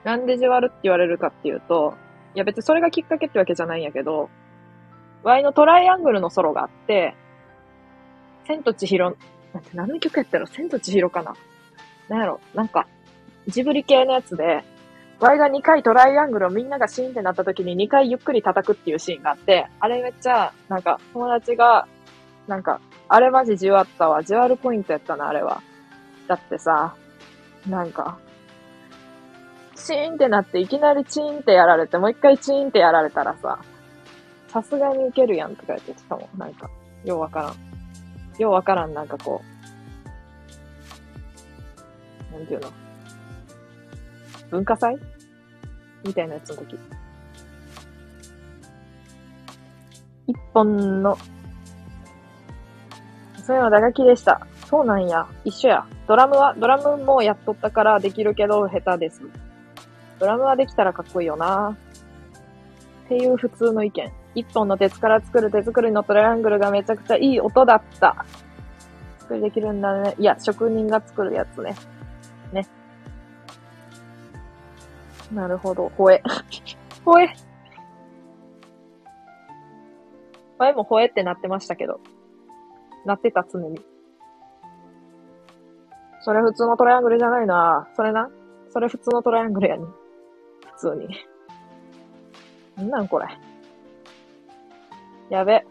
なんでじわるって言われるかっていうと、いや別にそれがきっかけってわけじゃないんやけど、ワイのトライアングルのソロがあって、千と千尋、なんて何の曲やったら千と千尋かななんやろなんか、ジブリ系のやつで、ワイが2回トライアングルをみんながシーンってなった時に2回ゆっくり叩くっていうシーンがあって、あれめっちゃ、なんか友達が、なんか、あれマジじわったわ。じわるポイントやったな、あれは。だってさ、なんか、チーンってなって、いきなりチーンってやられて、もう一回チーンってやられたらさ、さすがにいけるやんとか言ってたもん。なんか、ようわからん。ようわからん、なんかこう、なんていうの？文化祭？みたいなやつの時。一本の、そういうの打楽器でした。そうなんや。一緒や。ドラムは、ドラムもやっとったからできるけど下手です。ドラムはできたらかっこいいよな。っていう普通の意見。一本の鉄から作る手作りのトライアングルがめちゃくちゃいい音だった。作りできるんだね。いや、職人が作るやつね。ね。なるほど。ほえ。ほえ。前もほえってなってましたけど。なってた常に。それ普通のトライアングルじゃないな。それな。それ普通のトライアングルやね。普通に。なんなんこれ。やべ。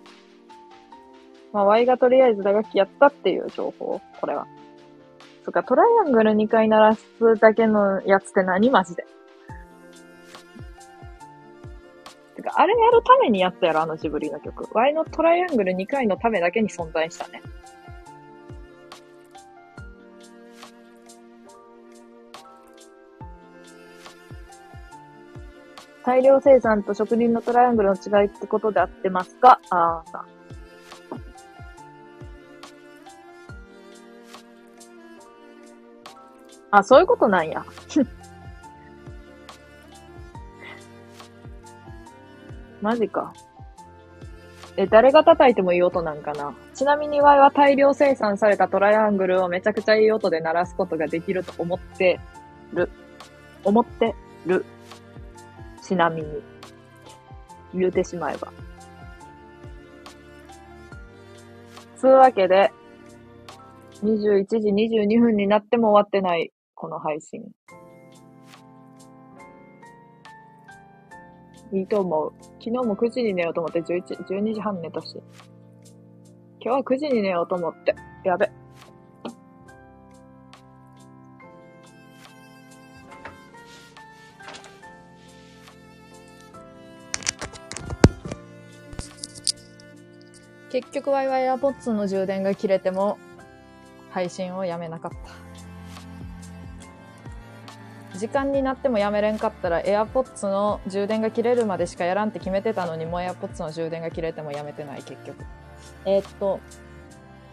まあ、Y がとりあえず打楽器やったっていう情報。これは。そっか、トライアングル2回鳴らすだけのやつって何マジで。てか、あれやるためにやったやろ、あのジブリの曲。Y のトライアングル2回のためだけに存在したね。大量生産と職人のトライアングルの違いってことで合ってますか？ああ、さ。あ、そういうことなんや。マジか。え、誰が叩いてもいい音なんかな？ちなみに Y は大量生産されたトライアングルをめちゃくちゃいい音で鳴らすことができると思ってる。思ってる。ちなみに。言うてしまえば。つうわけで、21時22分になっても終わってない、この配信。いいと思う。昨日も9時に寝ようと思って11、12時半寝たし。今日は9時に寝ようと思って。やべ。結局 Wi-Fi AirPods の充電が切れても配信をやめなかった。時間になってもやめれんかったら AirPods の充電が切れるまでしかやらんって決めてたのにもう AirPods の充電が切れてもやめてない結局。えーっと、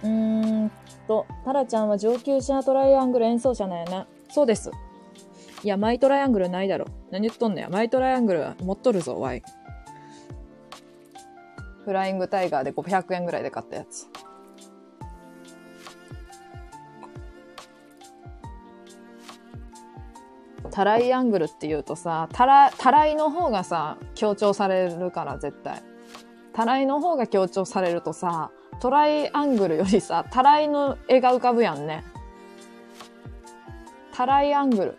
うーんと、タラちゃんは上級者トライアングル演奏者なんやな。そうです。いや、マイトライアングルないだろ。何言っとんねや。マイトライアングル持っとるぞ、ワイ。フライングタイガーで500円ぐらいで買ったやつ。タライアングルって言うとさ、タラ、タライの方がさ、強調されるから絶対。タライの方が強調されるとさ、トライアングルよりさ、タライの絵が浮かぶやんね。タライアングル。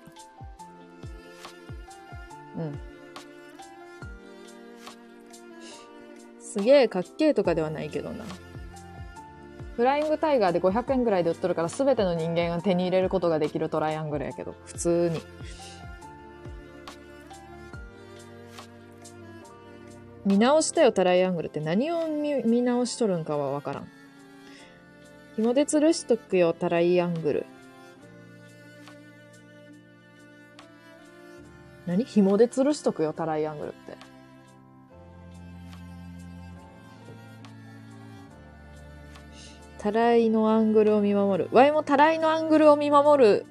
うん。すげえかっけえとかではないけどな。フライングタイガーで500円ぐらいで売っとるから全ての人間が手に入れることができるトライアングルやけど、普通に。見直したよ、トライアングルって何を見見直しとるんかはわからん。紐で吊るしとくよ、タライアングル。何？紐で吊るしとくよ、タライアングルって。タライのアングルを見守る。ワイもタライのアングルを見守る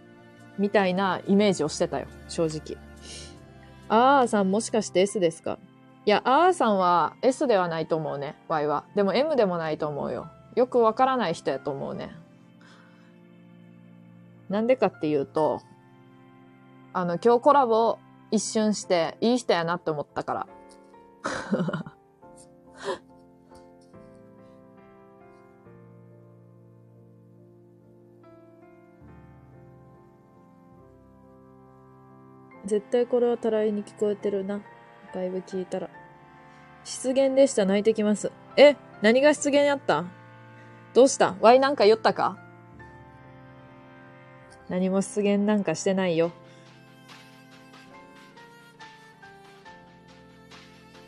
みたいなイメージをしてたよ、正直。あーさんもしかして S ですか？いや、あーさんは S ではないと思うね、Y は。でも M でもないと思うよ。よくわからない人やと思うね。なんでかっていうと、あの、今日コラボ一瞬して、いい人やなって思ったから。絶対これはたらいに聞こえてるな。だいぶ聞いたら。失言でした。泣いてきます。え何が失言やった？どうした？ワイなんか言ったか？何も失言なんかしてないよ。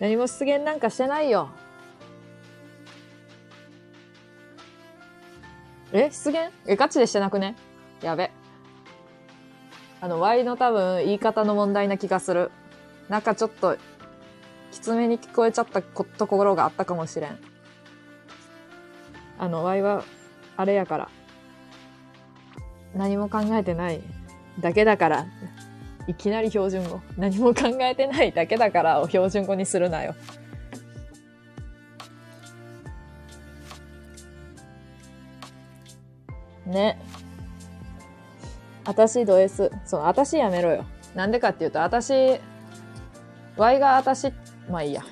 何も失言なんかしてないよ。え？失言？え、ガチでしてなくね？やべ。あの、Y の多分言い方の問題な気がする。なんかちょっと、きつめに聞こえちゃったこところがあったかもしれん。あの、Y は、あれやから。何も考えてないだけだから。いきなり標準語。何も考えてないだけだからを標準語にするなよ。ね。あたしド S。そう、あたしやめろよ。なんでかっていうと、あたし、Y があたし、まあいいや。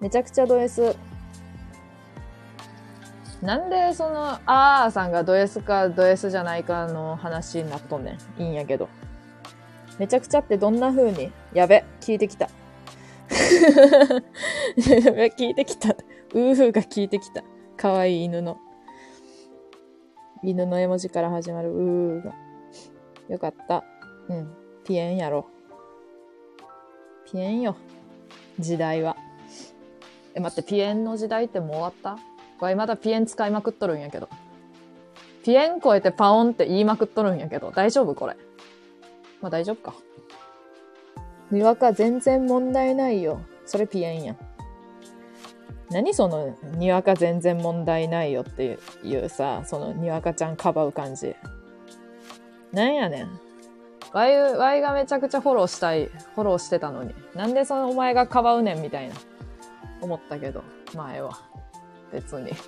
めちゃくちゃド S。なんでその、あーさんがド S かド S じゃないかの話になっとんねん。いいんやけど。めちゃくちゃってどんな風に？やべ、聞いてきた。やべ、聞いてきた。うーふーが聞いてきた。かわいい犬の。犬の絵文字から始まるうーが。よかった。うん。ピエンやろ。ピエンよ。時代は。え、待って、ピエンの時代ってもう終わった？わいまだピエン使いまくっとるんやけど。ピエン超えてパオンって言いまくっとるんやけど。大丈夫これ？まあ大丈夫か。にわか全然問題ないよ。それピエンやん。何その、にわか全然問題ないよっていうさ、そのにわかちゃんかばう感じ。なんやねん。ワイ、ワイがめちゃくちゃフォローしたい、フォローしてたのに。なんでそのお前がかばうねんみたいな。思ったけど、前は。別に。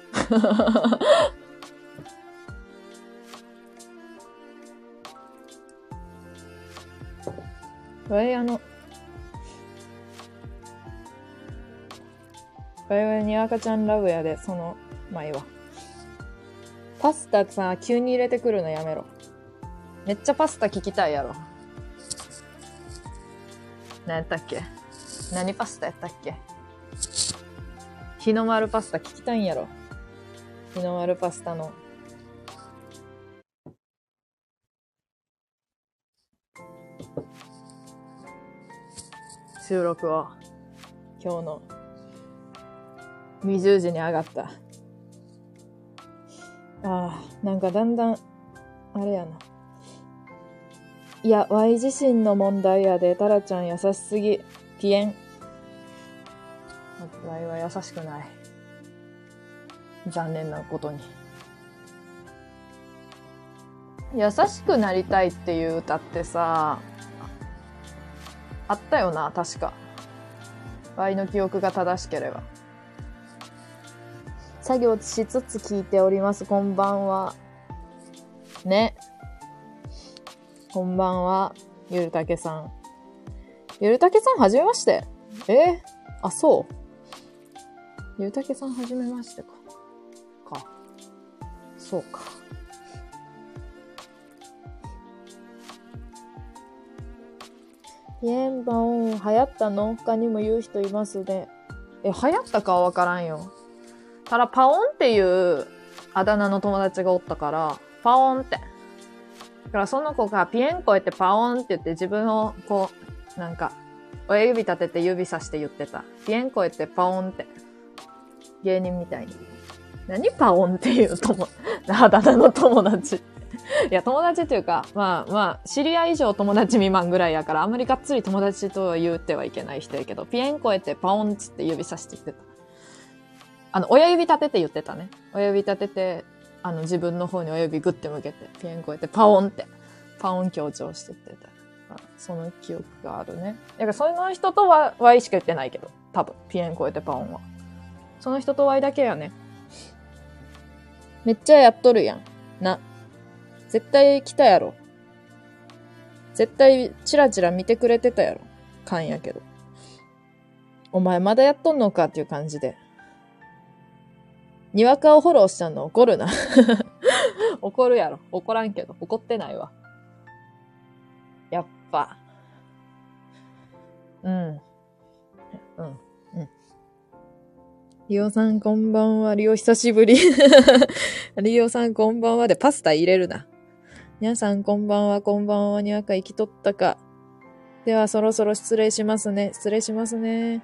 ワイあの、ワイワイに赤ちゃんラブやで、その、前は。パスタさ、急に入れてくるのやめろ。めっちゃパスタ聞きたいやろ。何やったっけ？何パスタやったっけ？日の丸パスタ聞きたいんやろ。日の丸パスタの。収録を、今日の20時に上がった。ああ、なんかだんだん、あれやな。いや、Y 自身の問題やで、タラちゃん優しすぎ。ピエン。Y は優しくない。残念なことに。優しくなりたいっていう歌ってさ、あったよな、確か。Y の記憶が正しければ。作業しつつ聞いております。こんばんは。ね。こんばんは。ゆるたけさん。ゆるたけさん、はじめまして。えあ、そう。ゆるたけさん、はじめましてか。か。そうか。イエンバオン、流行ったの他にも言う人いますね。え、流行ったかはわからんよ。ただ、パオンっていうあだ名の友達がおったから、パオンって。だからその子がピエン超えてパオンって言って自分をこう、なんか、親指立てて指さして言ってた。ピエン超えてパオンって。芸人みたいに。何パオンっていう友、あだ名の友達。いや、友達っていうか、まあまあ、知り合い以上友達未満ぐらいやから、あんまりがっつり友達とは言うてはいけない人やけど、ピエン超えてパオンっつって指さして言ってた。あの、親指立てて言ってたね。親指立てて、あの、自分の方に親指グッて向けて、ピエン超えてパオンって、パオン強調してってた。その記憶があるね。だからその人とは Y しか言ってないけど、多分、ピエン超えてパオンは。その人と Y だけやね。めっちゃやっとるやん。な。絶対来たやろ。絶対チラチラ見てくれてたやろ。勘やけど。お前まだやっとんのかっていう感じで。にわかをフォローしたの？怒るな。怒るやろ。怒らんけど。怒ってないわ。やっぱ。うん。うん。うん。リオさんこんばんは。リオ久しぶり。リオさんこんばんはでパスタ入れるな。皆さんこんばんは、こんばんは。にわか生きとったか。ではそろそろ失礼しますね。失礼しますね。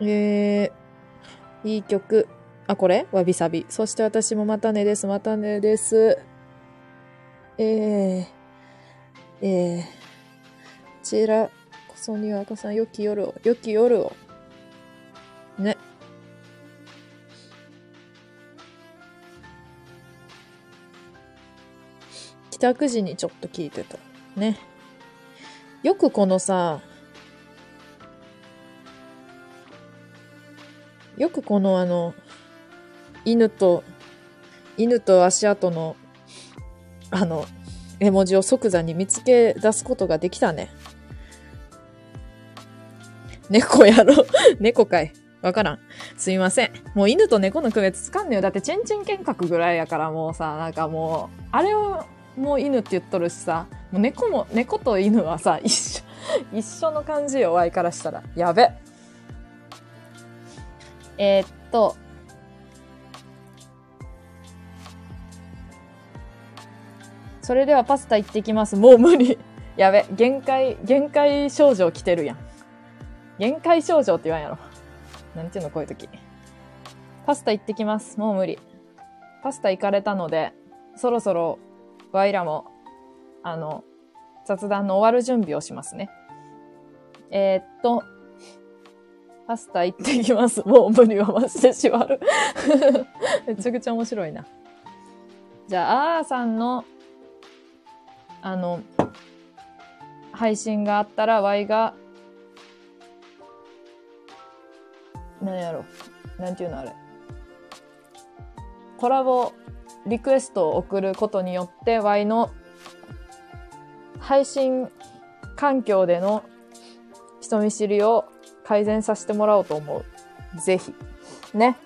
えー、いい曲。あ、これ？わびさび。そして私もまたねです。またねです。えー、えー、こちらこそにわかさん、良き夜を、良き夜を。ね。帰宅時にちょっと聞いてた。ね。よくこのさ、よくこのあの、犬と、犬と足跡の、あの、絵文字を即座に見つけ出すことができたね。猫やろ 猫かい。わからん。すいません。もう犬と猫の区別つかんねよ。だってチンチン犬格ぐらいやからもうさ、なんかもう、あれをもう犬って言っとるしさ、もう猫も、猫と犬はさ、一緒、一緒の感じよ、ワイからしたら。やべ。えー、っと、それではパスタ行ってきます。もう無理。やべ、限界、限界症状来てるやん。限界症状って言わんやろ。なんていうの、こういう時。パスタ行ってきます。もう無理。パスタ行かれたので、そろそろワイらも、あの、雑談の終わる準備をしますね。えー、っと、パスタ行ってきます。もう無理はマジでしわる。めちゃくちゃ面白いな。じゃあ、あーさんの、あの、配信があったら、ワイが、何やろ。なんていうのあれ。コラボリクエストを送ることによって Y の配信環境での人見知りを改善させてもらおうと思う。ぜひ。ね。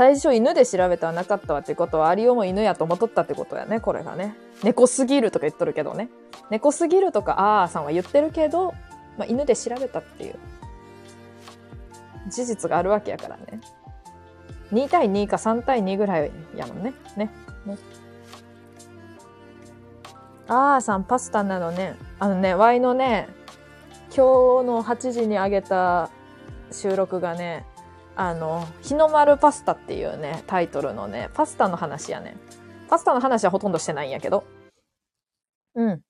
最初犬で調べたらなかったわってことは、アリオも犬やと思っとったってことやね、これがね。猫すぎるとか言っとるけどね。猫すぎるとか、あーさんは言ってるけど、まあ、犬で調べたっていう事実があるわけやからね。2対2か3対2ぐらいやもんね。ね。ね。あーさん、パスタなのね。あのね、ワイのね、今日の8時にあげた収録がね、あの、日の丸パスタっていうね、タイトルのね、パスタの話やね。パスタの話はほとんどしてないんやけど。うん。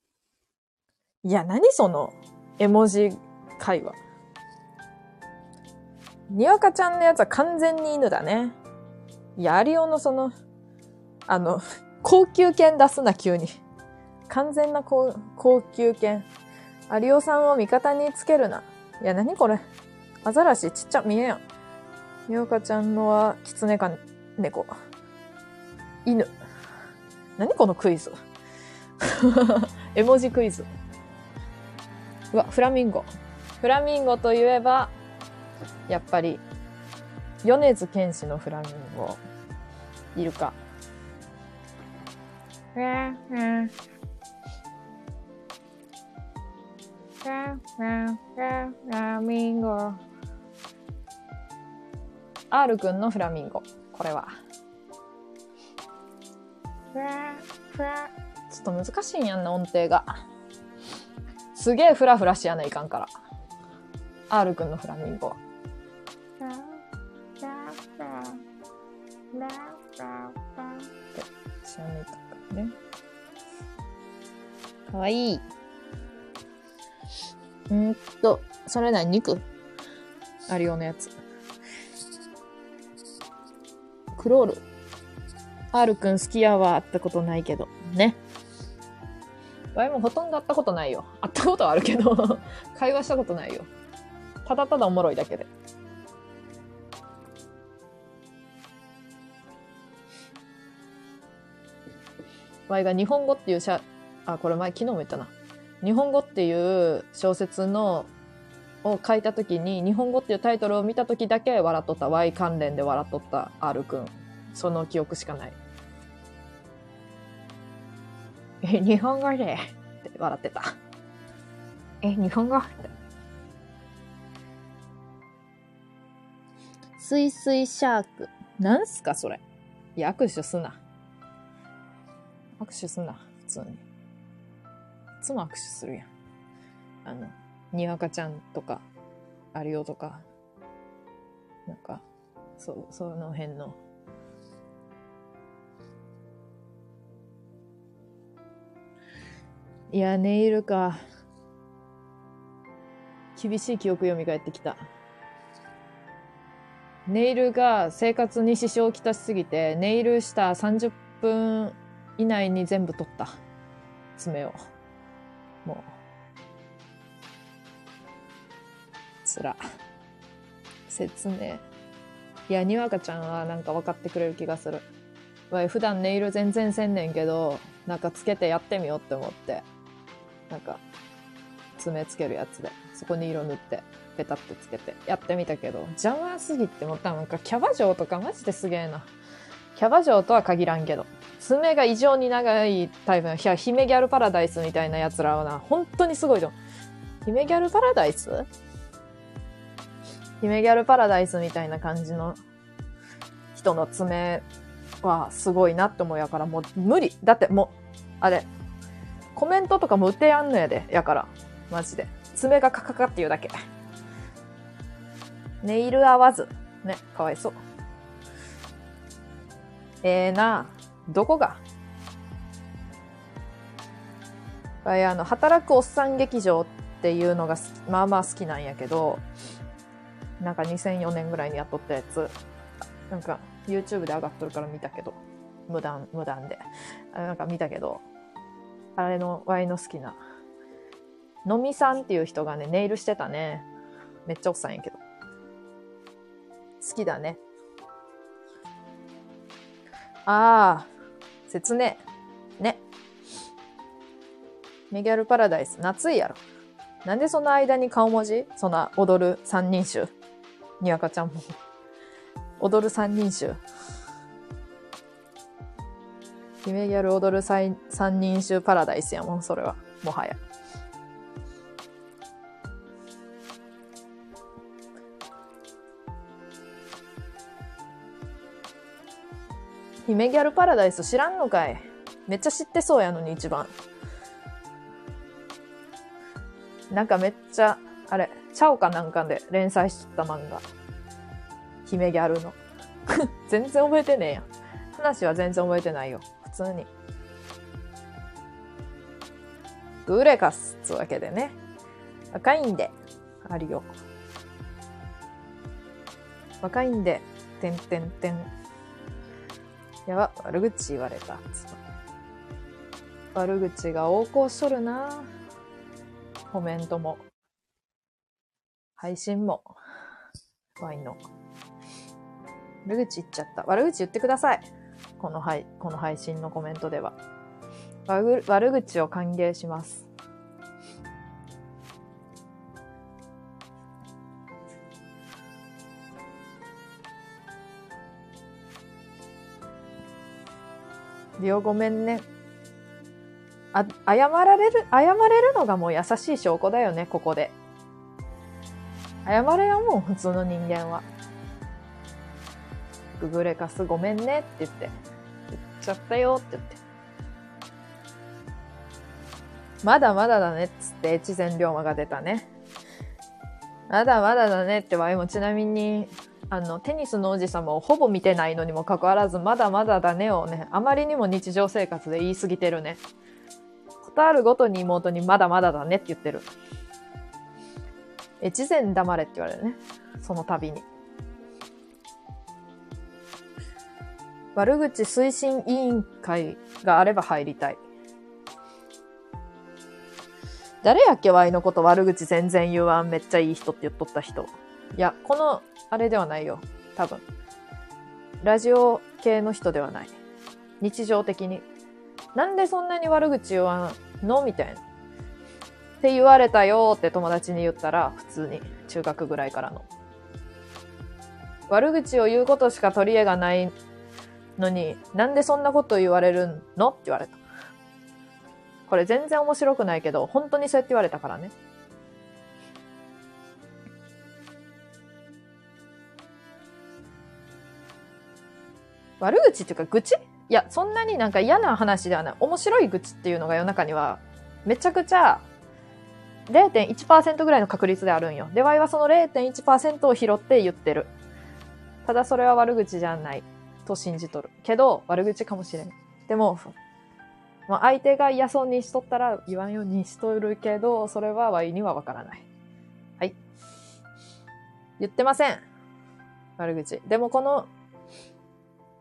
いや、何その、絵文字会話。にわかちゃんのやつは完全に犬だね。いや、アリオのその、あの、高級犬出すな、急に。完全な高高級犬。アリオさんを味方につけるな。いや、なにこれ。アザラシちっちゃ、見えやん。にわかちゃんのは、キツネか猫。犬。なにこのクイズ？絵文字クイズ。うわ、フラミンゴ。フラミンゴといえば、やっぱり、米津玄師のフラミンゴ、いるか。フラミンゴ。R くんのフラミンゴ。これは。ちょっと難しいんやんな、音程が。すげえフラフラしやないかんから。R くんのフラミンゴ。って知らないとかね。かわいい。うんと、それ何肉？アリオのやつ。クロール。R くん好きやわ、会ったことないけど。ね。場合もほとんど会ったことないよ。会ったことはあるけど、会話したことないよ。ただただおもろいだけで。場合が日本語っていうしゃ、あ、これ前昨日も言ったな。日本語っていう小説のを書いた時に日本語っていうタイトルを見た時だけ笑っとった。Y 関連で笑っとった。R くんその記憶しかない。え日本語で？って笑ってた。え日本語？って。スイスイシャーク。なんすかそれ？いや握手すな。握手すな普通に。いつも握手するやん。あのにわかちゃんとか、あるよとか、なんか、そう、その辺の。いや、ネイルか。厳しい記憶蘇ってきた。ネイルが生活に支障をきたしすぎて、ネイルした30分以内に全部取った。爪を。つら。説明。いや、にわかちゃんはなんか分かってくれる気がする。わい、普段ネイル全然せんねんけど、なんかつけてやってみようって思って。なんか、爪つけるやつで、そこに色塗って、ペタってつけて、やってみたけど、邪魔すぎてもったなんかキャバ嬢とかマジですげえな。キャバ嬢とは限らんけど。爪が異常に長いタイプの、いや、姫ギャルパラダイスみたいなやつらはな、本当にすごいと。姫ギャルパラダイス？姫ギャルパラダイスみたいな感じの人の爪はすごいなって思うやからもう無理。だってもう、あれ、コメントとかも打ってやんのやで。やから。マジで。爪がカカカっていうだけ。ネイル合わず。ね、かわいそう。ええー、などこが？あの、働くおっさん劇場っていうのがまあまあ好きなんやけど、なんか2004年ぐらいにやっとったやつ、なんか YouTube で上がっとるから見たけど、無断、無断で。なんか見たけど、あれの、ワイの好きな、のみさんっていう人がね、ネイルしてたね。めっちゃおっさんやけど。好きだね。ああ、説明。ね。メギャルパラダイス、夏いやろ。なんでその間に顔文字？そんな踊る三人衆。にわかちゃんも。踊る三人衆。姫ギャル踊る三人衆パラダイスやもん、それは。もはや。姫ギャルパラダイス知らんのかいめっちゃ知ってそうやのに一番。なんかめっちゃ、あれ、チャオかなんかで連載しとった漫画。姫ギャルの。全然覚えてねえやん。話は全然覚えてないよ。普通に。グレカスつわけでね。若いんで、あるよ。若いんで、てんてんてん。やば、悪口言われた。悪口が横行しとるなコメントも。配信も、ワインの。悪口言っちゃった。悪口言ってください。この配、この配信のコメントでは。悪悪口を歓迎します。りょごめんね。あ、謝られる、謝れるのがもう優しい証拠だよね、ここで。謝れやもん、普通の人間は。ググレカスごめんねって言って、言っちゃったよって言って。まだまだだねっつって越前龍馬が出たね。まだまだだねってわいもちなみに、あの、テニスの王子様をほぼ見てないのにもかかわらず、まだまだだねをね、あまりにも日常生活で言い過ぎてるね。ことあるごとに妹にまだまだだねって言ってる。越前黙れって言われるね。その度に。悪口推進委員会があれば入りたい。誰やっけワイのこと悪口全然言わんめっちゃいい人って言っとった人。いや、この、あれではないよ。多分。ラジオ系の人ではない。日常的に。なんでそんなに悪口言わんの？みたいな。って言われたよって友達に言ったら、普通に。中学ぐらいからの。悪口を言うことしか取り柄がないのに、なんでそんなこと言われるのって言われた。これ全然面白くないけど、本当にそうやって言われたからね。悪口っていうか愚痴？いや、そんなになんか嫌な話ではない。面白い愚痴っていうのが世の中には、めちゃくちゃ0.1%ぐらいの確率であるんよ。で、ワイはその0.1%を拾って言ってる。ただそれは悪口じゃないと信じとる。けど、悪口かもしれん。でも、まあ、相手が嫌そうにしとったら言わんようにしとるけど、それはワイにはわからない。はい。言ってません。悪口。でもこの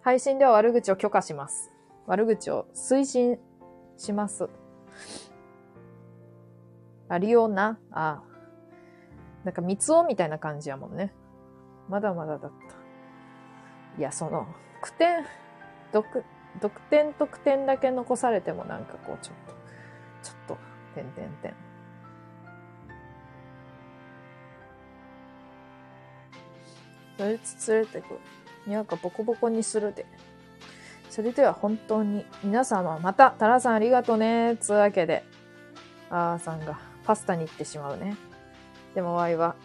配信では悪口を許可します。悪口を推進します。ありような。ああ。なんか、三つおみたいな感じやもんね。まだまだだった。いや、その、句点、読、読点と句点だけ残されてもなんかこう、ちょっと、ちょっと、点点点。それつ連れてく。にわかボコボコにするで。それでは本当に皆様また、タラさんありがとうね。つうわけで、あーさんがパスタに行ってしまうね。でもワイは、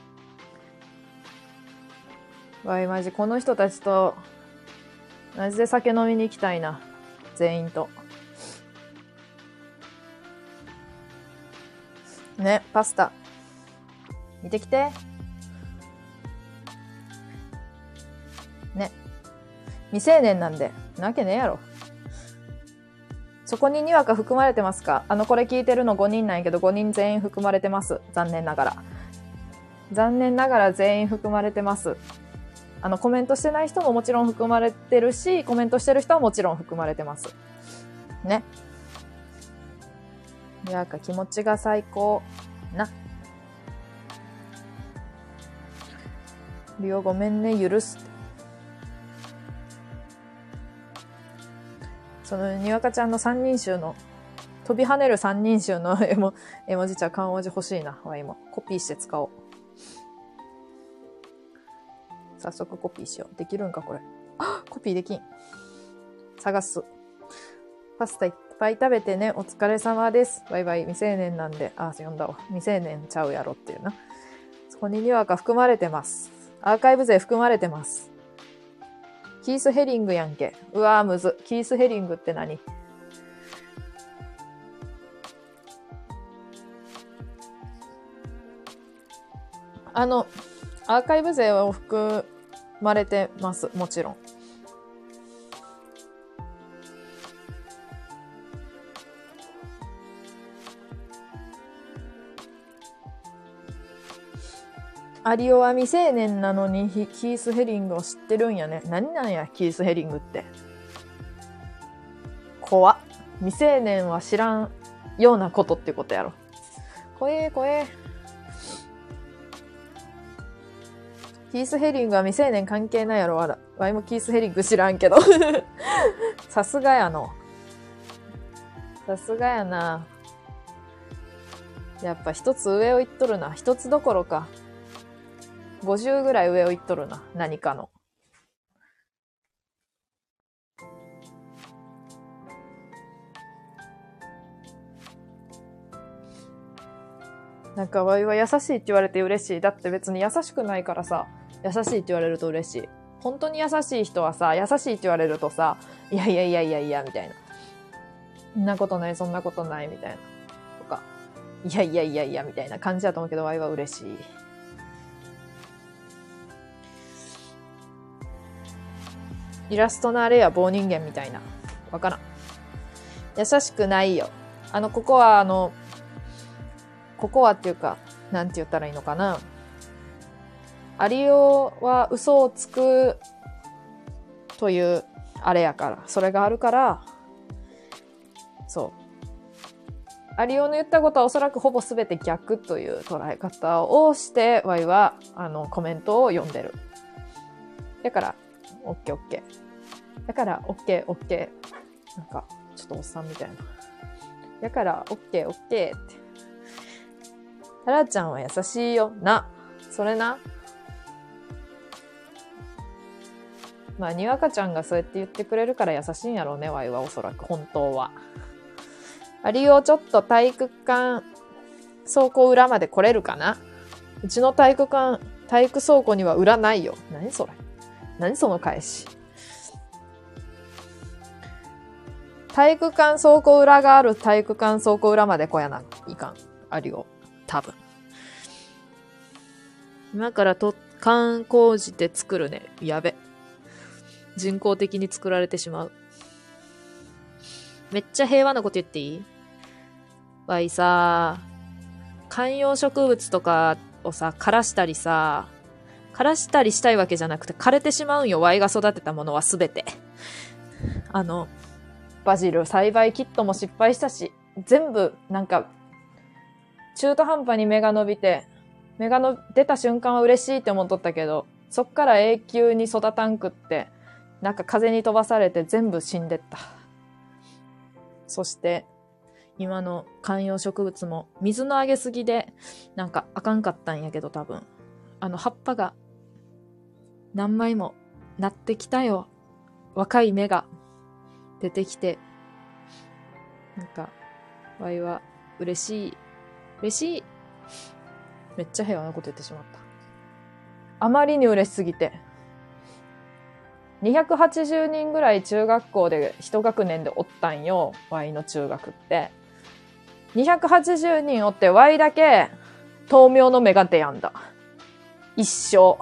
ワイマジこの人たちとマジで酒飲みに行きたいな。全員と。ね、パスタ。見てきて。ね。未成年なんで。なわけねえやろ。そこににわか含まれてますか？あの、これ聞いてるの5人なんやけど、5人全員含まれてます。残念ながら。残念ながら全員含まれてます。あの、コメントしてない人ももちろん含まれてるし、コメントしてる人はもちろん含まれてます。ね。いやか気持ちが最高。な。リオごめんね、許す。その、にわかちゃんの三人衆の、飛び跳ねる三人衆の 絵も、絵文字ちゃ漢文字欲しいな、わ、今。コピーして使おう。早速コピーしよう。できるんか、これ。あコピーできん。探す。パスタいっぱい食べてね。お疲れ様です。バイバイ。未成年なんで。あ、読んだわ。未成年ちゃうやろっていうな。そこににわか含まれてます。アーカイブ税含まれてます。キース・ヘリングやんけ。うわーむず。キース・ヘリングって何？あの、アーカイブ税を含まれてます。もちろん。アリオは未成年なのにキース・ヘリングを知ってるんやね。何なんや、キース・ヘリングって。怖っ。未成年は知らんようなことってことやろ。怖え、怖え。キース・ヘリングは未成年関係ないやろ、わら。わいもキース・ヘリング知らんけど。さすがやの。さすがやな。やっぱ一つ上を行っとるな。一つどころか。50ぐらい上を行っとるな。何かの。なんか、わいは優しいって言われて嬉しい。だって別に優しくないからさ。優しいって言われると嬉しい。本当に優しい人はさ、優しいって言われるとさ、いやいやいやいやいや、みたいな。そんなことない、そんなことない、みたいな。とか、いやいやいやいや、みたいな感じだと思うけど、ワイは嬉しい。イラストのあれや棒人間みたいな。わからん。優しくないよ。あの、ここは、あの、ここはっていうか、なんて言ったらいいのかな。アリオは嘘をつくというあれやから、それがあるから、そう。アリオの言ったことはおそらくほぼ全て逆という捉え方をして、ワイは、あの、コメントを読んでる。だから、オッケーオッケー。だから、オッケーオッケー。なんか、ちょっとおっさんみたいな。だから、オッケーオッケーって。タラちゃんは優しいよ。な。それな。まあ、にわかちゃんがそうやって言ってくれるから優しいんやろうね、ワイはおそらく、本当は。アリオちょっと体育館倉庫裏まで来れるかなうちの体育館、体育倉庫には裏ないよ。何それ何その返し？体育館倉庫裏がある体育館倉庫裏まで来やないかん。アリオ。多分。今から突貫工事で作るね。やべ。人工的に作られてしまう。めっちゃ平和なこと言っていい？わいさ、観葉植物とかをさ、枯らしたりさ、枯らしたりしたいわけじゃなくて枯れてしまうんよ、ワイが育てたものはすべて。あの、バジル栽培キットも失敗したし、全部なんか、中途半端に芽が伸びて、芽がの出た瞬間は嬉しいって思っとったけど、そっから永久に育たんくって、なんか風に飛ばされて全部死んでった。そして、今の観葉植物も水のあげすぎで、なんかあかんかったんやけど多分。あの葉っぱが何枚もなってきたよ。若い芽が出てきて。なんか、わいは嬉しい。嬉しい。めっちゃ平和なこと言ってしまった。あまりに嬉しすぎて。280人ぐらい中学校で一学年でおったんよ。Y の中学って。280人おって Y だけ豆苗の芽が出やんだ。一生。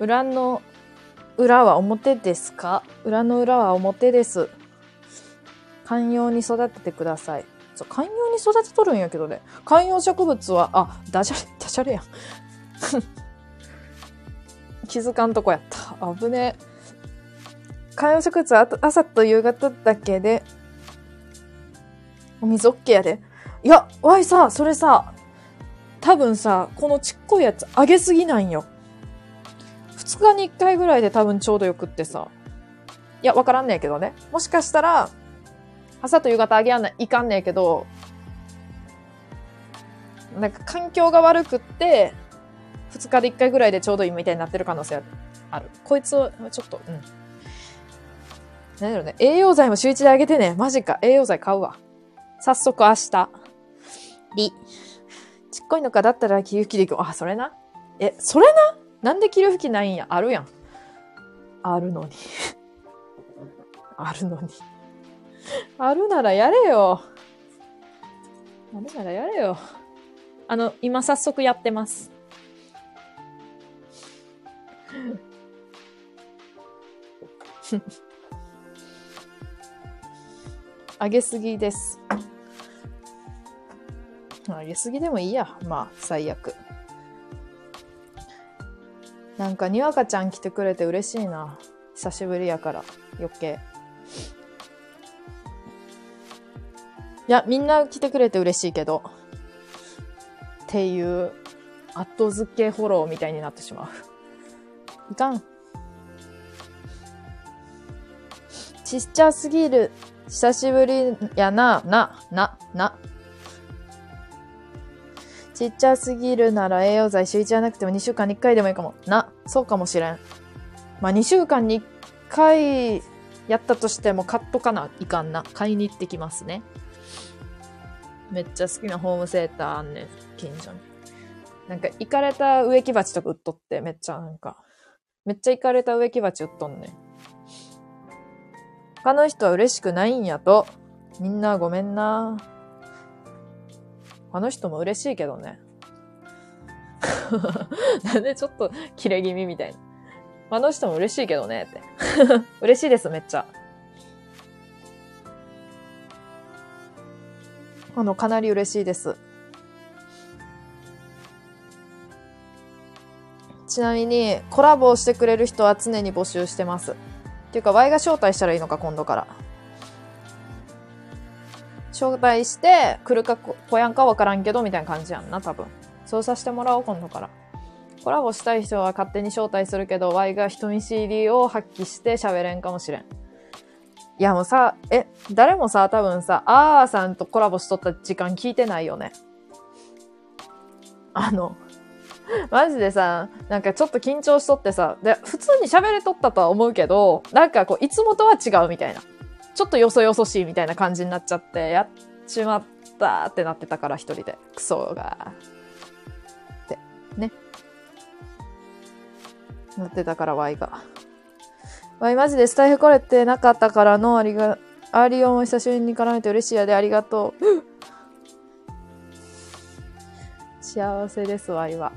裏の裏は表ですか？裏の裏は表です。寛容に育ててください。そう寛容に育てとるんやけどね。観葉植物は、あ、ダジャレ、ダジャレやん。気づかんとこやった。危ねえ。観葉植物は朝と夕方だけで、お水 OK やで。いや、わいさ、それさ、多分さ、このちっこいやつあげすぎなんよ。二日に一回ぐらいで多分ちょうどよくってさ。いや、わからんねえけどね。もしかしたら、朝と夕方あげやんないかんねえけど、なんか環境が悪くって、二日で一回ぐらいでちょうどいいみたいになってる可能性ある。こいつを、ちょっと、うん。なんだろうね。栄養剤も週一であげてね。マジか。栄養剤買うわ。早速明日。り。ちっこいのかだったら霧吹きでいく。あ、それな。え、それな？なんで霧吹きないんや？あるやん。あるのに。あるのに。あるならやれよ。あるならやれよ。あの、今早速やってます。あげすぎです。あげすぎでもいいや。まあ、最悪。なんか、にわかちゃん来てくれて嬉しいな。久しぶりやから、余計。いや、みんな来てくれて嬉しいけど。っていう、後付けフォローみたいになってしまう。いかん。ちっちゃすぎる。久しぶりやな、な、な、な。ちっちゃすぎるなら栄養剤週1じゃなくても2週間に1回でもいいかも。な、そうかもしれん。まあ2週間に1回やったとしても買っとかないかんな。買いに行ってきますね。めっちゃ好きなホームセーターあんねん、近所に。なんか、イかれた植木鉢とか売っとって、めっちゃなんか、めっちゃイかれた植木鉢売っとんねん。他の人は嬉しくないんやと。みんなごめんな。他の人も嬉しいけどね。なんでちょっと切れ気味みたいな。あの人も嬉しいけどねって。嬉しいです、めっちゃ。あの、かなり嬉しいです。ちなみに、コラボをしてくれる人は常に募集してます。っていうか、Y が招待したらいいのか、今度から。招待して、来るか来やんかわからんけど、みたいな感じやんな、多分。そうさせてもらおう、今度から。コラボしたい人は勝手に招待するけど、Y が人見知りを発揮して喋れんかもしれん。いやもうさ、え、誰もさ、多分さ、あーさんとコラボしとった時間聞いてないよね。あの、マジでさ、なんかちょっと緊張しとってさ、で、普通に喋れとったとは思うけど、なんかこう、いつもとは違うみたいな。ちょっとよそよそしいみたいな感じになっちゃって、やっちまったってなってたから、一人で。クソが。って、ね。なってたから、Y が。Y マジでスタエフこれてなかったからの、ありが、アーリオンを久しぶりに絡めて嬉しいやで、ありがとう。幸せです、Y は。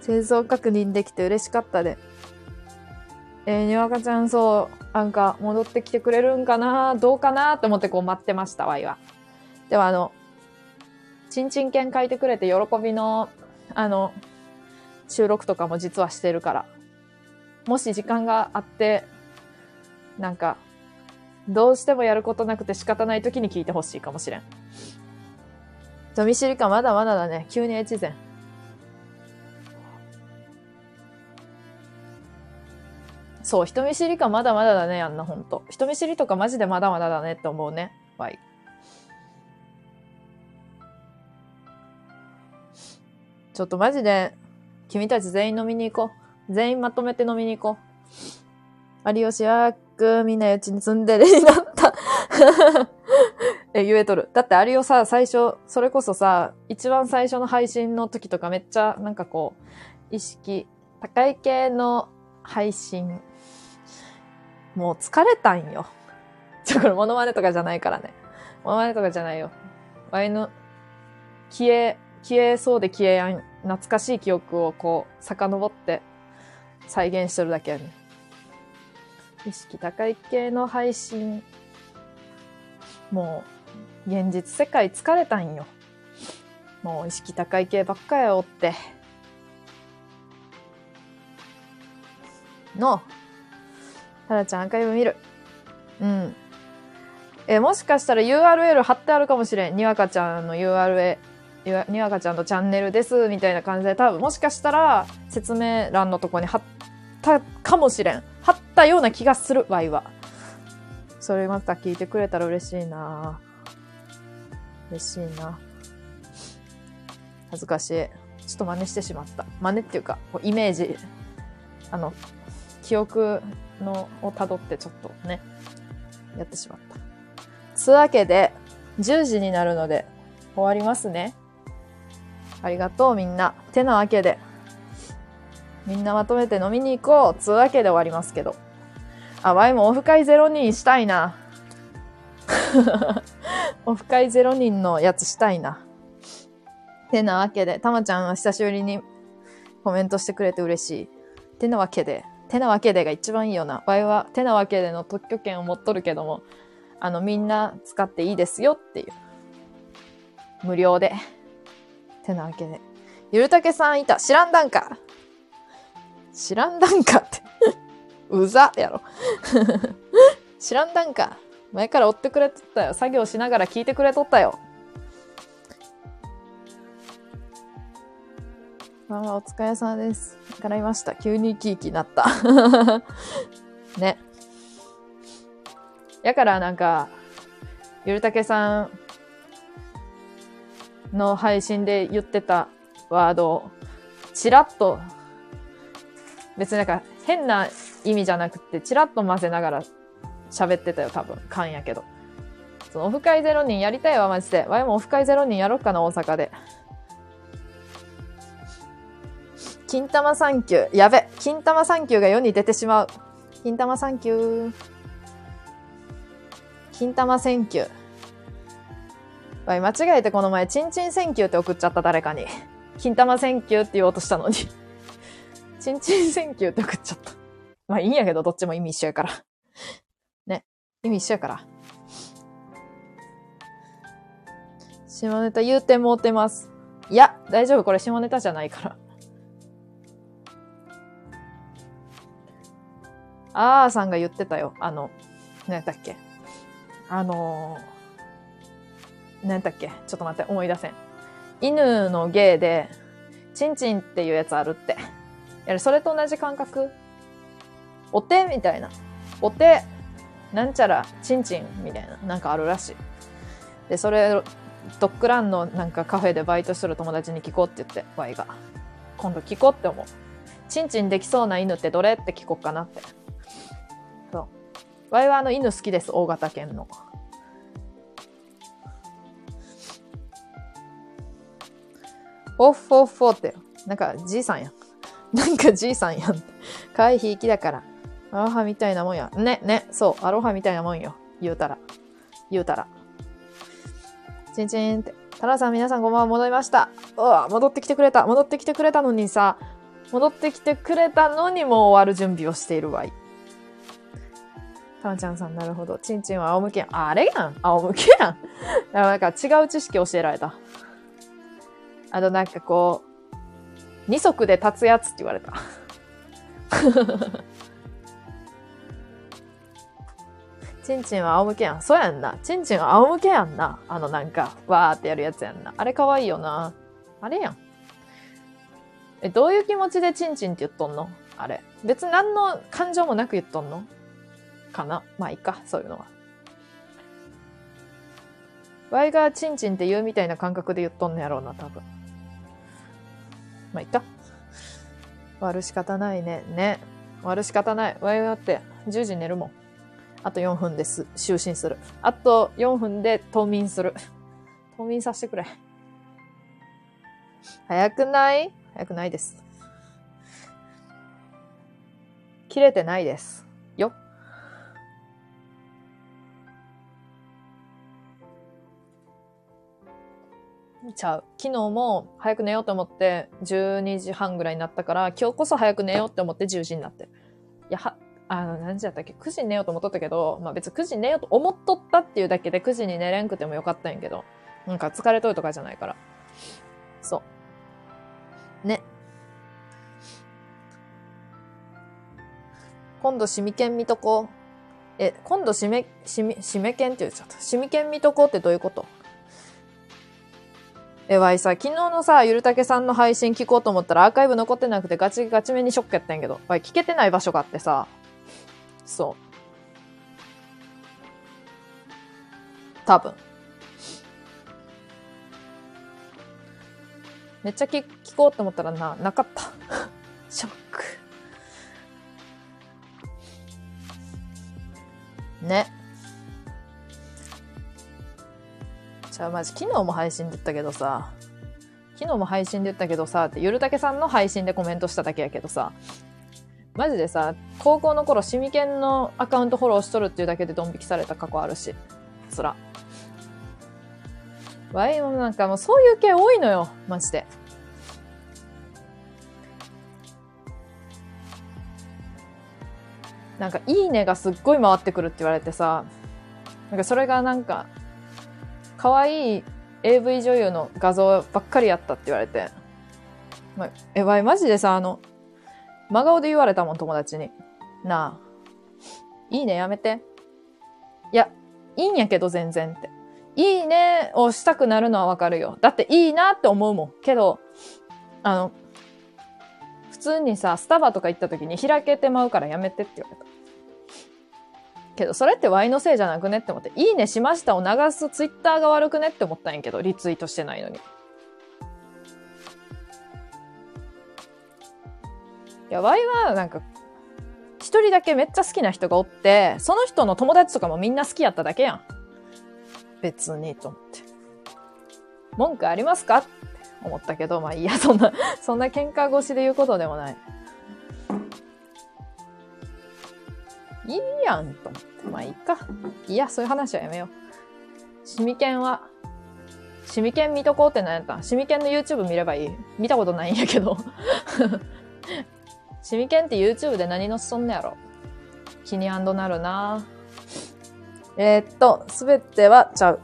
製造確認できて嬉しかったで。えー、にわかちゃん、そう、なんか、戻ってきてくれるんかなどうかなって思ってこう待ってました、わいは。では、あの、ちんちん犬書いてくれて喜びの、あの、収録とかも実はしてるから。もし時間があって、なんか、どうしてもやることなくて仕方ない時に聞いてほしいかもしれん。人見知りかまだまだだね。急に越前。そう、人見知りかまだまだだね、あんなほんと。人見知りとかマジでまだまだだねって思うね。わい。ちょっとマジで、君たち全員飲みに行こう。全員まとめて飲みに行こう。有吉はくみんなうちにツンデレになった。え、言えとる。だって有吉さ、最初、それこそさ、一番最初の配信の時とかめっちゃ、なんかこう、意識、高い系の配信、もう疲れたんよ。ちょ、これモノマネとかじゃないからね。モノマネとかじゃないよ。ワイの、消え、消えそうで消えやん、懐かしい記憶をこう、遡って再現してるだけやね。意識高い系の配信、もう、現実世界疲れたんよ。もう意識高い系ばっかやおって。の、タラちゃんアーカイブ見る。うん。え、もしかしたら URL 貼ってあるかもしれん。にわかちゃんの URL、にわかちゃんのチャンネルです、みたいな感じで、多分もしかしたら説明欄のとこに貼ったかもしれん。貼ったような気がする、ワイは。それまた聞いてくれたら嬉しいな嬉しいな恥ずかしい。ちょっと真似してしまった。真似っていうか、こうイメージ、あの、記憶のを辿ってちょっとね、やってしまった。つうわけで、10時になるので終わりますね。ありがとうみんな。てなわけで、みんなまとめて飲みに行こう。つうわけで終わりますけど。あ、ワイもオフ会0人したいな。オフ会0人のやつしたいな。てなわけで、たまちゃんは久しぶりにコメントしてくれて嬉しい。てなわけで、てなわけでが一番いいよな。ワイはてなわけでの特許権を持っとるけども、あの、みんな使っていいですよっていう。無料で。てなわけで。ゆるたけさんいた。知らんだんか。知らんだんかって。うざやろ。知らんだんか。前から追ってくれとったよ。作業しながら聞いてくれとったよ。ママお疲れ様です。からいました。急にキーキーなった。ね。やからなんか、ゆるたけさんの配信で言ってたワードを、チラッと、別になんか変な意味じゃなくて、チラッと混ぜながら喋ってたよ、多分。勘やけど。そのオフ会ゼロ人やりたいわ、マジで。わいもオフ会ゼロ人やろうかな、大阪で。金玉サンキュー。やべ。金玉サンキューが世に出てしまう。金玉サンキュー。金玉センキュー。わい、間違えてこの前、チンチンセンキューって送っちゃった、誰かに。金玉センキューって言おうとしたのに。チンチンセンキューって送っちゃった。まあいいんやけど、どっちも意味一緒やから。ね。意味一緒やから。下ネタ言うてもうてます。いや、大丈夫。これ下ネタじゃないから。あーさんが言ってたよ。あの、何だったっけ？あのー、何だったっけ？ちょっと待って、思い出せん。犬の芸で、チンチンっていうやつあるって。いや、それと同じ感覚？お手みたいな。お手、なんちゃら、チンチンみたいな。なんかあるらしい。で、それ、ドッグランのなんかカフェでバイトする友達に聞こうって言って、ワイが。今度聞こうって思う。チンチンできそうな犬ってどれって聞こうかなって。そう。ワイはあの犬好きです、大型犬の。オッフォッフォって。なんかじいさんやん。なんかじいさんやん。可愛いひいきだから。アロハみたいなもんや。ね、ね、そう、アロハみたいなもんよ。言うたら。言うたら。チンチンって。タラさん皆さんこんばんは戻りました。うわ、戻ってきてくれた。戻ってきてくれたのにさ、戻ってきてくれたのにもう終わる準備をしているわい。タラちゃんさんなるほど。チンチンは仰向けやん。あ、れやん。仰向けやん。なんか違う知識教えられた。あとなんかこう、二足で立つやつって言われた。チンチンは仰向けやん。そうやんな。チンチンは仰向けやんな。あのなんか、わーってやるやつやんな。あれかわいいよな。あれやん。え、どういう気持ちでチンチンって言っとんの？あれ。別に何の感情もなく言っとんの？かな？まあいいか、そういうのは。ワイがチンチンって言うみたいな感覚で言っとんのやろうな、多分。まあいいか。悪仕方ないね。ね。悪仕方ない。ワイガだって10時寝るもん。あと4分です。就寝する。あと4分で冬眠する。冬眠させてくれ。早くない？早くないです。切れてないです。ちゃう。昨日も早く寝ようと思って12時半ぐらいになったから、今日こそ早く寝ようって思って10時になってる。いや、は、あの、何時だったっけ ?9 時に寝ようと思っとったけど、まあ別に9時に寝ようと思っとったっていうだけで9時に寝れんくてもよかったんやけど、なんか疲れとるとかじゃないから。そう。ね。今度、シミケン見とこう。え、今度、シメ、シミ、シメケンって言っちゃった。シミケン見とこうってどういうこと？え、わいさ、昨日のさ、ゆるたけさんの配信聞こうと思ったらアーカイブ残ってなくてガチガチめにショックやったんやけど、わい聞けてない場所があってさ、そう。多分。めっちゃ聞聞こうと思ったらな、なかった。ショック。ね。じゃあマジ昨日も配信で言ったけどさ、昨日も配信で言ったけどさ、ってゆるたけさんの配信でコメントしただけやけどさ、マジでさ、高校の頃、シミケンのアカウントフォローしとるっていうだけでドン引きされた過去あるし。そら。ワイもなんかもうそういう系多いのよ。マジで。なんか、いいねがすっごい回ってくるって言われてさ、なんかそれがなんか、可愛い AV 女優の画像ばっかりやったって言われて。まえ、わいマジでさ、あの、真顔で言われたもん、友達に。なあ。いいね、やめて。いや、いいんやけど、全然って。いいねをしたくなるのはわかるよ。だっていいなって思うもん。けど、あの、普通にさ、スタバとか行った時に開けてまうからやめてって言われた。けど、それってワイのせいじゃなくねって思って、いいねしましたを流すツイッターが悪くねって思ったんやけど、リツイートしてないのに。いや、ワイはなんか、一人だけめっちゃ好きな人がおって、その人の友達とかもみんな好きやっただけやん。別に、と思って。文句ありますかって思ったけど、まあいいや、そんな、そんな喧嘩越しで言うことでもない。いいやん、と思って。まあいいか。いや、そういう話はやめよう。シミケンは、シミケン見とこうって何やったん？シミケンの YouTube 見ればいい見たことないんやけど。シミケンって YouTube で何のしとんねやろ？気になるなえー、っと、すべてはちゃう。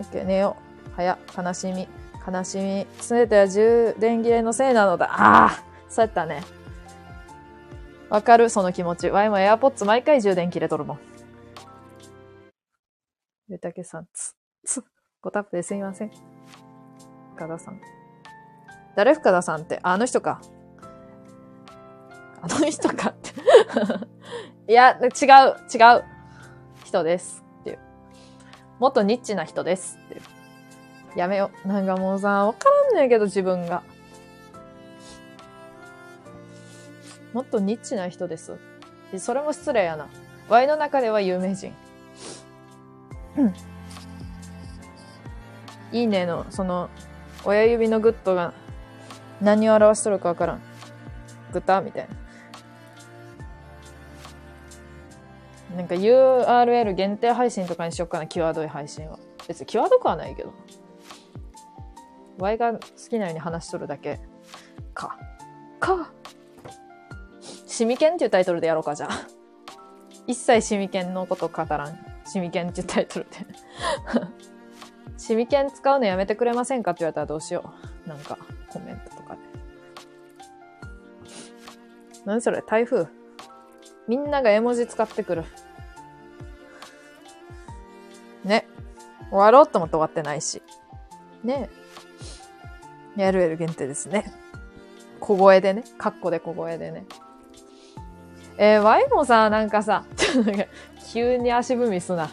オッケー、寝よう。早、悲しみ。悲しみ。すべては充電切れのせいなのだ。ああそうやったね。わかる、その気持ち。ワイも AirPods 毎回充電切れとるもん。ゆたけさん、つ、つ、ごタップですみません。深田さん。誰深田さんって、あの人か。あの人かって。いや、違う、違う人です。っていう。もっとニッチな人です。っていう。やめよ。なんかもうさ、わからんねんけど、自分が。もっとニッチな人です。それも失礼やな。ワイの中では有名人。うん。いいねの、その、親指のグッドが何を表しとるかわからん。グッドみたいな。なんか URL 限定配信とかにしよっかな、際どい配信は。別に際どくはないけど。ワイが好きなように話しとるだけ。か。か。シミケンっていうタイトルでやろうか、じゃあ。一切シミケンのこと語らん。シミケンっていうタイトルで。シミケン使うのやめてくれませんかって言われたらどうしよう。なんか、コメントとかで。何それ台風みんなが絵文字使ってくる。ね。終わろうと思って終わってないし。ねえ。やるやる限定ですね。小声でね。カッコで小声でね。えー、ワイもさ、なんかさ、急に足踏みすな。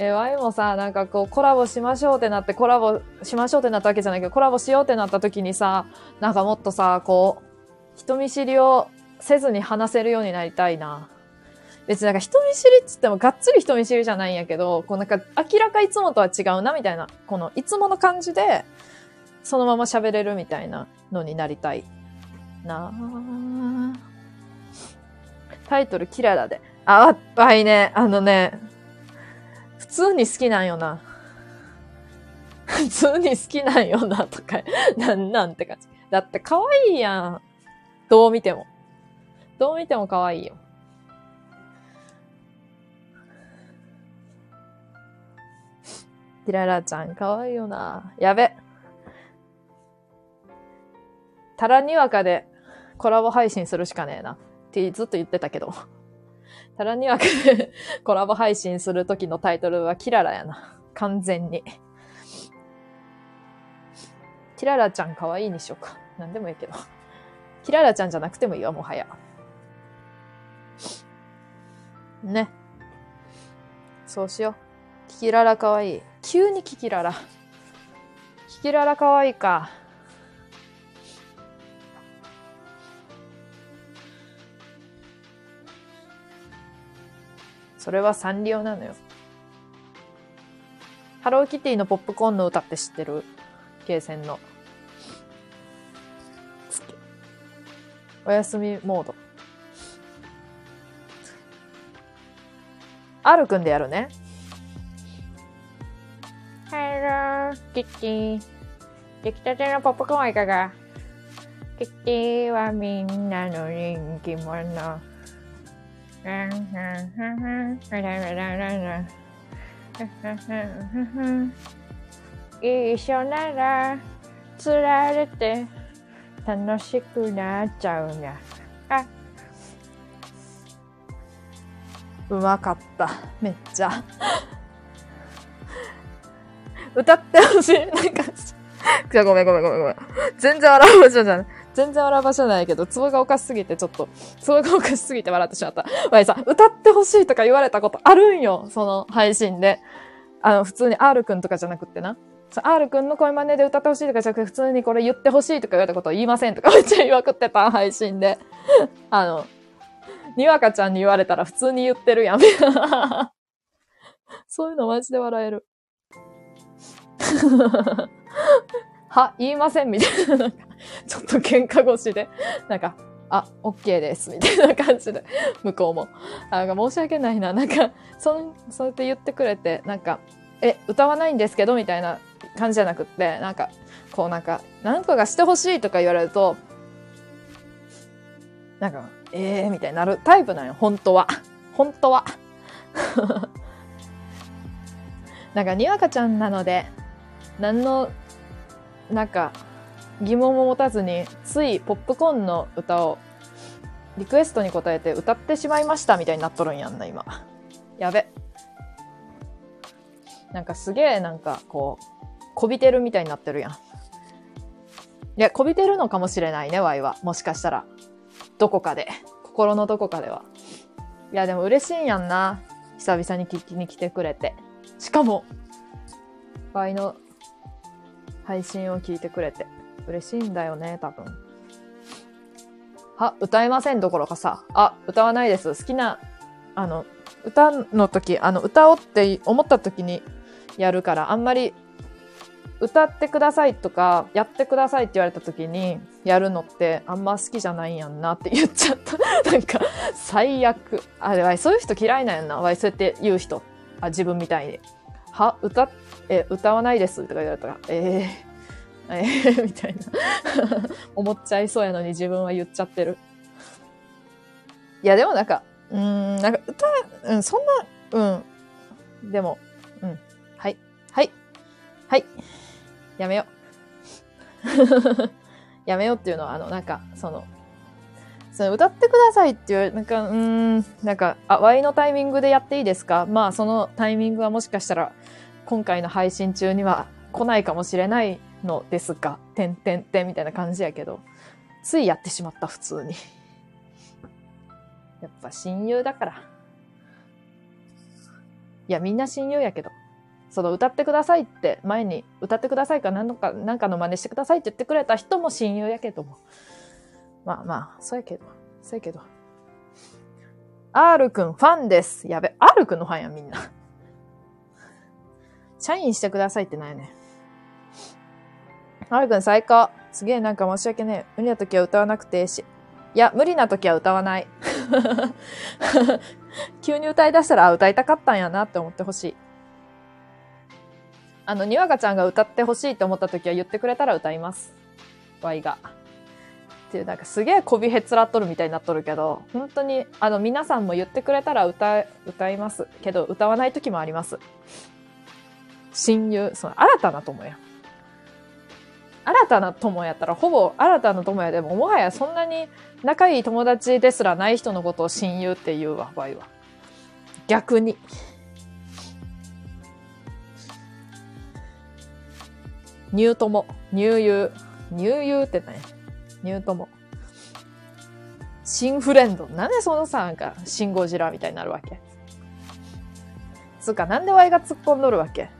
えー、ワイもさ、なんかこう、コラボしましょうってなって、コラボしましょうってなったわけじゃないけど、コラボしようってなった時にさ、なんかもっとさ、こう、人見知りをせずに話せるようになりたいな。別になんか人見知りっつってもがっつり人見知りじゃないんやけど、こうなんか明らかいつもとは違うなみたいな、このいつもの感じで、そのまま喋れるみたいなのになりたいなぁタイトルキララで。あ、わいね、あのね、普通に好きなんよな。普通に好きなんよな、とか、なんなんて感じ。だって可愛いやん。どう見ても。どう見ても可愛いよ。キララちゃん可愛いよな。やべ。タラにわかでコラボ配信するしかねえな。ってずっと言ってたけど。タラにわかで コラボ配信する時のタイトルはキララやな。完全に。キララちゃん可愛いにしようか。なんでもいいけど。キララちゃんじゃなくてもいいわ、もはや。ね。そうしよう。キキララ可愛い。急にキキララ。キキララ可愛いか。それはサンリオなのよ。ハローキティのポップコーンの歌って知ってる？ゲーセンの。お休みモード。R くんでやるね。ハロー、キティ。出来たてのポップコーンはいかが？キティはみんなの人気者。一緒なら、つられて、楽しくなっちゃうな。あうまかった。めっちゃ。歌ってほしい。なんか、じゃごめんごめんごめんごめん。全然笑うじゃない。全然笑う場所ないけど、ツボがおかしすぎて、ちょっと、ツボがおかしすぎて笑ってしまった。わいさ、歌ってほしいとか言われたことあるんよ。その配信で。あの、普通に R くんとかじゃなくってな。R くんの声真似で歌ってほしいとかじゃなくて、普通にこれ言ってほしいとか言われたこと言いませんとかめっちゃ言いまくってた、配信で。あの、にわかちゃんに言われたら普通に言ってるやん。そういうのマジで笑える。は、言いませんみたいな。ちょっと喧嘩越しで。なんか、あ、OK です。みたいな感じで。向こうも。あなんか申し訳ないな。なんか、そん、そうやって言ってくれて、なんか、え、歌わないんですけどみたいな感じじゃなくって、なんか、こうなんか、なんとかしてほしいとか言われると、なんか、えーみたいになるタイプなんよ、本当は。本当は。なんか、にわかちゃんなので、何の、なんか、疑問も持たずに、ついポップコーンの歌を、リクエストに答えて歌ってしまいましたみたいになっとるんやんな、今。やべ。なんかすげえ、なんか、こう、こびてるみたいになってるやん。いや、こびてるのかもしれないね、ワイは。もしかしたら。どこかで。心のどこかでは。いや、でも嬉しいんやんな。久々に聞きに来てくれて。しかも、ワイの配信を聞いてくれて。嬉しいんだよね、多分。は、歌えませんどころかさ。あ、歌わないです。好きな、あの、歌の時、あの、歌おうって思った時にやるから、あんまり歌ってくださいとか、やってくださいって言われた時に、やるのってあんま好きじゃないんやんなって言っちゃった。なんか、最悪。あれ、そういう人嫌いなんやんな。わい、そうやって言う人。あ、自分みたいに。は、歌、え、歌わないですとか言われたら、えー、えー、みたいな。思っちゃいそうやのに自分は言っちゃってる。いや、でもなんか、うん、なんか歌、うん、そんな、うん。でも、うん。はい。はい。はい。やめよう。やめようっていうのは、あの、なんか、その、その歌ってくださいっていう、なんか、うん、なんか、あ、ワイのタイミングでやっていいですか？まあ、そのタイミングはもしかしたら、今回の配信中には来ないかもしれないのですが、てんてんてんみたいな感じやけど、ついやってしまった、普通に。やっぱ親友だから。いや、みんな親友やけど。その歌ってくださいって前に歌ってくださいか何のか何かの真似してくださいって言ってくれた人も親友やけども。まあまあ、そうやけど。そうやけど。R くんファンです。やべ、R くんのファンやみんな。社員してくださいってないね。R くん最高。すげえなんか申し訳ねえ。無理な時は歌わなくていいし。いや、無理な時は歌わない。急に歌い出したら、あ、歌いたかったんやなって思ってほしい。あの、にわかちゃんが歌ってほしいと思った時は言ってくれたら歌います。ワイが。っていう、なんかすげえこびへつらっとるみたいになっとるけど、本当に、あの、皆さんも言ってくれたら歌、歌います。けど、歌わない時もあります。親友、その、新たな友や。新たな友やったら、ほぼ新たな友やでも、もはやそんなに仲いい友達ですらない人のことを親友って言うわ、ワイは。逆に。ニュー友、ニューユー、ニューユーってね、ニュー友。新フレンド。なんでそのさ、なんか、シンゴジラみたいになるわけ？つうか、なんでワイが突っ込んどるわけ？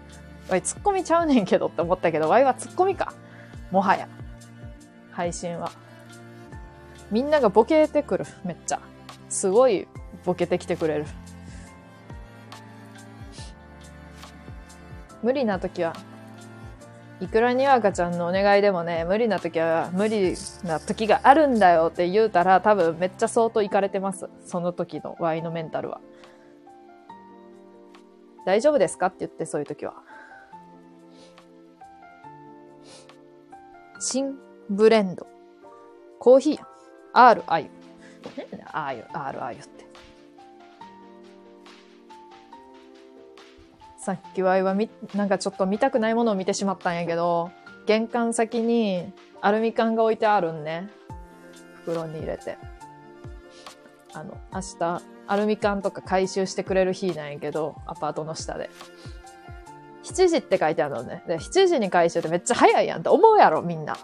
ワイ突っ込みちゃうねんけどって思ったけど、ワイは突っ込みか。もはや。配信は。みんながボケてくる。めっちゃ。すごいボケてきてくれる。無理な時は、いくらにわかちゃんのお願いでもね、無理な時は無理な時があるんだよって言うたら多分めっちゃ相当いかれてます。その時のワイのメンタルは。大丈夫ですか？って言ってそういう時は。新ブレンド。コーヒーや。R あゆ。何だあゆ、R あゆって。さっきワイはみ、なんかちょっと見たくないものを見てしまったんやけど、玄関先にアルミ缶が置いてあるんね。袋に入れて。あの、明日、アルミ缶とか回収してくれる日なんやけど、アパートの下で。7時って書いてあるのね。で、7時に回収ってめっちゃ早いやんって思うやろ、みんな。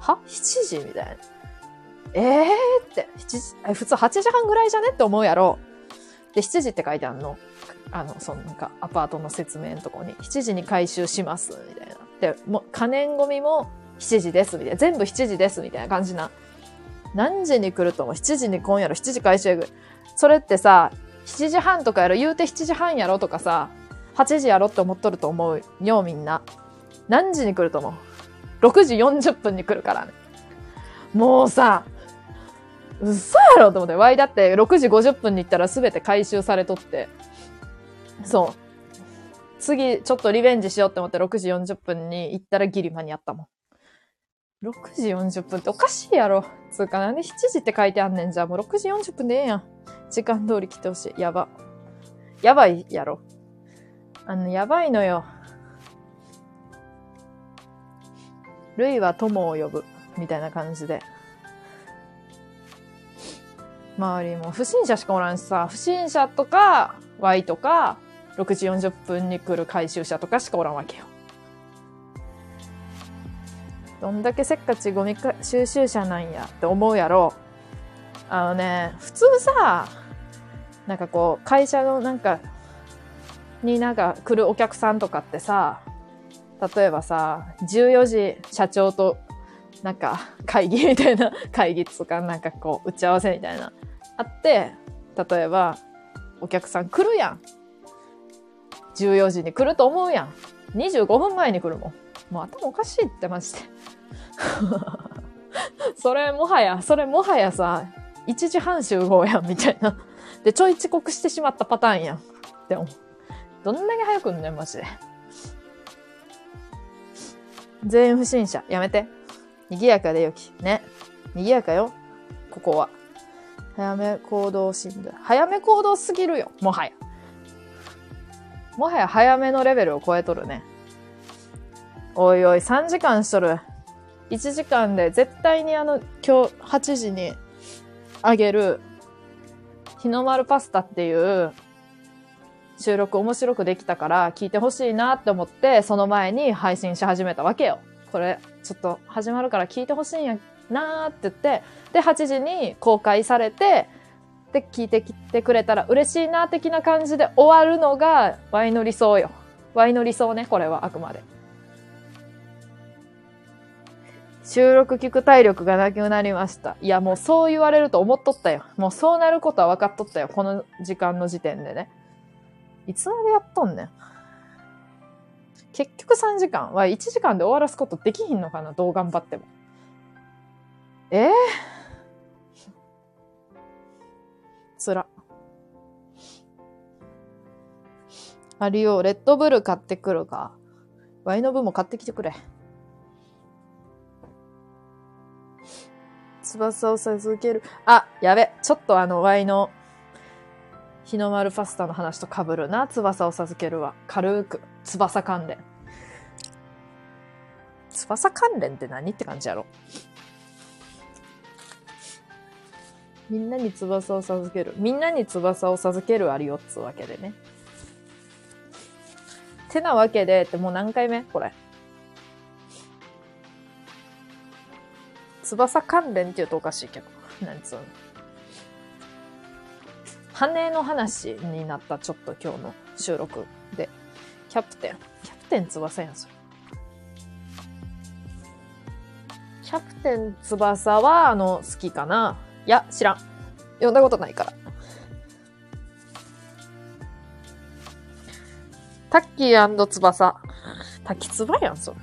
は ?7 時みたいな。ええー、って、7時、普通8時半ぐらいじゃねって思うやろ。で、7時って書いてあるの。あの、そのなんか、アパートの説明のとこに、7時に回収します、みたいな。で、もう、可燃ゴミも7時です、みたいな。全部7時です、みたいな感じな。何時に来ると思う ?7 時に今夜の7時回収やぐ。それってさ、7時半とかやろ言うて7時半やろとかさ、8時やろって思っとると思うよ、みんな。何時に来ると思う ?6 時40分に来るからね。もうさ、嘘やろと思って。ワイだって6時50分に行ったら全て回収されとって。そう。次、ちょっとリベンジしようって思って6時40分に行ったらギリ間に合ったもん。6時40分っておかしいやろ。つうか、なんで7時って書いてあんねんじゃもう6時40分でええやん。時間通り来てほしい。やば。やばいやろ。あの、やばいのよ。ルイは友を呼ぶ。みたいな感じで。周りも不審者しかおらんしさ、不審者とか、Y とか、6時40分に来る回収者とかしかおらんわけよ。どんだけせっかちゴミ収集車なんやって思うやろ。あのね、普通さ、なんかこう、会社のなんか、になんか来るお客さんとかってさ、例えばさ、14時社長となんか会議みたいな 会議とかなんかこう打ち合わせみたいなあって、例えばお客さん来るやん。14時に来ると思うやん。25分前に来るもん。もう頭おかしいってマジで。それもはや、それもはやさ、1時半集合やんみたいな。で、ちょい遅刻してしまったパターンやん。って思う。どんだけ早くんね、マジで。全員不審者。やめて。賑やかでよき。ね。賑やかよ。ここは。早め行動診断。早め行動すぎるよ。もはや。もはや早めのレベルを超えとるね。おいおい、3時間しとる。1時間で絶対にあの、今日8時にあげる、日の丸パスタっていう収録面白くできたから聞いてほしいなって思って、その前に配信し始めたわけよ。これ、ちょっと始まるから聞いてほしいんやなーって言って、で、8時に公開されて、で、聞いてきてくれたら嬉しいな的な感じで終わるのが、ワイの理想よ。ワイの理想ね、これはあくまで。収録聞く体力がなくなりました。いや、もうそう言われると思っとったよ。もうそうなることは分かっとったよ。この時間の時点でね。いつまでやっとんねん。結局3時間は1時間で終わらすことできひんのかなどう頑張っても。ええつら。あるよ、レッドブル買ってくるか。ワイの分も買ってきてくれ。翼を授ける。あ、やべ。ちょっとあの、ワイの日の丸パスタの話と被るな。翼を授けるは。軽く。翼関連。翼関連って何って感じやろ。みんなに翼を授ける。みんなに翼を授けるあるよっつうわけでね。てなわけで、ってもう何回目？これ。翼関連って言うとおかしいけど。なんつうの。羽の話になった、ちょっと今日の収録で。キャプテン。キャプテン翼やん、それ。キャプテン翼は、あの、好きかな？いや、知らん。読んだことないから。タッキー翼。滝つばやん、それ。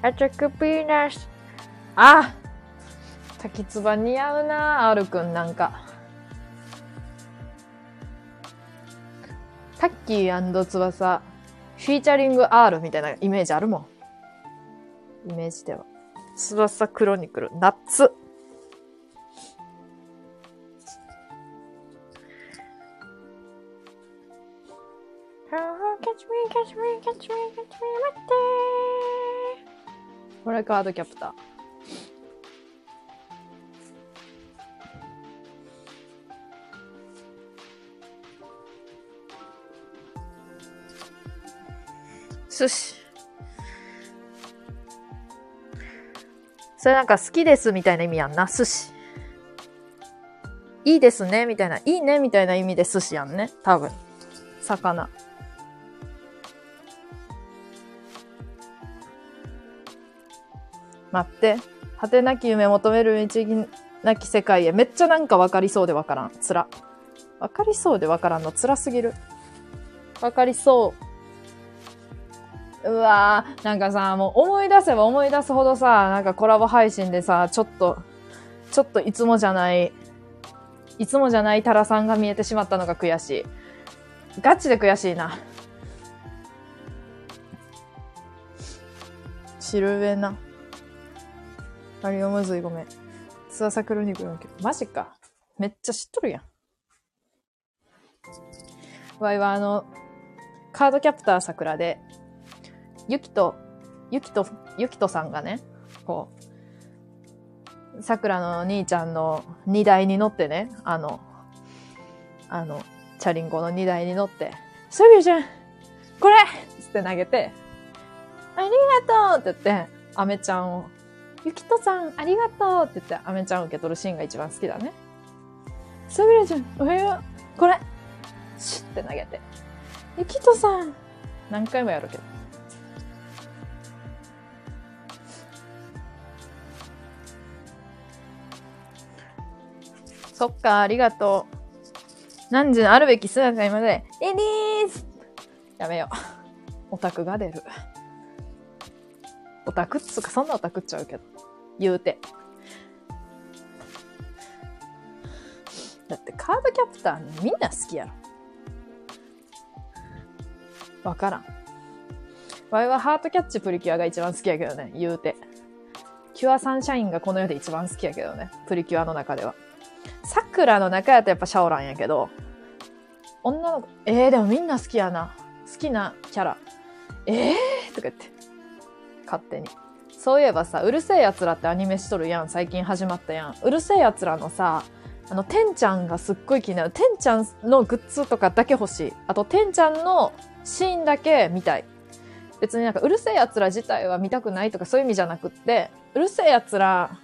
アチョクピーナス。あ滝つば似合うな、R くんなんか。タッキー翼、フィーチャリング R みたいなイメージあるもん。イメージでは。翼クロニクル、夏。これカードキャプター。寿司。それなんか好きですみたいな意味やんな、寿司。いいですねみたいな、いいねみたいな意味で寿司やんね、多分。魚。待って。果てなき夢求める道なき世界へ。めっちゃなんか分かりそうで分からん。つら。分かりそうで分からんの辛すぎる。分かりそう。うわーなんかさ、もう思い出せば思い出すほどさ、なんかコラボ配信でさ、ちょっと、ちょっといつもじゃない、いつもじゃないタラさんが見えてしまったのが悔しい。ガチで悔しいな。汁上な。あれがむずいごめん。ツアサクル肉のけど。マジか。めっちゃ知っとるやん。わいはあの、カードキャプター桜で、ゆきと、ゆきと、ゆきとさんがね、こう、桜の兄ちゃんの荷台に乗ってね、あの、あの、チャリンコの荷台に乗って、ソビュちゃんこれつって投げて、ありがとうって言って、アメちゃんを、ゆきとさんありがとうって言って、アメちゃん受け取るシーンが一番好きだね。ソビュちゃんおはようこれシュッて投げて、ゆきとさん何回もやるけど。そっか、ありがとう。何時のあるべき姿にまで、レディースやめよう。オタクが出る。オタクっつうか、そんなオタクっちゃうけど。言うて。だってカードキャプターみんな好きやろ。わからん。わいはハートキャッチプリキュアが一番好きやけどね、言うて。キュアサンシャインがこの世で一番好きやけどね、プリキュアの中では。桜の中やとやっぱシャオランやけど、女の子、えー、でもみんな好きやな。好きなキャラ。えー？とか言って。勝手に。そういえばさ、うるせえ奴らってアニメしとるやん。最近始まったやん。うるせえ奴らのさ、あの、てんちゃんがすっごい気になる。てんちゃんのグッズとかだけ欲しい。あと、てんちゃんのシーンだけ見たい。別になんか、うるせえ奴ら自体は見たくないとかそういう意味じゃなくって、うるせえ奴ら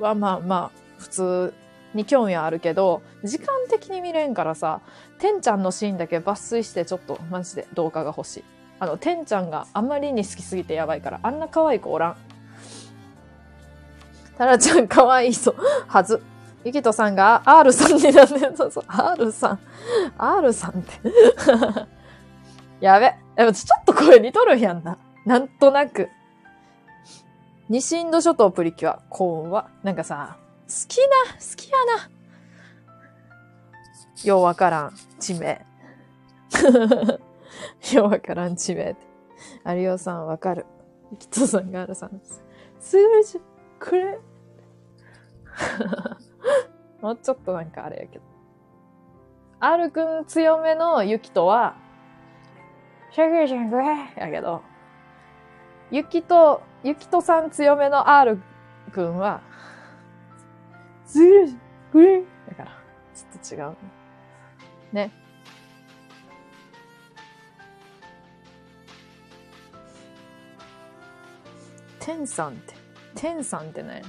はまあまあ、普通に興味はあるけど、時間的に見れんからさ、てんちゃんのシーンだけ抜粋してちょっとマジで動画が欲しい。あの、てんちゃんがあまりに好きすぎてやばいから、あんな可愛い子おらん。タラちゃん可愛いそう。はず。ゆきとさんが R さんになって。そうそう。R さん。R さんって。やべ。でもちょっと声似とるやんな。なんとなく。西インド諸島プリキュア、幸運は、なんかさ、好きな、好きやな。ようわからん、地名。ようわからん地名って。有吉さんわかる。ゆきとさんがあるさんです。数字、くれ。もうちょっとなんかあれやけど。R くん強めのゆきとは、シャグシャグやけど、ゆきと、ゆきとさん強めの R くんは、ずる、ぐれだから、ちょっと違う。ね。てんさんって、てんさんってね。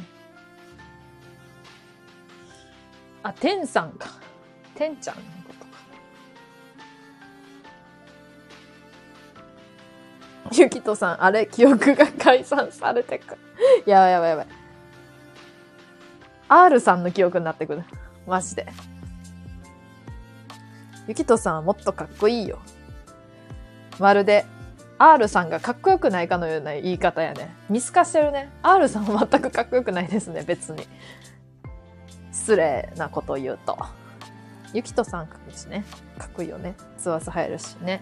あ、てんさんか。てんちゃんのことか。ゆきとさん、あれ、記憶が改ざんされてく。やばいやばいやばい。R さんの記憶になってくる。マジで。ゆきとさんはもっとかっこいいよ。まるで、R さんがかっこよくないかのような言い方やね。見透かしてるね。R さんは全くかっこよくないですね、別に。失礼なこと言うと。ゆきとさんかっこいいしね。かっこいいよね。ツアース入るしね。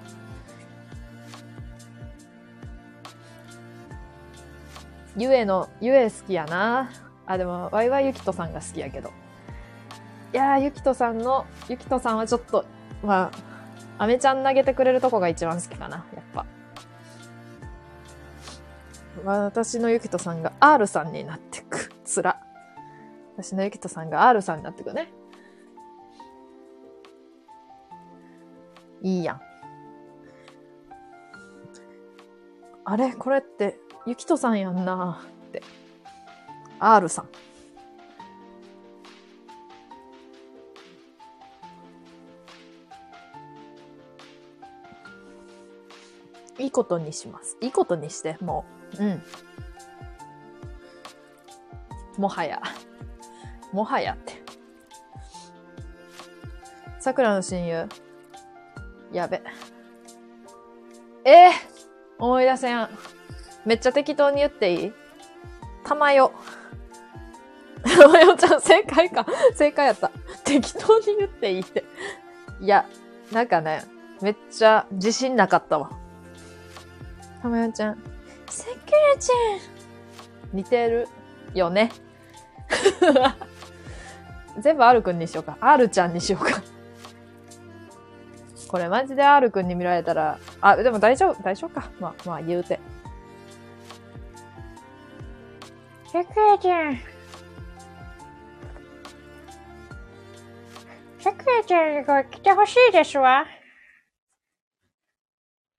ゆえの、ゆえ好きやな。あ、でも、わいわいゆきとさんが好きやけど。いやー、ゆきとさんの、ゆきとさんはちょっと、まあ、アメちゃん投げてくれるとこが一番好きかな、やっぱ。私のゆきとさんが R さんになってく。つら。私のゆきとさんが R さんになってくね。いいやん。あれ？これって、ゆきとさんやんなって。R さん。いいことにします。いいことにして、もう。うん。もはや。もはやって。桜の親友。やべ。えー、思い出せん。めっちゃ適当に言っていい？たまよ。たまよちゃん正解か。正解やった。適当に言っていいって。いや、なんかね、めっちゃ自信なかったわ。たまよちゃん。さくらちゃん。似てるよね。全部 R くんにしようか。R ちゃんにしようか。これマジで R くんに見られたら、あ、でも大丈夫、大丈夫か。まあ、まあ言うて。さくらちゃん。さくらちゃんにこれ来てほしいですわ。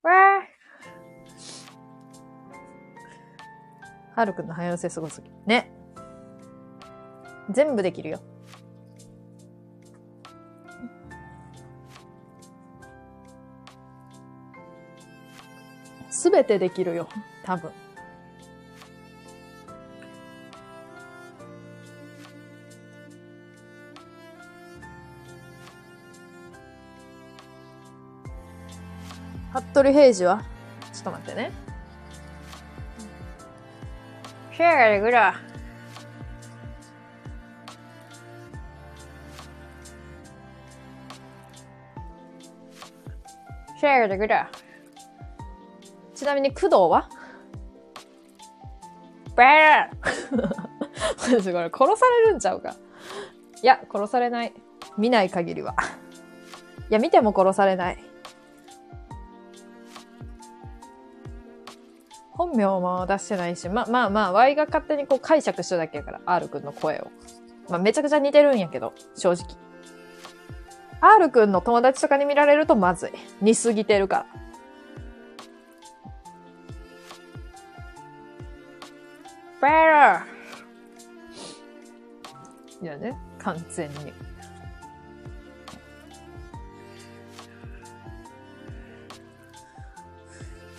わあ。はるくんの早寄せすごすぎ。ね。全部できるよ。すべてできるよ。多分。服部平次は？ちょっと待ってね。シェアがでぐら。シェアがでぐら。ちなみに工藤はバーマジこれ殺されるんちゃうか。いや、殺されない。見ない限りは。いや、見ても殺されない。本名も出してないし、ま、まあまあ、Y が勝手にこう解釈しただけやから、R くんの声を。まあ、めちゃくちゃ似てるんやけど、正直。R くんの友達とかに見られるとまずい。似すぎてるから。better! いやね、完全に。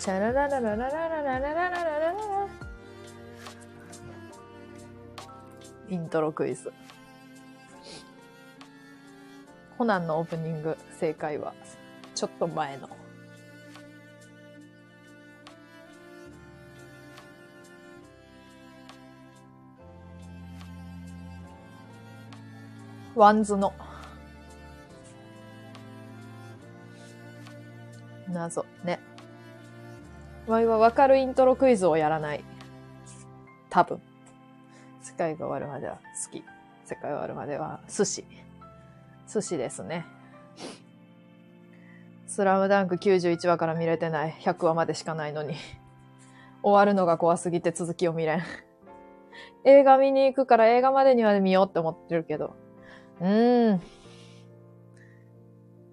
チャララララララララララララライントロクイズ。コナンのオープニング、正解は、ちょっと前の。ワンズの。謎。ね。ワイはわかるイントロクイズをやらない。多分。世界が終わるまでは好き。世界が終わるまでは寿司。寿司ですね。スラムダンク91話から見れてない。100話までしかないのに。終わるのが怖すぎて続きを見れん。映画見に行くから映画までには見ようって思ってるけど。うーん。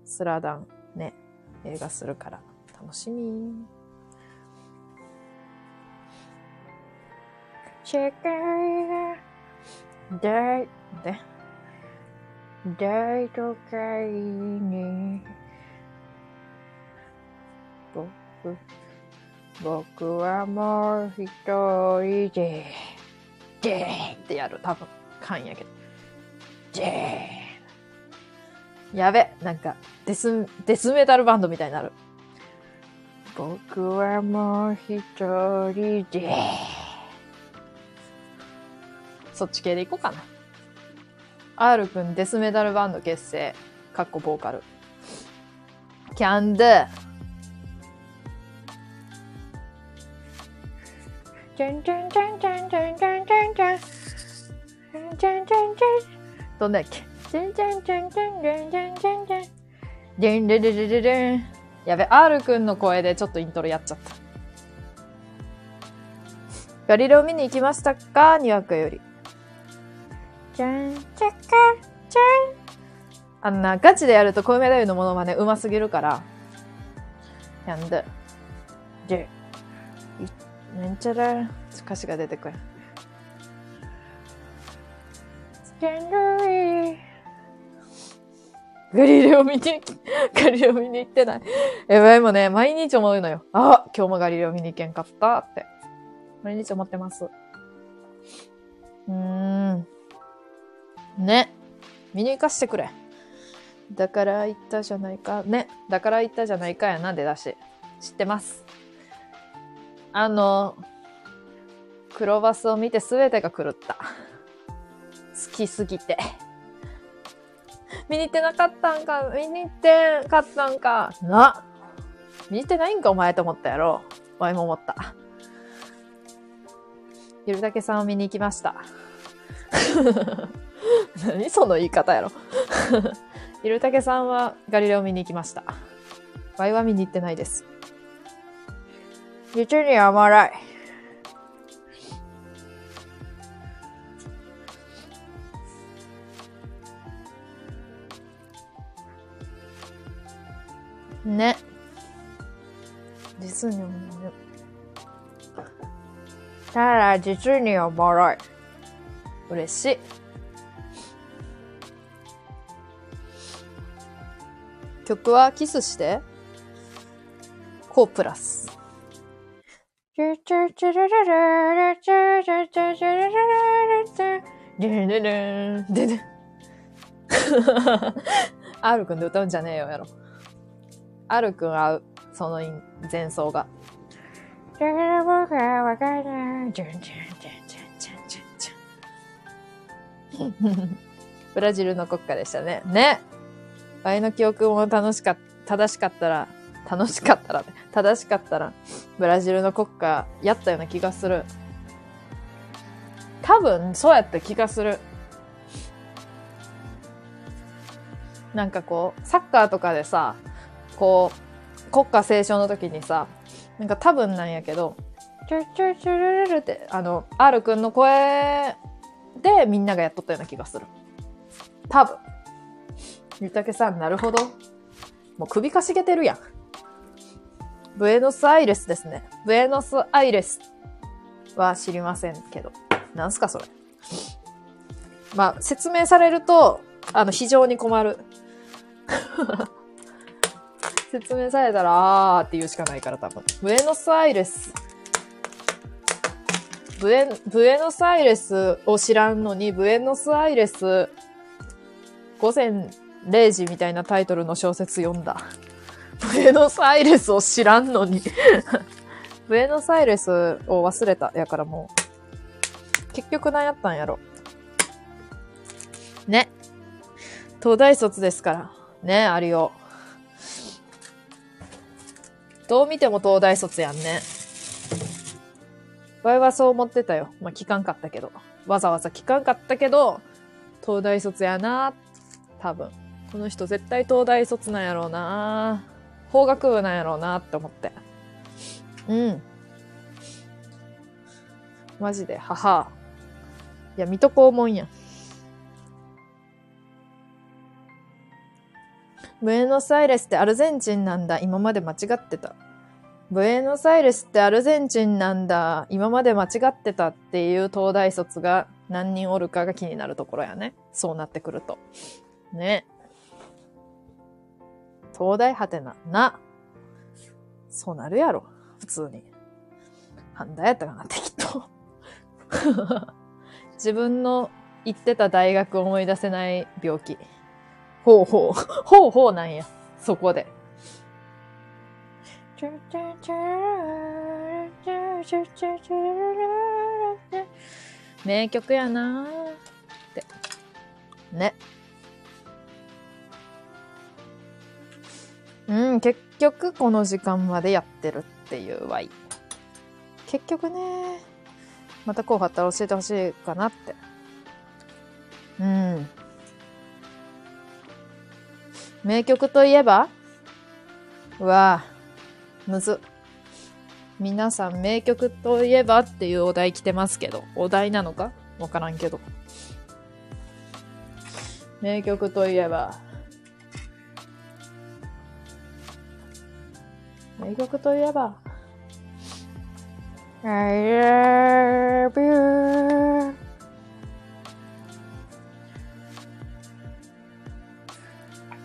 スラダン、ね、映画するから、楽しみ。世界が大、で、大都会に、僕、僕はもう一人で、でーってやる。多分、勘やけど。でーやべ、なんか、デス、デスメタルバンドみたいになる。僕はもう一人で、そっち系でいこうかな。R くんデスメダルバンド結成。かっこボーカル。キャンドゥ。どんだっけやべ、R くんの声でちょっとイントロやっちゃった。ガリレオ見に行きましたかにわくより。じゃん、ちゃか、じゃん。あんな、ガチでやると小梅太夫のものまねうますぎるから。やんで。で、いなんちゃら、歌詞が出てくる。スキャンダリー。ガリレオ見に、ガリレオ見に行ってない。え、わいもね、毎日思うのよ。あ、今日もガリレオ見に行けんかったって。毎日思ってます。うーん。ね。見に行かしてくれ。だから言ったじゃないか。ね。だから言ったじゃないかやな、出だし。知ってます。あの、黒バスを見て全てが狂った。好きすぎて。見に行ってなかったんか、見に行ってかったんか。な。見に行ってないんか、お前と思ったやろ。お前も思った。ゆるたけさんを見に行きました。何その言い方やろ。ゆるたけさんはガリレオ見に行きました。ワイは見に行ってないです。実に甘い。ね。実におもろい。ただ、実におもろい。嬉しい。曲はキスして、コープラス。でで R くんで歌うんじゃねえよやろ。R くん合う。その前奏が。ブラジルの国歌でしたね。ね。ワイの記憶も楽しかった、正しかったら、楽しかったら、正しかったら、ブラジルの国歌やったような気がする。多分、そうやった気がする。なんかこう、サッカーとかでさ、こう、国歌斉唱の時にさ、なんか多分なんやけど、チュチュチュルルルって、あの、R くんの声でみんながやっとったような気がする。多分。ゆたけさん、なるほど。もう首かしげてるやん。ブエノスアイレスですね。ブエノスアイレスは知りませんけど。なんすかそれ。まあ、説明されると、あの、非常に困る。説明されたら、あーって言うしかないから多分。ブエノスアイレス。ブエ、ブエノスアイレスを知らんのに、ブエノスアイレス、午前0時みたいなタイトルの小説読んだ。ブエノスアイレスを知らんのに。ブエノスアイレスを忘れた。やからもう。結局何やったんやろ。ね。東大卒ですから。ね、ありよ。どう見ても東大卒やんね。わいはそう思ってたよ。まあ、聞かんかったけど。わざわざ聞かんかったけど、東大卒やな。多分。この人絶対東大卒なんやろうな。法学部なんやろうなって思って。うん。マジで、母。いや、見とこうもんやん。ブエノスアイレスってアルゼンチンなんだ。今まで間違ってた。ブエノスアイレスってアルゼンチンなんだ。今まで間違ってたっていう東大卒が何人おるかが気になるところやね。そうなってくると。ね。東大はてな、な。そうなるやろ。普通に。なんだやったかなってきっと。自分の行ってた大学を思い出せない病気。ほうほう。ほうほうなんや。そこで。名曲やなーって。ね。うん、結局この時間までやってるっていうわい。結局ね、またこうかったら教えてほしいかなって。うん。名曲といえば？うわぁ、むず。皆さん名曲といえばっていうお題来てますけど、お題なのか？わからんけど。名曲といえば、名曲といえば、I love you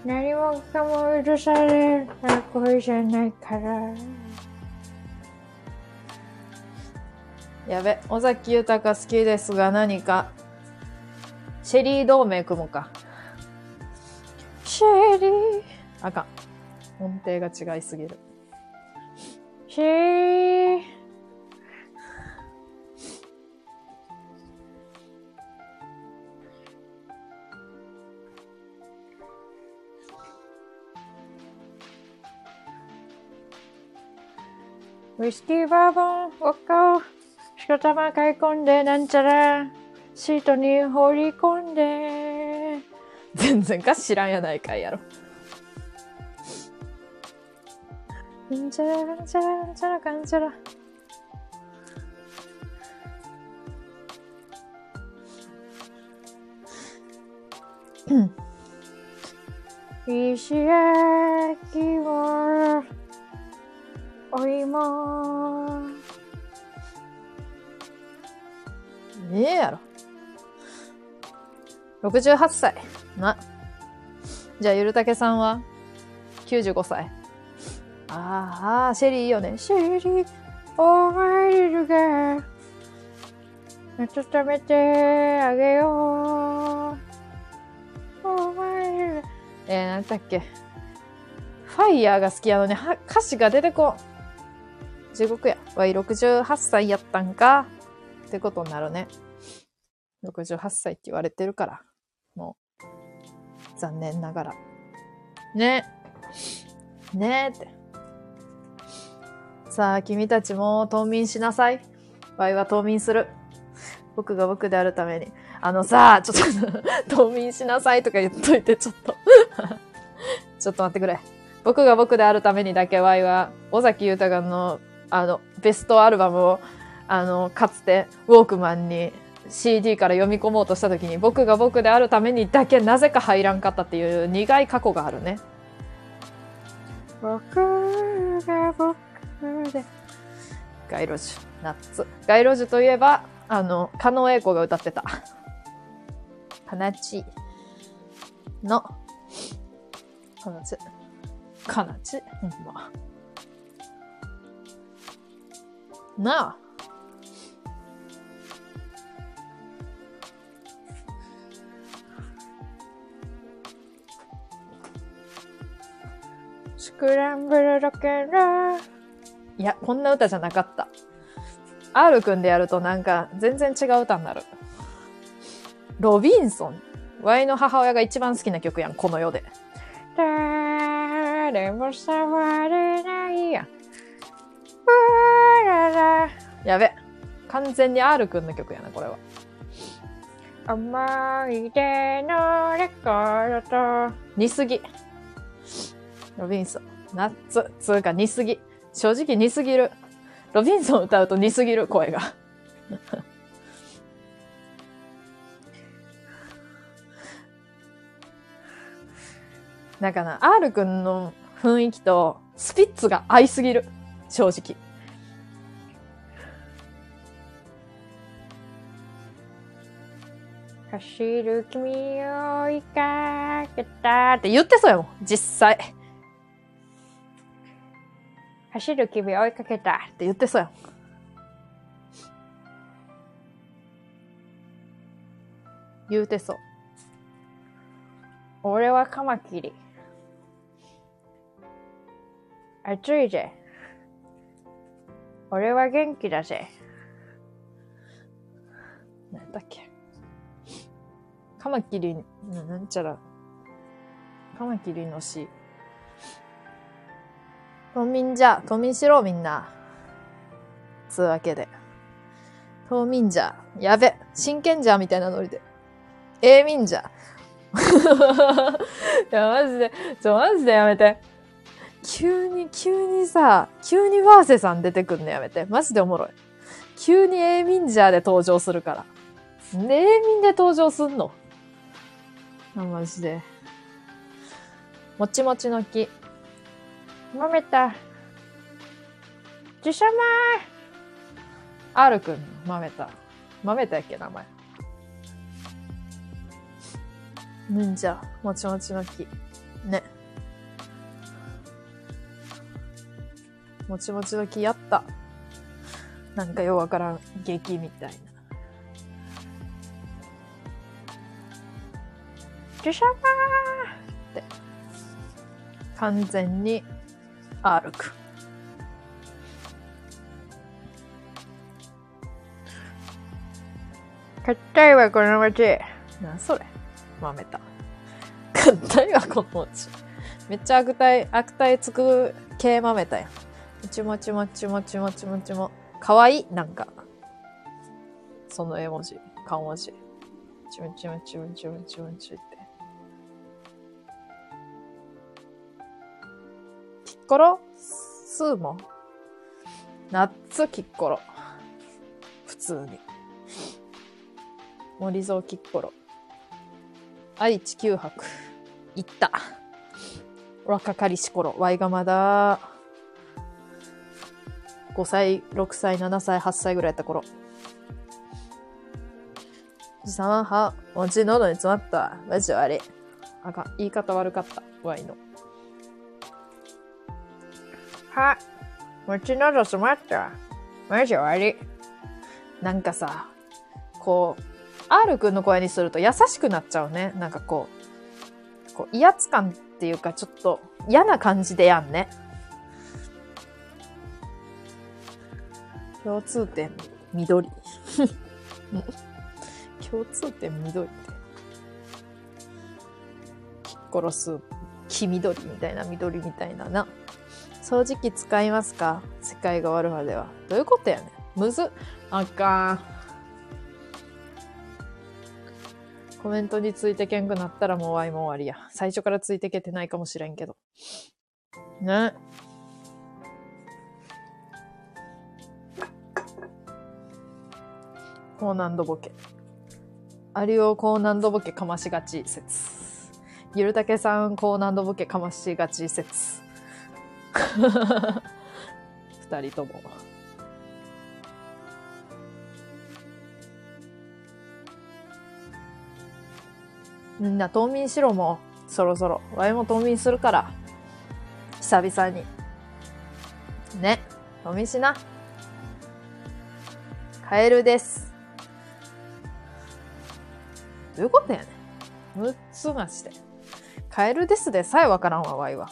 何もかも許される恋じゃないから。やべ、尾崎豊好きですが何か、シェリー同盟組むか。シェリー。あかん。音程が違いすぎる。しい。ウイスキーバーボン、ウォッカを、しこたま買い込んで、なんちゃら、シートに放り込んで、全然か知らんやないかいやろ。んちゃら、んちゃら、んちゃら、かんちゃら。石焼きをお芋。ねえやろ。68歳。な。じゃあゆるたけさんは95歳。ああシェリーいいよねシェリーお前いるが温めてあげようお前いるえー、なんだっけ。ファイヤーが好きやのに、は歌詞が出てこん。地獄や。わい68歳やったんか。ってことになるね。68歳って言われてるから。もう、残念ながら。ね。ねえって。さあ、君たちも冬眠しなさい。わいは冬眠する。僕が僕であるために。あのさあ、ちょっと 冬眠しなさいとか言っといて、ちょっと ちょっと待ってくれ。僕が僕であるためにだけワイは、尾崎豊の、あの、ベストアルバムを、あの、かつて、ウォークマンに CD から読み込もうとした時に、僕が僕であるためにだけなぜか入らんかったっていう苦い過去があるね。僕が僕。街路樹、ナッツ。街路樹といえば、あの、加納栄子が歌ってた。かなちの、かなち、かなち、ほんま。なあ。スクランブルロケンロー。いや、こんな歌じゃなかった。R くんでやるとなんか全然違う歌になる。ロビンソン。ワイの母親が一番好きな曲やん、この世で。誰も触れないや。らら。やべ。完全に R くんの曲やな、これは。思い出のレコードと。似すぎ。ロビンソン。ナッツ。つうか似すぎ。正直似すぎる。ロビンソン歌うと似すぎる、声が。なんかな、R くんの雰囲気とスピッツが合いすぎる。正直。走る君を追いかけたって言ってそうやもん、実際。走る君追いかけたって言ってそうや。言うてそう。俺はカマキリ。暑いぜ。俺は元気だぜ。なんだっけ。カマキリ、ななんちゃら。カマキリの詩。冬眠じゃ、冬眠しろみんな。つうわけで。冬眠じゃ、やべ、真剣じゃみたいなノリで。ええみんじゃ。いや、マジで、ちょ、マジでやめて。急に、急にさ、急にワーセさん出てくんのやめて。マジでおもろい。急にエーミンジャーで登場するから。で、エーミンで登場すんのあ、マジで。もちもちの木。豆めた。自社前 !R くん、豆た。豆たやっけ、名前。忍者、もちもちの木。ね。もちもちの木やった。なんかようわからん劇みたいな。ジュシャマーって。完全に R くん。硬いわ、この街。なんそれ豆た。硬いわ、この餅。めっちゃ悪態、悪態つく系豆たやん。もちもちもちもちもちもちも。かわいいなんか。その絵文字。顔文字。ちもちもちもちもちもちって。キッコロスーモナッツキッコロ。普通に。森蔵キッコロ。愛知九博。行った。若かりし頃。ワイがまだ、5歳、6歳、7歳、8歳ぐらいやった頃。おじさんは、は、餅喉に詰まった。マジ悪い。あかん。言い方悪かった。ワイの。は、餅喉詰まった。マジ悪い。なんかさ、こう、R くんの声にすると優しくなっちゃうね。なんかこう、こう威圧感っていうかちょっと嫌な感じでやんね。共通点、緑。共通点、緑って。キッコロス、黄緑みたいな緑みたいなな。掃除機使いますか？世界が終わるまでは。どういうことやねん。むずっ。あかん。コメントについてけんくなったらもうワイも終わりや。最初からついてけてないかもしれんけど。ね。高難度ボケ。アリオ高難度ボケかましがち説。ゆるたけさん高難度ボケかましがち説。二人とも。みんな冬眠しろも。そろそろ。ワイも冬眠するから。久々に。ね。冬眠しな。カエルです。どういうことやねん。むっつまして。カエルですでさえわからんわ、ワイは。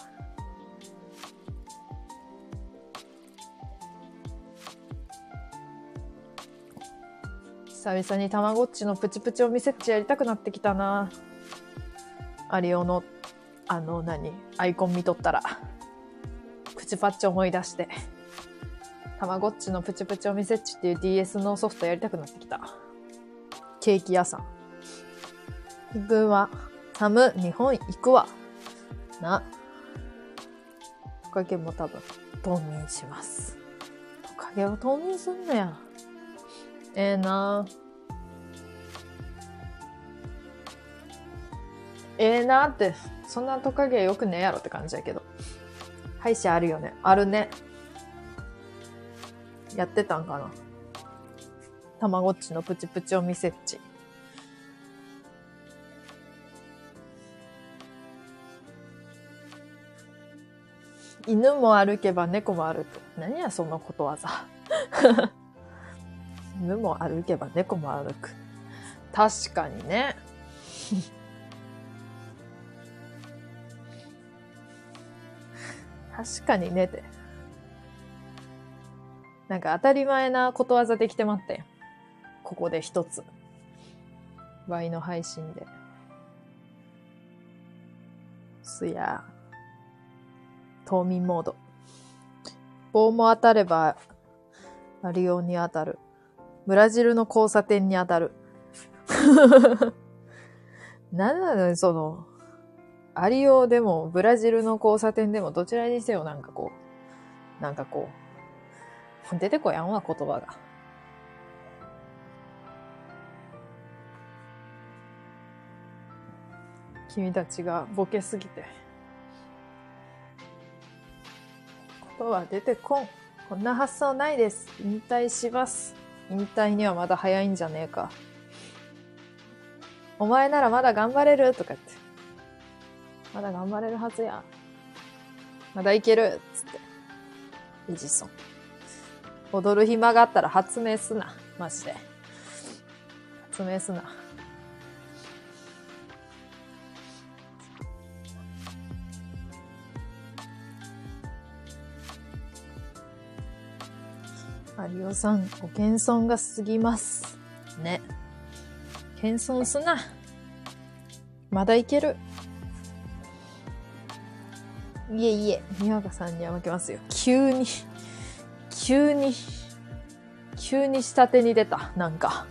久々にたまごっちのプチプチお店っちやりたくなってきたな。アリオの、あの何、アイコン見とったら、プチパッチ思い出して、たまごっちのプチプチお店っちっていう DS のソフトやりたくなってきた。ケーキ屋さん。行くわ。サム、日本行くわ。な。トカゲも多分、冬眠します。トカゲは冬眠すんのや。ええなええなって、そんなトカゲよくねえやろって感じやけど。歯医者あるよね。あるね。やってたんかな。たまごっちのプチプチお店っち。犬も歩けば猫も歩く。何やそのことわざ。犬も歩けば猫も歩く。確かにね。確かにねって。なんか当たり前なことわざできてまったよ。ここで一つ。倍の配信で。すや。冬眠モード。棒も当たれば、アリオンに当たる。ブラジルの交差点に当たる。なんなのその、アリオでもブラジルの交差点でもどちらにせよなんかこう、なんかこう、出てこやんわ、言葉が。君たちがボケすぎて。言葉出てこん。こんな発想ないです。引退します。引退にはまだ早いんじゃねえか。お前ならまだ頑張れるとか言って。まだ頑張れるはずや。まだいけるつって。エジソン。踊る暇があったら発明すな。マジで。発明すな。有オさん、ご謙遜が過ぎます。ね。謙遜すな。まだいける。いえいえ、宮川さんには負けますよ。急に、急に、急に下手に出た。なんか。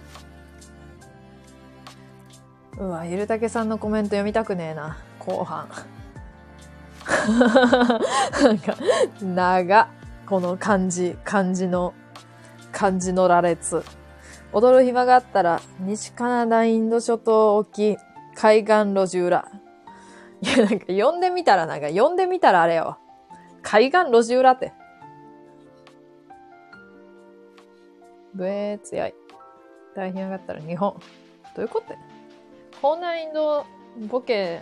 うわ、ゆるたけさんのコメント読みたくねえな。後半。なんか、長。この漢字、漢字の、漢字の羅列。踊る暇があったら、西カナダインド諸島沖、海岸路地裏。いや、なんか読んでみたら、なんか読んでみたらあれよ。海岸路地裏って。ブエー強い。大変上がったら日本。どういうことやコーナーインドボケ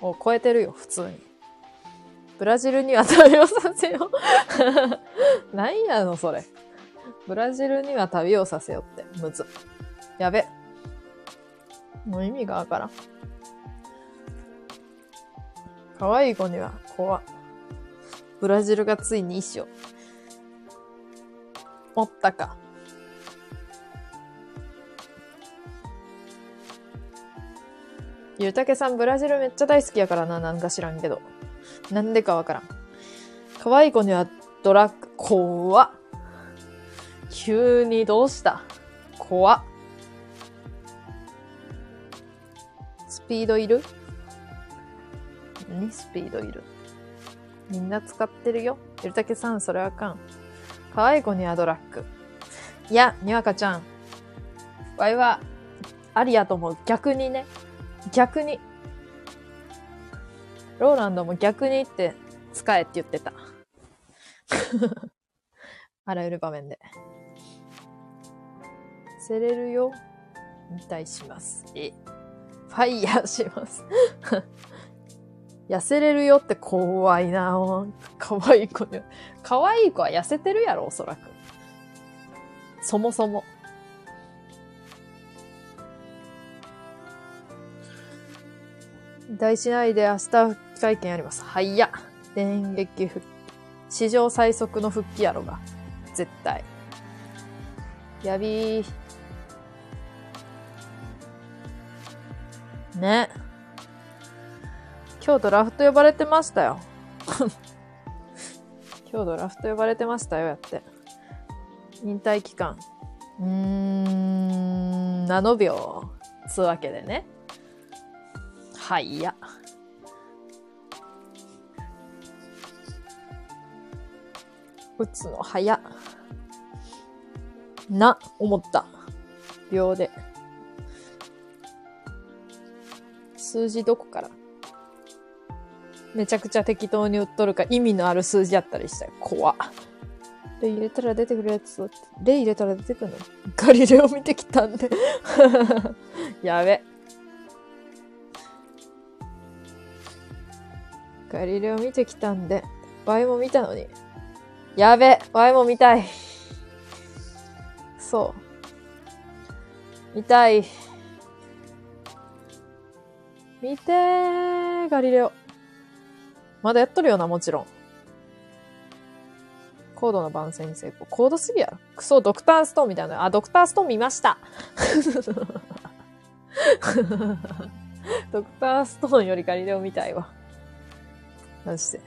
を超えてるよ、普通に。ブラジルには旅をさせよう。何やの、それ。ブラジルには旅をさせよって。むず。やべ。もう意味がわからん。可愛い子には怖ブラジルがついに一緒。おったか。ゆうたけさん、ブラジルめっちゃ大好きやからな、なんか知らんけど。なんでかわからん。可愛い子にはドラッグ、怖っ。急にどうした？怖っ。スピードいる？何スピードいる？みんな使ってるよ。ゆるたけさん、それはあかん。可愛い子にはドラッグ。いや、にわかちゃん。わいは、ありやと思う。逆にね。逆に。ローランドも逆にって使えって言ってた。あらゆる場面で。せれるよ。引退します。え。ファイヤーします。痩せれるよって怖いなぁ。可愛い子に。可愛いい子は痩せてるやろ、おそらく。そもそも。大しないで明日会見あります。はいや。電撃復帰史上最速の復帰やろが。絶対。やびー。ね。今日ドラフト呼ばれてましたよ。今日ドラフト呼ばれてましたよ、やって。引退期間。うーん、7秒。つうわけでね。はいや。打つの早。な、思った。秒で。数字どこから？めちゃくちゃ適当に打っとるか意味のある数字やったりしたよ。怖っ。例入れたら出てくるやつ。例入れたら出てくるの？ガリレオ見てきたんで。やべ。ガリレオ見てきたんで、ワイも見たのに。やべ、ワイも見たい。そう。見たい。見てー、ガリレオ。まだやっとるよな、もちろん。高度な番宣成功。高度すぎやろ。クソ、ドクターストーンみたいな。あ、ドクターストーン見ました。ドクターストーンよりガリレオ見たいわ。マジで。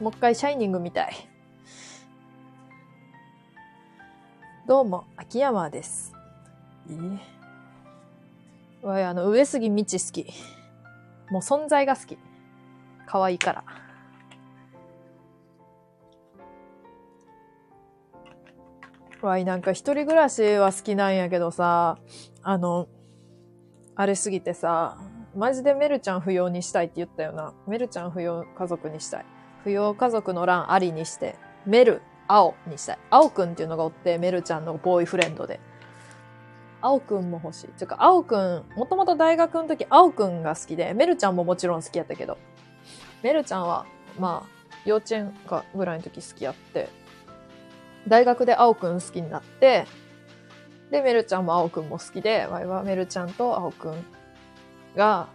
もう一回シャイニング見たい。どうも、秋山です。え、わい、あの、上杉道好き。もう存在が好き。可愛いから。わい、なんか一人暮らしは好きなんやけどさ、あの、あれすぎてさ、マジでメルちゃん不要にしたいって言ったよな。メルちゃん不要家族にしたい。不要家族の欄ありにして、メル、青にしたい。青くんっていうのがおって、メルちゃんのボーイフレンドで。青くんも欲しい。てか、青くん、もともと大学の時、青くんが好きで、メルちゃんももちろん好きやったけど、メルちゃんは、まあ、幼稚園かぐらいの時好きやって、大学で青くん好きになって、で、メルちゃんも青くんも好きで、ワイはメルちゃんと青くんが、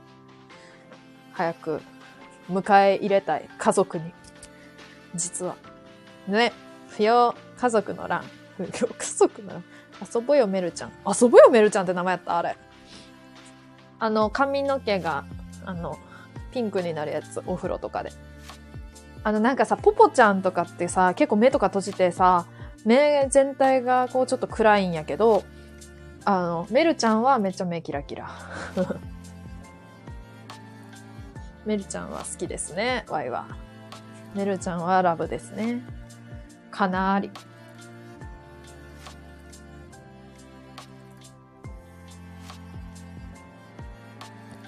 早く迎え入れたい家族に。実は。ね。不要家族の欄。不要家族の欄。遊ぼよメルちゃん。遊ぼよメルちゃんって名前やったあれ。あの、髪の毛が、あの、ピンクになるやつ、お風呂とかで。あの、なんかさ、ポポちゃんとかってさ、結構目とか閉じてさ、目全体がこうちょっと暗いんやけど、あの、メルちゃんはめっちゃ目キラキラ。メルちゃんは好きですね、ワイは。メルちゃんはラブですね。かなり。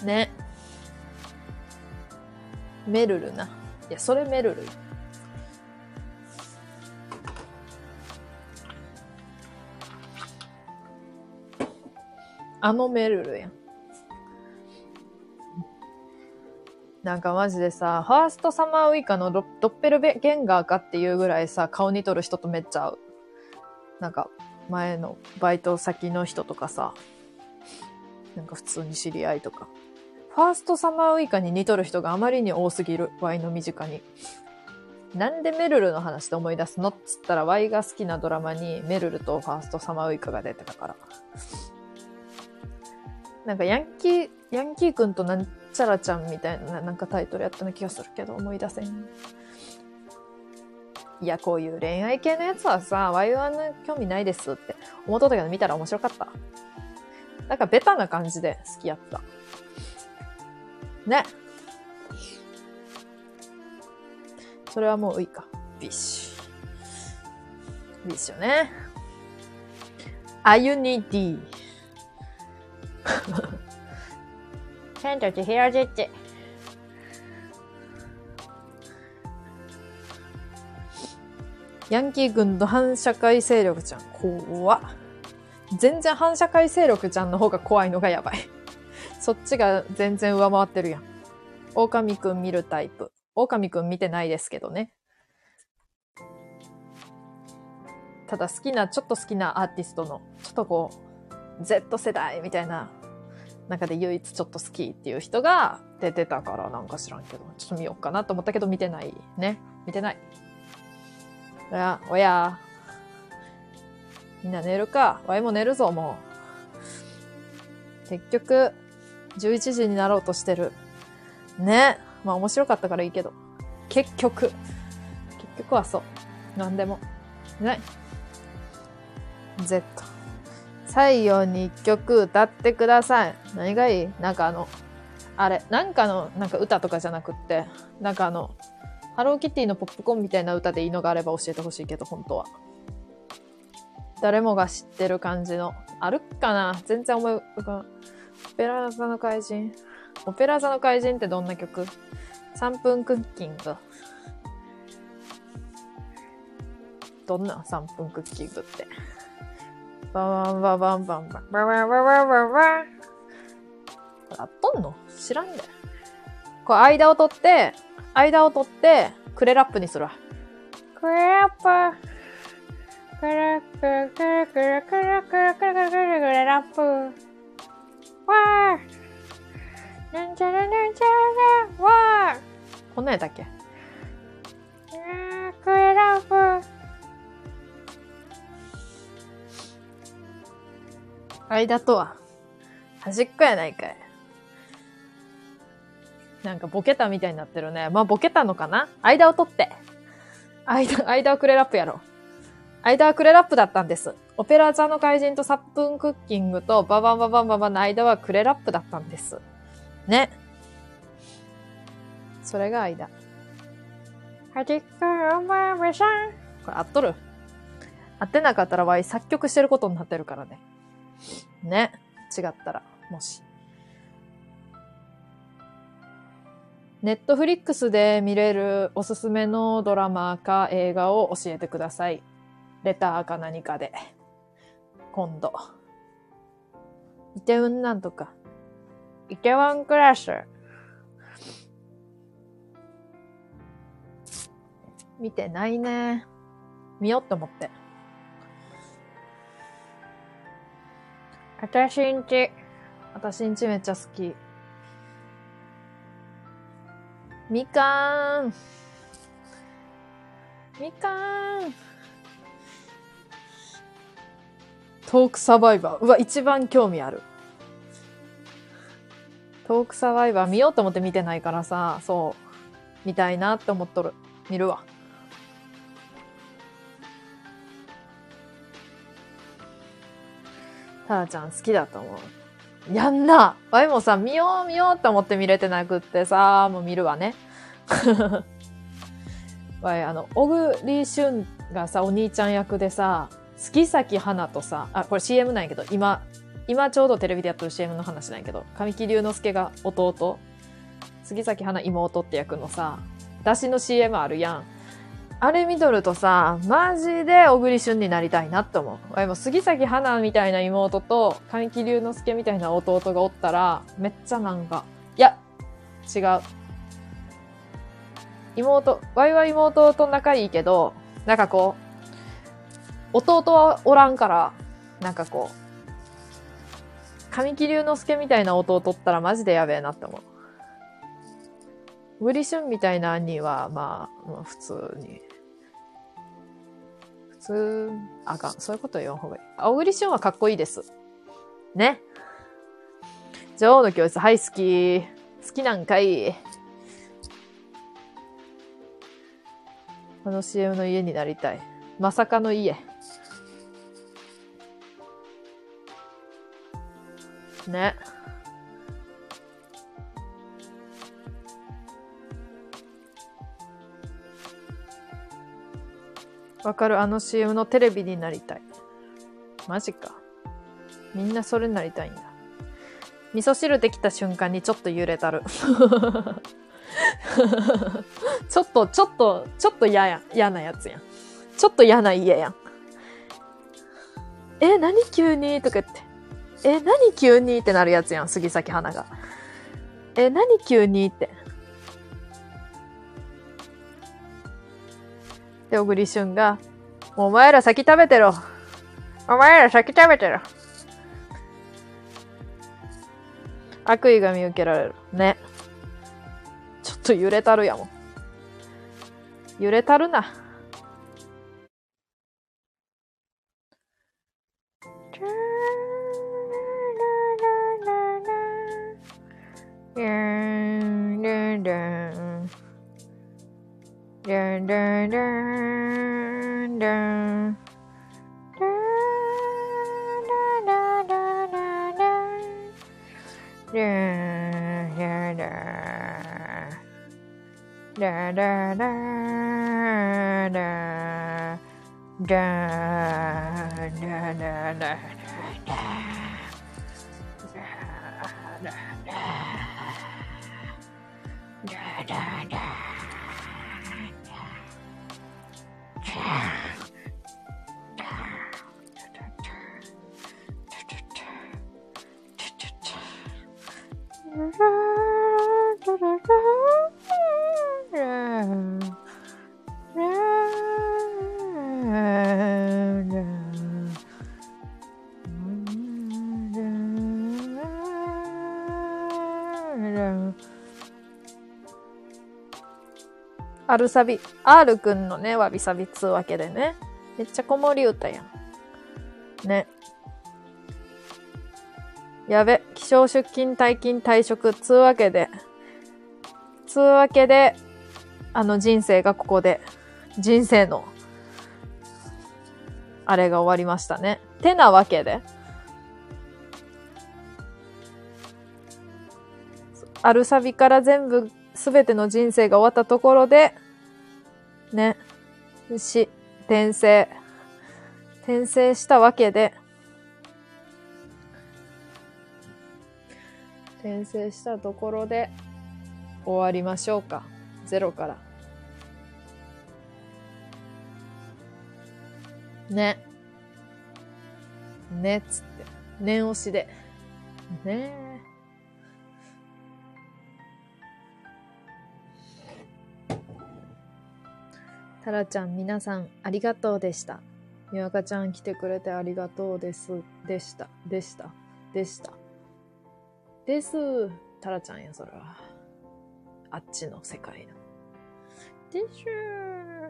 ね。めるるな。いや、それめるる。あのめるるやん。なんかマジでさ、ファーストサマーウイカのドドッペルゲンガーかっていうぐらいさ、顔にとる人とめっちゃ合う。なんか、前のバイト先の人とかさ、なんか普通に知り合いとか。ファーストサマーウイカに似とる人があまりに多すぎる。ワイの身近に。なんでメルルの話で思い出すのっつったら、ワイが好きなドラマにメルルとファーストサマーウイカが出てたから。なんかヤンキー、ヤンキーくんとなんちゃらちゃんみたいな、なんかタイトルやったような気がするけど、思い出せん。いや、こういう恋愛系のやつはさ、ワイは興味ないですって思っとったけど見たら面白かった。なんかベタな感じで好きやった。ね。それはもういいか。ビッシュ。ビッシュね。あゆに D。千と千尋ジッチ。ヤンキー軍と反社会勢力ちゃん。怖っ。全然反社会勢力ちゃんの方が怖いのがやばい。そっちが全然上回ってるやん。狼くん見るタイプ。狼くん見てないですけどね。ただ好きな、ちょっと好きなアーティストの、ちょっとこう、Z 世代みたいな中で唯一ちょっと好きっていう人が出てたからなんか知らんけど、ちょっと見ようかなと思ったけど見てない。ね。見てない。おや、おや。みんな寝るか。わいも寝るぞ、もう。結局、11時になろうとしてる。ね。まあ面白かったからいいけど。結局。結局はそう。なんでも。ね。Z。最後に一曲歌ってください。何がいい？なんかあの、あれ、なんかの、なんか歌とかじゃなくって、なんかあの、ハローキティのポップコーンみたいな歌でいいのがあれば教えてほしいけど、本当は。誰もが知ってる感じの。あるかな？全然思い浮かん。オペラ座の怪人。オペラ座の怪人ってどんな曲 ?3 分クッキング。どんな3分クッキングって？ババンババンバンバンババンババンバンバン。あっとんの知らんで。こう、間を取って、間を取って、クレラップにするわ。クレラップ。クレクレクレクレクレクレクレクレクレクレラップ。わー。なんちゃらなんちゃらわー。こんなんやったっけクレラップ。間とは、端っこやないかい。なんかボケたみたいになってるね。まあボケたのかな？間を取って。間、間はクレラップやろ。間はクレラップだったんです。オペラ座の怪人とサップンクッキングとババンババンババンの間はクレラップだったんです。ね。それが間。端っこお前めさん。これ合っとる？合ってなかったらわい作曲してることになってるからね。ね。違ったら、もし。ネットフリックスで見れるおすすめのドラマか映画を教えてください。レターか何かで。今度。イテウンなんとか。イテワンクラッシュ。見てないね。見ようと思って。私んち。私んちめっちゃ好き。みかーん。みかーん。トークサバイバー。うわ、一番興味ある。トークサバイバー見ようと思って見てないからさ、そう。見たいなって思っとる。見るわ。タラちゃん好きだと思う。やんなわいもさ、見よう見ようって思って見れてなくってさ、もう見るわね。わい、あの、小栗旬がさ、お兄ちゃん役でさ、月咲花とさ、あ、これ CM なんやけど、今、今ちょうどテレビでやってる CM の話なんやけど、神木隆之介が弟、杉咲花妹って役のさ、出しの CM あるやん。あれ見とるとさ、マジで小栗旬になりたいなって思う。も杉咲花みたいな妹と神木隆之介みたいな弟がおったら、めっちゃなんか、いや、違う。妹、ワイは妹と仲いいけど、なんかこう、弟はおらんから、なんかこう、神木隆之介みたいな弟ったらマジでやべえなって思う。グリシュンみたいな兄は、まあ、まあ、普通に。普通、あかん。そういうこと言わん方がいい。あ、小栗旬はかっこいいです。ね。女王の教室、はい、好き。好きなんかい。あの CM の家になりたい。まさかの家。ね。わかるあの CM のテレビになりたい。マジか。みんなそれになりたいんだ。味噌汁できた瞬間にちょっと揺れたる。ちょっと、ちょっと、ちょっと嫌や、嫌なやつやん。ちょっと嫌な家やん。え、何急にとか言って。え、何急にってなるやつやん、杉咲花が。え、何急にって。で、小栗旬が、お前ら先食べてろ。お前ら先食べてろ。悪意が見受けられる。ね。ちょっと揺れたるやもん。揺れたるな。Dun, dun, dun, dun. Da da da da da da da da da da da da アルサビ、R くんのね、わびさびつうわけでね。めっちゃ子守歌やん。ね。やべ、気象出勤退勤退職つうわけで。つうわけで、あの人生がここで、人生の、あれが終わりましたね。てなわけで。アルサビから全部すべての人生が終わったところで、ね、し、転生、転生したわけで、転生したところで終わりましょうか。ゼロから。ね。ねっつって。念押しで。ねえ。タラちゃん、皆さん、ありがとうでした。みわかちゃん来てくれてありがとうです。でした。でした。でした。です。タラちゃんや、それは。あっちの世界の。でしゅー。あ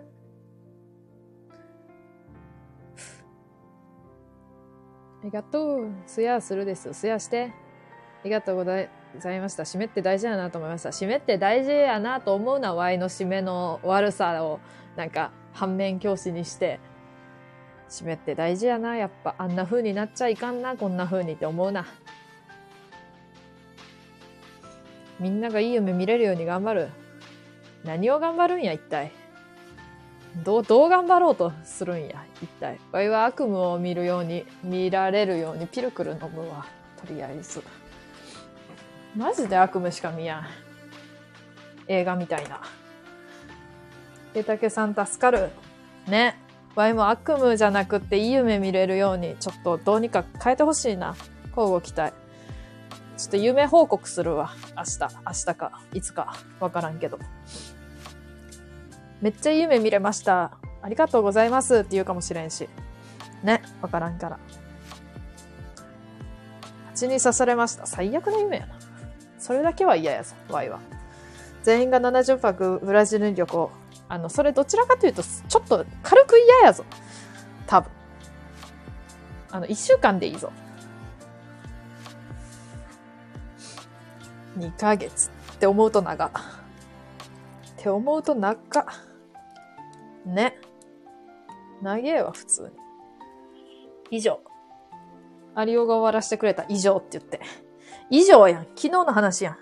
りがとう。すやするです。すやして。ありがとうございございました。締めって大事やなと思いました。締めって大事やなと思うな、ワイの締めの悪さを、なんか、反面教師にして、締めって大事やな、やっぱ。あんな風になっちゃいかんな、こんな風にって思うな。みんながいい夢見れるように頑張る。何を頑張るんや、一体。どう、どう頑張ろうとするんや、一体。ワイは悪夢を見るように、見られるようにピルクル飲むわ。とりあえず。マジで悪夢しか見やん。映画みたいな。ケタケさん助かる。ね。ワイも悪夢じゃなくていい夢見れるように、ちょっとどうにか変えてほしいな。交互期待。ちょっと夢報告するわ。明日、明日か、いつか、わからんけど。めっちゃいい夢見れました。ありがとうございますって言うかもしれんし。ね、わからんから。蜂に刺されました。最悪な夢やな。それだけは嫌やぞ、ワイは。全員が70泊ブラジルに旅行。あの、それどちらかというと、ちょっと軽く嫌やぞ。多分。あの、一週間でいいぞ。2ヶ月って思うと長。って思うと長。ね。長えわ、普通に。以上。アリオが終わらせてくれた以上って言って。以上やん。昨日の話やん。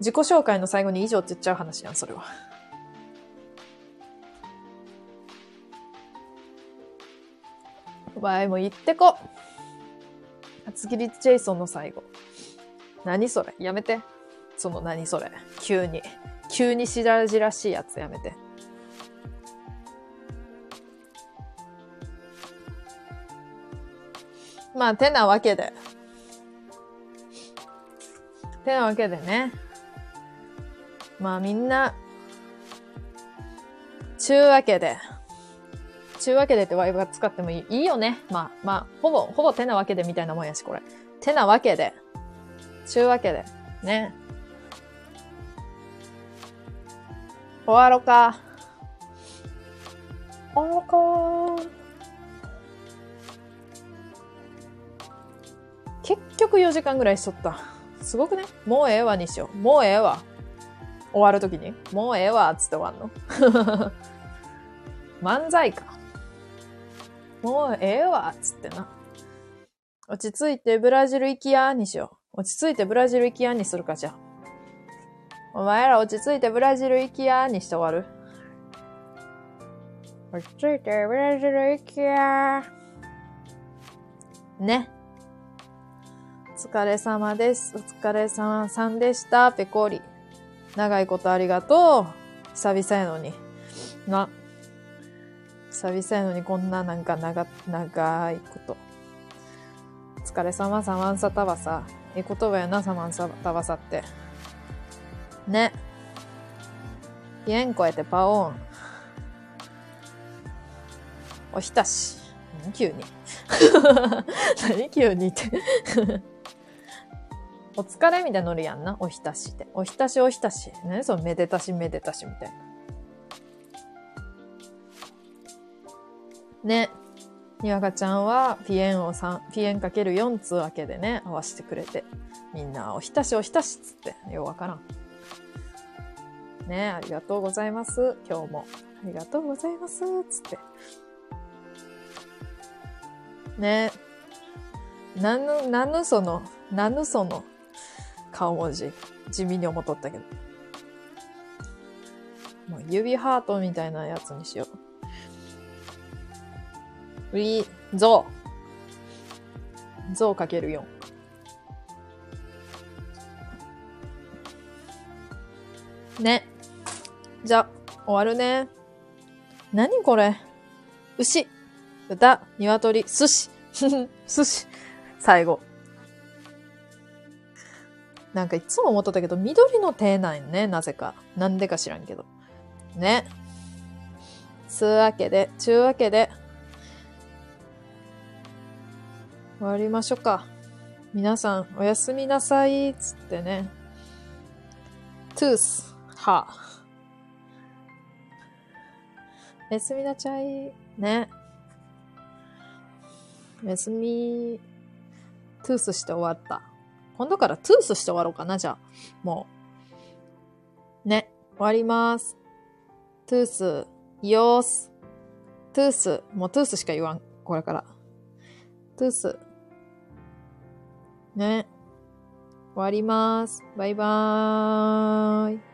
自己紹介の最後に以上って言っちゃう話やん、それは。お前も言ってこ。厚切りジェイソンの最後。何それ？やめて。その何それ？急に。急に白々しいやつやめて。まあ、てなわけで。てなわけでね。まあみんな、ちゅうわけで。ちゅうわけでってワイブが使ってもいいいいよね。まあまあ、ほぼ、ほぼてなわけでみたいなもんやし、これ。てなわけで。ちゅうわけで。ね。終わろうか。終わろうか。結局4時間ぐらいしとった。すごくねもうええわにしよう。もうええわ。終わるときに。もうええわ、つって終わんの 漫才か。もうええわっ、つってな。落ち着いてブラジル行きやにしよう。落ち着いてブラジル行きやにするか、じゃ。お前ら落ち着いてブラジル行きやにして終わる。落ち着いてブラジル行きやね。お疲れ様です。お疲れ様さんでした。ペコリ。長いことありがとう。久々やのに。な。久々やのにこんななんか長、長いこと。お疲れ様サマンサタバサ。ええ言葉やな、サマンサタバサって。ね。ピエンコえてパオーン。おひたし。何急に。何急にって。お疲れみたいなノリやんな。おひたしって。おひたしおひたし。ねそのめでたしめでたしみたいな。ね。にわかちゃんは、ピエンを3、ピエンかける4つわけでね、合わせてくれて。みんな、おひたしおひたしっつって。ようわからん。ねありがとうございます。今日も。ありがとうございます。つって。ねなぬ、なぬその、なぬその顔文字。地味に思っとったけど。もう指ハートみたいなやつにしよう。ウィ、ゾウ。ゾウかける4。ね。じゃ、終わるね。何これ？牛、豚、鶏、寿司。寿司。最後。なんかいつも思っとったけど、緑の手なんね、なぜか。なんでか知らんけど。ね。つうわけで、ちゅうわけで、終わりましょうか。皆さん、おやすみなさい、つってね。トゥース、は。おやすみなちゃい、ね。おやすみ、トゥースして終わった。今度からトゥースして終わろうかな、じゃあ。もう。ね。終わります。トゥース、よーす。トゥース。もうトゥースしか言わん。これから。トゥース。ね。終わります。バイバーイ。